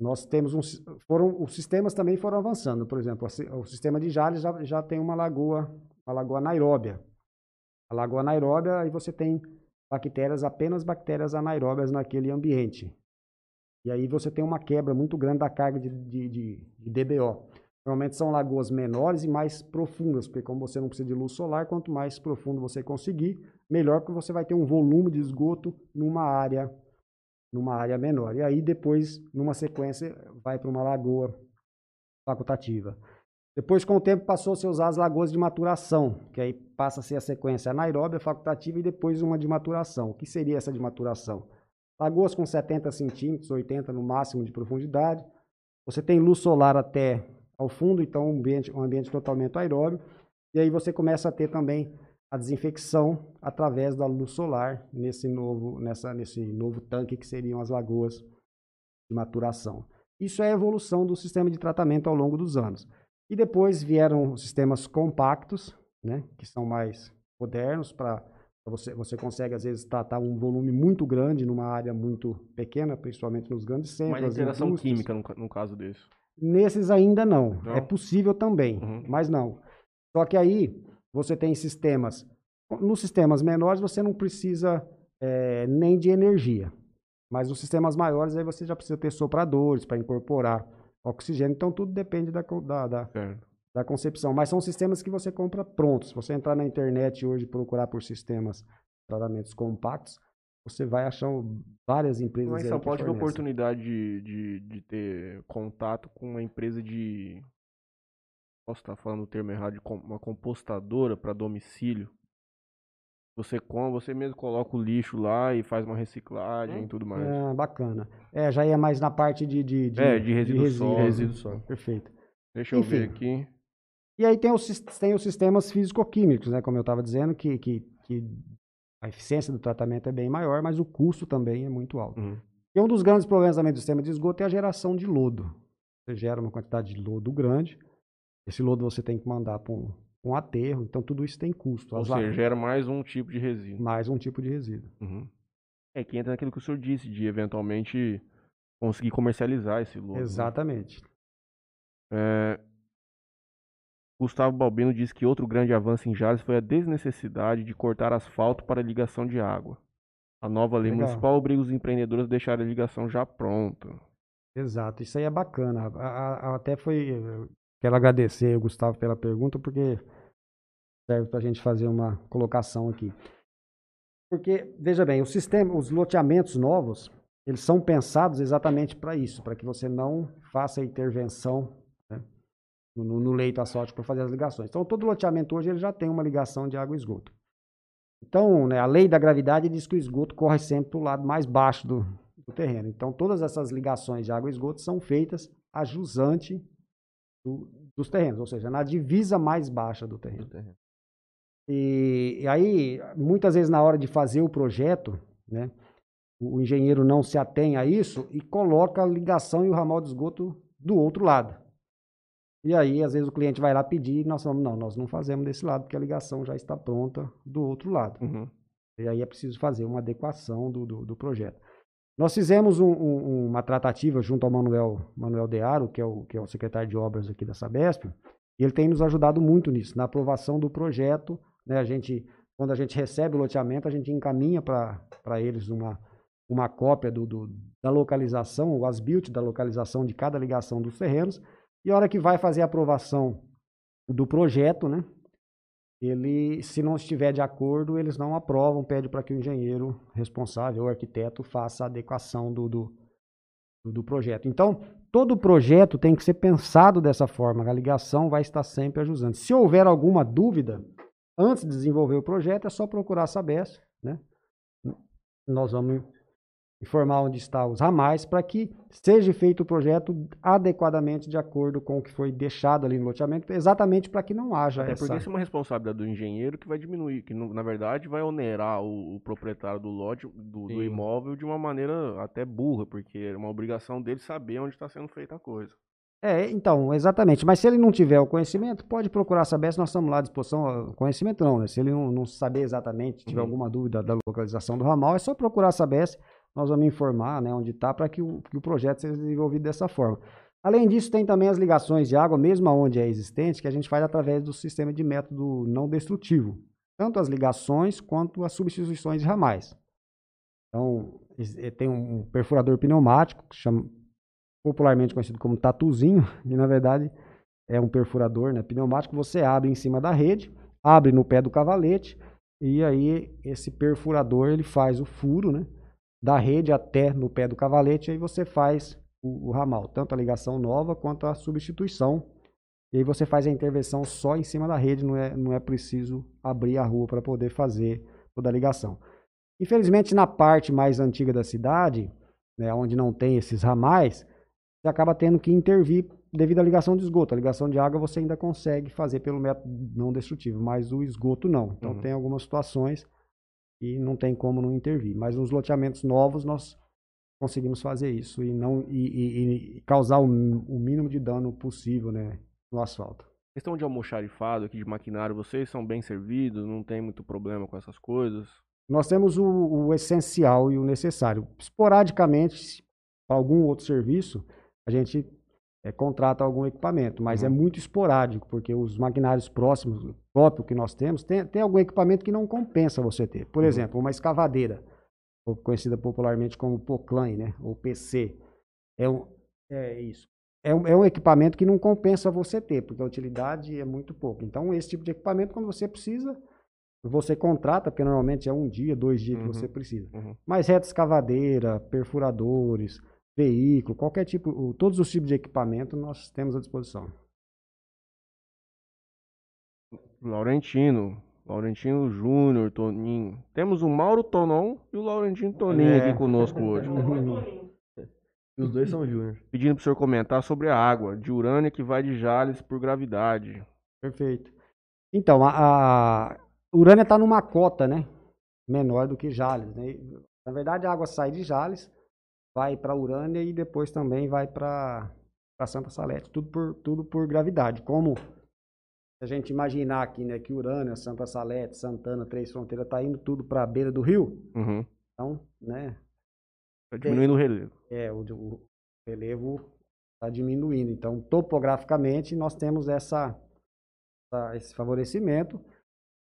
nós temos um, foram, os sistemas também foram avançando. Por exemplo, o sistema de Jales já, já tem uma lagoa, uma lagoa anaeróbia. A lagoa anaeróbia, aí você tem bactérias, apenas bactérias anaeróbias naquele ambiente. E aí você tem uma quebra muito grande da carga de, de, de, de DBO. Normalmente são lagoas menores e mais profundas, porque como você não precisa de luz solar, quanto mais profundo você conseguir, melhor porque você vai ter um volume de esgoto numa área numa área menor. E aí depois, numa sequência, vai para uma lagoa facultativa. Depois, com o tempo, passou a se usar as lagoas de maturação, que aí passa a ser a sequência anaeróbia, facultativa e depois uma de maturação. O que seria essa de maturação? Lagoas com 70 centímetros, 80 no máximo de profundidade. Você tem luz solar até ao fundo, então um ambiente, um ambiente totalmente aeróbio. E aí você começa a ter também a desinfecção através da luz solar nesse novo, nessa, nesse novo tanque que seriam as lagoas de maturação. Isso é a evolução do sistema de tratamento ao longo dos anos. E depois vieram os sistemas compactos, né, que são mais modernos para você, você consegue, às vezes, tratar um volume muito grande numa área muito pequena, principalmente nos grandes centros. Mas interação química, no, no, caso desse? Nesses ainda não. não? É possível também, uhum. mas não. Só que aí você tem sistemas. Nos sistemas menores você não precisa é, nem de energia. Mas nos sistemas maiores aí você já precisa ter sopradores para incorporar oxigênio. Então tudo depende da, da, da, da concepção. Mas são sistemas que você compra prontos. Se você entrar na internet hoje e procurar por sistemas tratamentos compactos, você vai achar várias empresas. Mas São Paulo tive a oportunidade de, de, de, ter contato com uma empresa de. Posso estar falando o termo errado, de uma compostadora para domicílio. Você come, você mesmo coloca o lixo lá e faz uma reciclagem e tudo mais. É, bacana. É, já ia mais na parte de. de, de é, de resíduo, de resíduo, resíduo só. Perfeito. Deixa Enfim, eu ver aqui. E aí tem os, tem os sistemas físico-químicos, né? Como eu estava dizendo, que, que, que, a eficiência do tratamento é bem maior, mas o custo também é muito alto. Uhum. E um dos grandes problemas também do sistema de esgoto é a geração de lodo. Você gera uma quantidade de lodo grande, esse lodo você tem que mandar para um, um aterro, então tudo isso tem custo. Ou seja, gera mais um tipo de resíduo. Mais um tipo de resíduo. Uhum. É que entra naquilo que o senhor disse, de eventualmente conseguir comercializar esse lodo. Né? Exatamente. Né? É, Gustavo Balbino diz que outro grande avanço em Jales foi a desnecessidade de cortar asfalto para ligação de água. A nova lei Legal. municipal obriga os empreendedores a deixar a ligação já pronta. Exato, isso aí é bacana. A, a, até foi. Quero agradecer Gustavo pela pergunta, porque serve para a gente fazer uma colocação aqui. Porque, veja bem, o sistema, os loteamentos novos, eles são pensados exatamente para isso, para que você não faça intervenção né, no, no, leito asfáltico para fazer as ligações. Então, todo loteamento hoje ele já tem uma ligação de água e esgoto. Então, né, a lei da gravidade diz que o esgoto corre sempre para o lado mais baixo do, do, terreno. Então, todas essas ligações de água e esgoto são feitas a jusante do, dos terrenos, ou seja, na divisa mais baixa do terreno. Do terreno. E, e, aí, muitas vezes na hora de fazer o projeto, né, o engenheiro não se atém a isso e coloca a ligação e o ramal de esgoto do outro lado. E aí, às vezes, o cliente vai lá pedir e nós falamos, não, nós não fazemos desse lado, porque a ligação já está pronta do outro lado. Uhum. E aí é preciso fazer uma adequação do, do, do projeto. Nós fizemos um, um, uma tratativa junto ao Manuel, Manuel Dearo, que é, o, que é o secretário de obras aqui da Sabesp, e ele tem nos ajudado muito nisso, na aprovação do projeto. Né, a gente, quando a gente recebe o loteamento, a gente encaminha para eles uma, uma cópia do, do, da localização, o as-built da localização de cada ligação dos terrenos, e a hora que vai fazer a aprovação do projeto, né, ele, se não estiver de acordo, eles não aprovam, pede para que o engenheiro responsável, o arquiteto, faça a adequação do, do, do projeto. Então, todo projeto tem que ser pensado dessa forma, a ligação vai estar sempre ajustando. Se houver alguma dúvida, antes de desenvolver o projeto, é só procurar a Sabesp, né? Nós vamos informar onde estão os ramais para que seja feito o projeto adequadamente de acordo com o que foi deixado ali no loteamento, exatamente para que não haja Até essa... porque isso é uma responsabilidade do engenheiro que vai diminuir, que na verdade vai onerar o, o proprietário do lote, do, do, imóvel de uma maneira até burra, porque é uma obrigação dele saber onde está sendo feita a coisa. É, então, exatamente. Mas se ele não tiver o conhecimento, pode procurar saber se nós estamos lá à disposição. Conhecimento não, né? Se ele não, não saber exatamente, tiver uhum. alguma dúvida da localização do ramal, é só procurar a Sabesp nós vamos informar né, onde está para que o, que o projeto seja desenvolvido dessa forma. Além disso, tem também as ligações de água, mesmo onde é existente, que a gente faz através do sistema de método não destrutivo. Tanto as ligações quanto as substituições de ramais. Então, tem um perfurador pneumático, que chama, popularmente conhecido como tatuzinho, e na verdade é um perfurador né, pneumático. Você abre em cima da rede, abre no pé do cavalete, e aí esse perfurador ele faz o furo, né? Da rede até no pé do cavalete, aí você faz o, o, ramal, tanto a ligação nova quanto a substituição. E aí você faz a intervenção só em cima da rede, não é, não é preciso abrir a rua para poder fazer toda a ligação. Infelizmente, na parte mais antiga da cidade, né, onde não tem esses ramais, você acaba tendo que intervir devido à ligação de esgoto. A ligação de água você ainda consegue fazer pelo método não destrutivo, mas o esgoto não. Então uhum. tem algumas situações e não tem como não intervir. Mas nos loteamentos novos nós conseguimos fazer isso e não e, e, e causar o, o, mínimo de dano possível, né, no asfalto. Questão de almoxarifado aqui de maquinário, vocês são bem servidos, não tem muito problema com essas coisas? Nós temos o, o essencial e o necessário. Esporadicamente, para algum outro serviço, a gente é, contrata algum equipamento, mas é uhum. é muito esporádico, porque os maquinários próximos, próprio que nós temos, tem, tem algum equipamento que não compensa você ter. Por uhum. exemplo, uma escavadeira, conhecida popularmente como Poclane, né, ou PC. É, um, é isso. É um, é um equipamento que não compensa você ter, porque a utilidade é muito pouco. Então, esse tipo de equipamento, quando você precisa, você contrata, porque normalmente é um dia, dois dias uhum. que você precisa. Uhum. Mas reta escavadeira, perfuradores, veículo, qualquer tipo, todos os tipos de equipamento nós temos à disposição. Laurentino, Laurentino Júnior, Toninho. Temos o Mauro Tonon e o Laurentino Toninho é. aqui conosco hoje. e os dois são Júnior. Pedindo para o senhor comentar sobre a água de Urânia que vai de Jales por gravidade. Perfeito. Então, a, a Urânia está numa cota, né? Menor do que Jales. Né? Na verdade, a água sai de Jales vai para Urânia e depois também vai para Santa Salete. Tudo por, tudo por gravidade. Como a gente imaginar aqui, né, que Urânia, Santa Salete, Santana, Três Fronteiras, tá indo tudo para a beira do rio. Uhum. Então, né? Tá diminuindo tem, o relevo. É, o, o relevo está diminuindo. Então, topograficamente, nós temos essa, essa, esse favorecimento.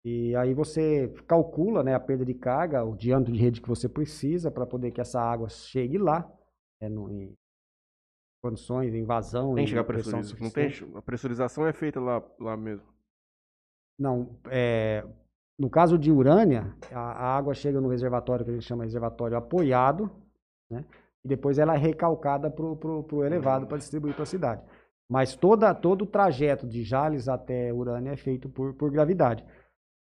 E aí você calcula né, a perda de carga, o diâmetro de rede que você precisa para poder que essa água chegue lá, né, no, em condições, em vazão. Tem chegar pressão não tem, A pressurização é feita lá, lá mesmo? Não, é, no caso de Urânia, a, a, água chega no reservatório que a gente chama de reservatório apoiado, né? E depois ela é recalcada pro, pro elevado para distribuir para a cidade. Mas toda, todo o trajeto de Jales até Urânia é feito por, por gravidade.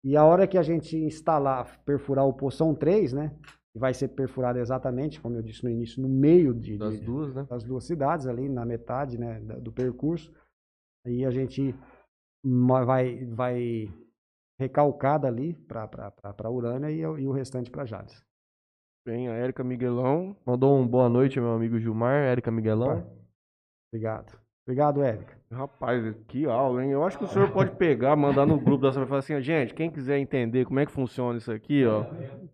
E a hora que a gente instalar, perfurar o poção 3, né? Vai ser perfurado exatamente, como eu disse no início, no meio de, Das de- duas, né? das duas cidades, ali na metade né, do percurso. Aí a gente vai, vai recalcar dali para Urânia e, o- e o restante para Jales. Bem, a Érica Miguelão. Mandou um boa noite meu amigo Gilmar, Érica Miguelão. Obrigado. Obrigado, Érica. Rapaz, que aula, hein? Eu acho que o senhor pode pegar, mandar no grupo da sua e falar assim, gente, quem quiser entender como é que funciona isso aqui, ó,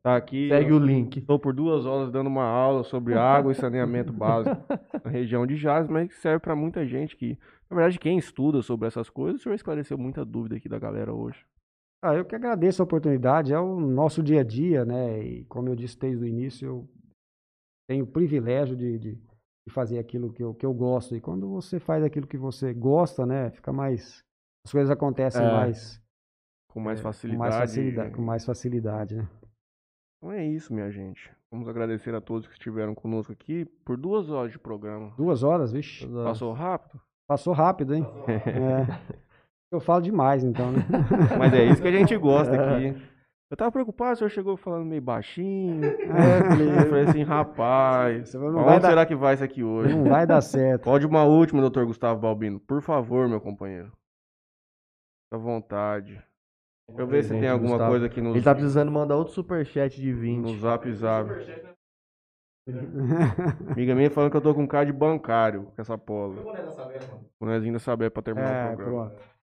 tá aqui. Segue o link. Estou por duas horas dando uma aula sobre água e saneamento básico na região de Jazz, mas serve para muita gente que, na verdade, quem estuda sobre essas coisas, o senhor esclareceu muita dúvida aqui da galera hoje. Ah, eu que agradeço a oportunidade, é o nosso dia a dia, né? E como eu disse desde o início, eu tenho o privilégio de, de, de fazer aquilo que eu, que eu gosto. E quando você faz aquilo que você gosta, né? Fica mais. As coisas acontecem É. mais, Com mais com facilidade. mais facilidade, com mais facilidade, né? Então é isso, minha gente. Vamos agradecer a todos que estiveram conosco aqui por duas horas de programa. Duas horas, vixe. Passou rápido? Passou rápido, hein? É. Eu falo demais, então, né? Mas é isso que a gente gosta aqui. Eu tava preocupado, o senhor chegou falando meio baixinho. É, Eu falei assim, rapaz, onde vai dar- será que vai isso aqui hoje? Não vai dar certo. Pode uma última, doutor Gustavo Balbino. Por favor, meu companheiro. Fica à vontade. Deixa eu ver se tem alguma Gustavo. coisa aqui no, Ele tá precisando mandar outro superchat de no 20. zap zap. Amiga minha falando que eu tô com card bancário com essa polo. Bonezinho da Saber pra terminar É, o programa. pronto.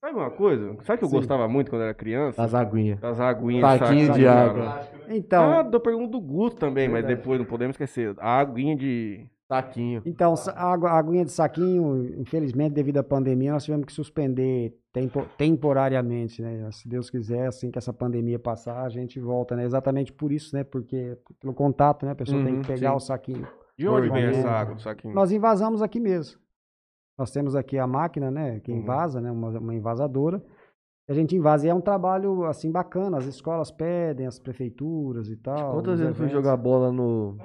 Sabe uma coisa? Sabe que eu Sim. gostava muito quando era criança? As aguinhas. Das aguinhas Saquinho saco de água. água. Então, Ah, eu pergunto do Guto também, mas depois não podemos esquecer. A aguinha de. Saquinho. Então, a água- a aguinha de saquinho, infelizmente, devido à pandemia, nós tivemos que suspender tempo- temporariamente, né? Se Deus quiser, assim que essa pandemia passar, a gente volta, né? Exatamente por isso, né? Porque pelo contato, né? A pessoa tem Uhum, que pegar sim. o saquinho. De onde vem essa água do saquinho? Nós invasamos aqui mesmo. Nós temos aqui a máquina, né? Que Uhum. invasa, né? Uma, uma invasadora. A gente invasa e é um trabalho, assim, bacana. As escolas pedem, as prefeituras e tal. Quantas vezes eu fui jogar bola no,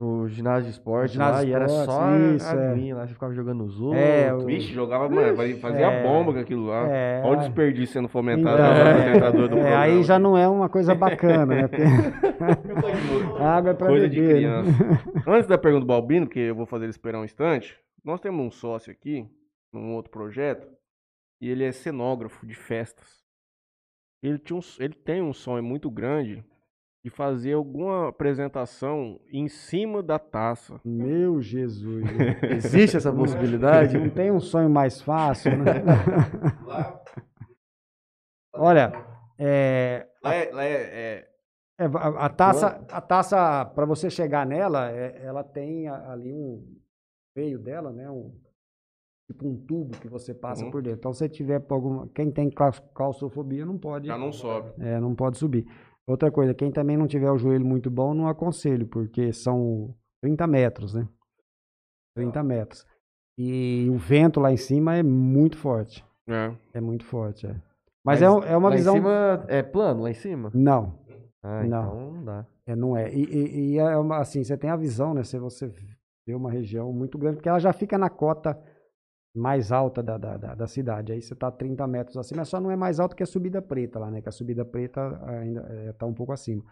no ginásio de esporte Ginásio lá de e era só a isso, é. aguinha lá, você ficava jogando os outros. É, o- Vixe, jogava, mano, fazia- É. bomba com aquilo lá. É. Olha o desperdício sendo fomentado Então, é, é, aí já não é uma coisa bacana, né? Porque a água é pra Coisa de beber. criança. né? Antes da pergunta do Balbino, que eu vou fazer ele esperar um instante, nós temos um sócio aqui, num outro projeto, e ele é cenógrafo de festas. Ele, tinha um, ele tem um sonho muito grande de fazer alguma apresentação em cima da taça. Meu Jesus. Existe essa possibilidade? Não tem um sonho mais fácil, né? Olha, é, Lá é, lá é- é- é, a, taça, a taça para você chegar nela, é- ela tem ali um veio dela, né? Um, tipo um tubo que você passa Uhum. por dentro. Então, se tiver alguma, quem tem claus- claustrofobia não pode, já não sobe. é, não pode subir. Outra coisa, quem também não tiver o joelho muito bom, não aconselho, porque são 30 metros, né? 30 metros. E o vento lá em cima é muito forte. É. É muito forte, é. Mas, é, um- é uma lá visão. Em cima é plano, lá em cima? Não, Ah, Não. então não dá. é, não é. E, e- e é uma, assim, você tem a visão, né? Se você vê uma região muito grande, porque ela já fica na cota mais alta da, da, da, da cidade. Aí você tá 30 metros acima, só não é mais alto que a subida preta lá, né? Que a subida preta ainda é, tá um pouco acima.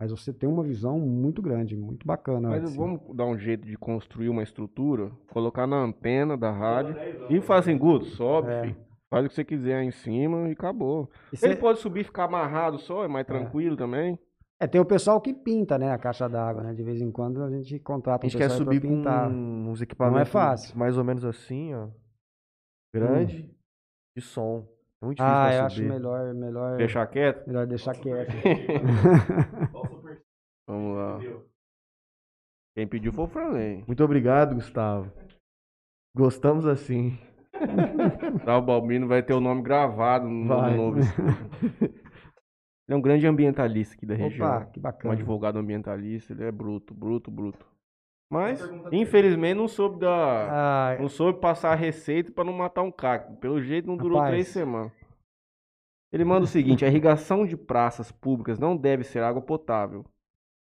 Mas você tem uma visão muito grande, muito bacana. Mas assim. vamos dar um jeito de construir uma estrutura, colocar na antena da rádio e falar assim, Guto, sobe, É. filho. faz o que você quiser aí em cima e acabou. E cê- Ele pode subir e ficar amarrado só, é mais tranquilo também. É, tem o pessoal que pinta, né, a caixa d'água, né? De vez em quando a gente contrata A um gente quer pessoal pra subir com pintar. uns equipamentos fácil. mais ou menos assim, ó. Grande, de som. É muito difícil Ah, eu acho subir. melhor, melhor, Deixar quieto? melhor deixar quieto. Vamos lá. Quem pediu foi o Franley. Muito obrigado, Gustavo. Gostamos assim. Tá, o Balbino vai ter o nome gravado no Vai. novo. Ele é um grande ambientalista aqui da região. Opa, que um bacana. advogado ambientalista, ele é bruto, bruto, bruto. Mas, infelizmente, não soube dar. Ah, Não soube passar a receita pra não matar um cacto. Pelo jeito, não durou Rapaz. três semanas. Ele manda o seguinte: a irrigação de praças públicas não deve ser água potável.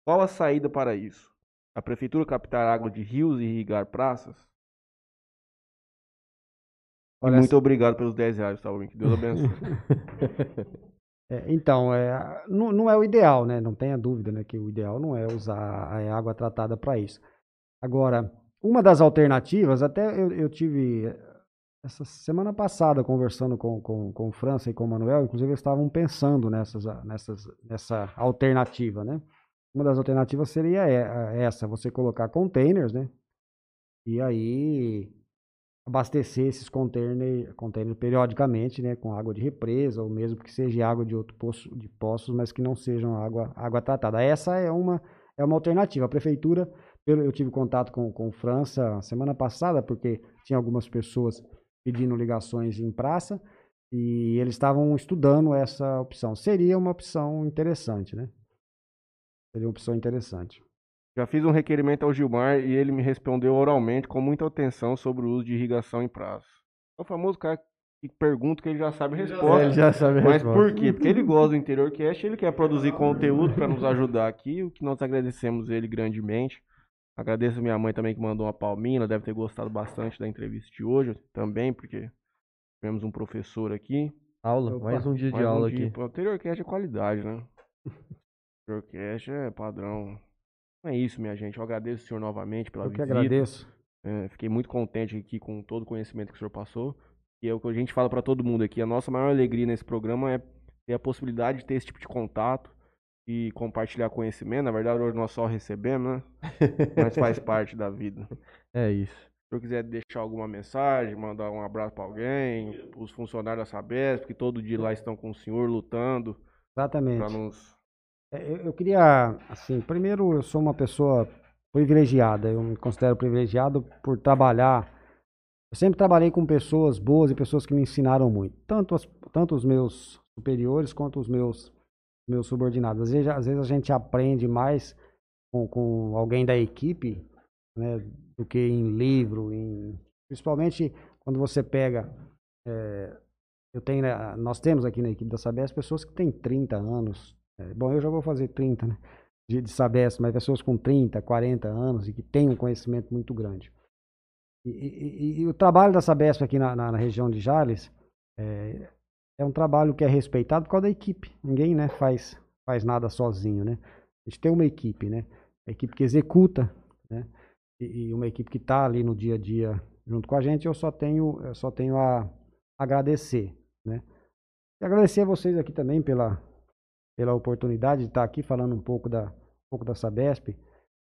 Qual a saída para isso? A prefeitura captar água de rios e irrigar praças? E Olha, muito obrigado pelos 10 reais, tá, Wink? Deus abençoe. É, então, é, não, não é o ideal, né? Não tenha dúvida, né? Que o ideal não é usar a água tratada para isso. Agora, uma das alternativas, até eu, eu tive essa semana passada conversando com, com, com o França e com o Manuel, inclusive eles estavam pensando nessas, nessas, nessa alternativa, né? Uma das alternativas seria e- essa, você colocar containers, né? E aí abastecer esses containers container periodicamente, né, com água de represa ou mesmo que seja água de outro poço, de poços, mas que não sejam água, água tratada. Essa é uma é uma alternativa. A prefeitura, eu, tive contato com, com França semana passada porque tinha algumas pessoas pedindo ligações em praça e eles estavam estudando essa opção. Seria uma opção interessante, né? Seria uma opção interessante. Já fiz um requerimento ao Gilmar e ele me respondeu oralmente com muita atenção sobre o uso de irrigação em praça. É o famoso cara que pergunta que ele já sabe a resposta. Ele já sabe a Mas resposta. por quê? Porque ele gosta do Interior Cast, ele quer produzir conteúdo para nos ajudar aqui, o que nós agradecemos ele grandemente. Agradeço a minha mãe também que mandou uma palminha, ela deve ter gostado bastante da entrevista de hoje também, porque tivemos um professor aqui. Aula, Opa. mais um dia de Mais um aula dia. aqui. O Interior Cast é qualidade, né? O Cast é padrão. É isso, minha gente. Eu agradeço o senhor novamente pela Eu que visita. agradeço. É, fiquei muito contente aqui com todo o conhecimento que o senhor passou. E é o que a gente fala para todo mundo aqui. A nossa maior alegria nesse programa é ter a possibilidade de ter esse tipo de contato e compartilhar conhecimento. Na verdade, hoje nós só recebemos, né? Mas faz parte da vida. Se É isso. o senhor quiser deixar alguma mensagem, mandar um abraço para alguém, os funcionários da Sabesp, que todo dia lá estão com o senhor lutando Exatamente. para nos. É, Eu, eu queria, assim, primeiro eu sou uma pessoa privilegiada, eu me considero privilegiado por trabalhar. Eu sempre trabalhei com pessoas boas e pessoas que me ensinaram muito, tanto, as, tanto os meus superiores quanto os meus, meus subordinados. Às vezes, às vezes a gente aprende mais com, com alguém da equipe né, do que em livro, em, principalmente quando você pega. é, eu tenho, né, nós temos aqui na equipe da Sabesp pessoas que têm 30 anos, é, bom, eu já vou fazer 30, né? De, de Sabesp, mas pessoas com 30, 40 anos e que têm um conhecimento muito grande. E, e- e- o trabalho da Sabesp aqui na, na- na região de Jales é, é um trabalho que é respeitado por causa da equipe. Ninguém né, faz, faz nada sozinho, né? A gente tem uma equipe, né? A equipe que executa, né? E, e uma equipe que está ali no dia a dia junto com a gente. Eu só tenho, eu só tenho a agradecer, né? E agradecer a vocês aqui também pela, pela oportunidade de estar aqui falando um pouco da, um pouco da Sabesp.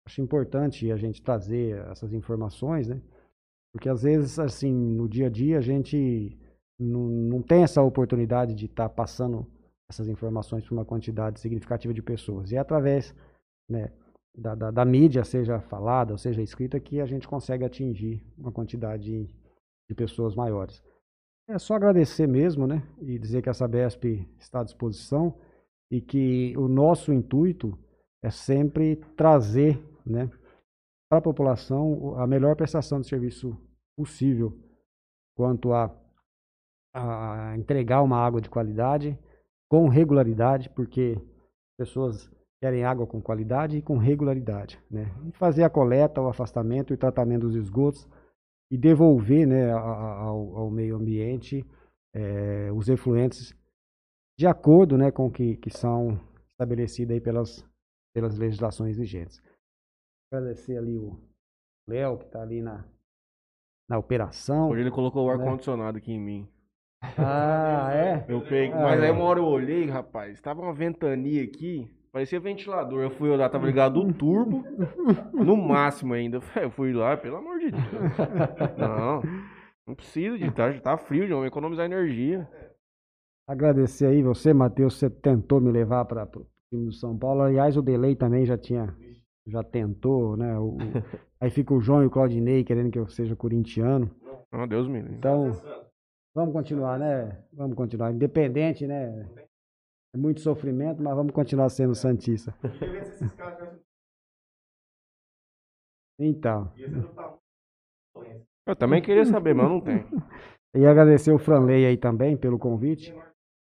Acho importante a gente trazer essas informações, né? Porque às vezes, assim, no dia a dia a gente não, não tem essa oportunidade de estar passando essas informações para uma quantidade significativa de pessoas. E é através né, da, da, da mídia, seja falada ou seja escrita, que a gente consegue atingir uma quantidade de pessoas maiores. É só agradecer mesmo, né? E dizer que a Sabesp está à disposição e que o nosso intuito é sempre trazer, né, para a população a melhor prestação de serviço possível quanto a, a entregar uma água de qualidade com regularidade, porque pessoas querem água com qualidade e com regularidade, né? E fazer a coleta, o afastamento e tratamento dos esgotos e devolver, né, ao, ao meio ambiente eh, os efluentes de acordo, né, com o que, que são estabelecidos aí pelas, pelas legislações vigentes. Agradecer ali o Léo, que está ali na, na operação. Hoje ele colocou o Né? ar-condicionado aqui em mim. Ah, é? Eu peguei. Ah, Mas aí é. uma hora eu olhei, rapaz, tava uma ventania aqui, parecia ventilador. Eu fui olhar, tava ligado o turbo, no máximo ainda. Eu fui lá, pelo amor de Deus. Não, não precisa de tá, tá frio, já vamos economizar energia. Agradecer aí você, Matheus, você tentou me levar para o time do São Paulo. Aliás, o Delay também já tinha, já tentou, né? O- o- aí fica o João e o Claudinei querendo que eu seja corintiano. Não, Deus me livre. Então, vamos continuar, né? Vamos continuar. Independente, né? É muito sofrimento, mas vamos continuar sendo Santista. Então, Eu também queria saber, mas não tem. e agradecer o Franley aí também pelo convite.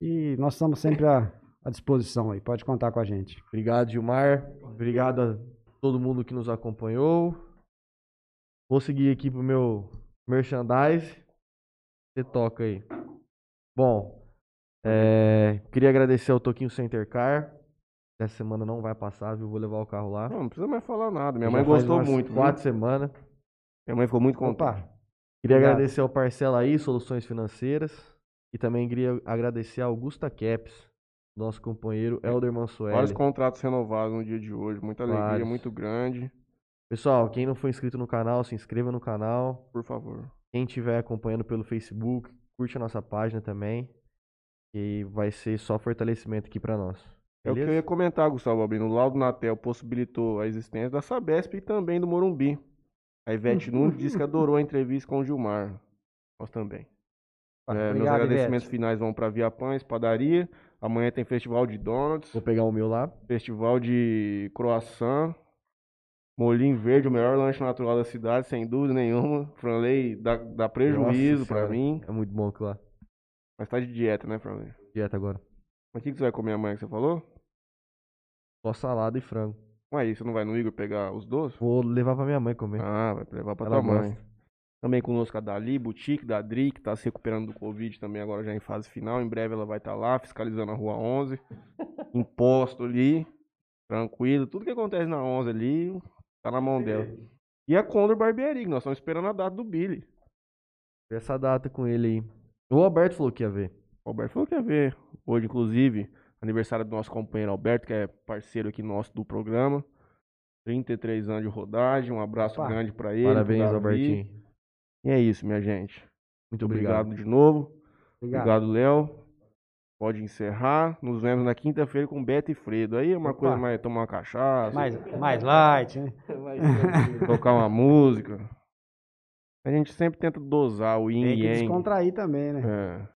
E nós estamos sempre à, à disposição aí. Pode contar com a gente. Obrigado, Gilmar. Obrigado a todo mundo que nos acompanhou. Vou seguir aqui pro meu merchandise. Você toca aí. Bom, é, queria agradecer ao Toquinho Center Car. Essa semana não vai passar, viu? Vou levar o carro lá. Não, não precisa mais falar nada. Minha Já mãe gostou muito. Quatro semanas. Minha mãe ficou muito contente. Queria Obrigado. agradecer ao Parcela aí, Soluções Financeiras. E também queria agradecer a Augusta Caps, nosso companheiro Elder Mansueli. Vários contratos renovados no dia de hoje. Muita alegria, Vários. muito grande. Pessoal, quem não for inscrito no canal, se inscreva no canal. Por favor. Quem estiver acompanhando pelo Facebook, curte a nossa página também. E vai ser só fortalecimento aqui pra nós. É o que eu Beleza? ia comentar, Gustavo Albino. O Laudo Natel possibilitou a existência da Sabesp e também do Morumbi. A Ivete Nunes disse que adorou a entrevista com o Gilmar. Nós também. É, meus agradecimentos Ivete. finais vão para Via Pães, Padaria. Amanhã tem festival de donuts, Vou pegar o meu lá. festival de croissant, molinho verde, o melhor lanche natural da cidade, sem dúvida nenhuma. Franley dá, dá prejuízo Senhora, mim. É muito bom aquilo lá. Mas tá de dieta, né, Franley? Dieta agora. Mas o que, que você vai comer amanhã que você falou? Só salada e frango. Ué, aí você não vai no Igor pegar os doces? Vou levar pra minha mãe comer. Ah, vai levar pra Ela tua mãe. gosta. Também conosco a Dali, Boutique, da Dri, que tá se recuperando do Covid também, agora já em fase final. Em breve ela vai estar lá, fiscalizando a Rua 11. Imposto ali, tranquilo. Tudo que acontece na 11 ali, tá na mão dela. E a Condor Barbearia, que nós estamos esperando a data do Billy. Essa data com ele aí. O Alberto falou que ia ver. O Alberto falou que ia ver. Hoje, inclusive, aniversário do nosso companheiro Alberto, que é parceiro aqui nosso do programa. 33 anos de rodagem, um abraço Opa. grande pra ele. Parabéns. Albertinho. E é isso, minha gente. Muito obrigado. Obrigado de novo. Obrigado. Léo. Pode encerrar. Nos vemos na quinta-feira com Beto e Fredo. Aí é uma Opa. coisa mais tomar uma cachaça, Mais, mais light, né? tocar uma música. A gente sempre tenta dosar o yin Tem e que yang. descontrair também, né? É.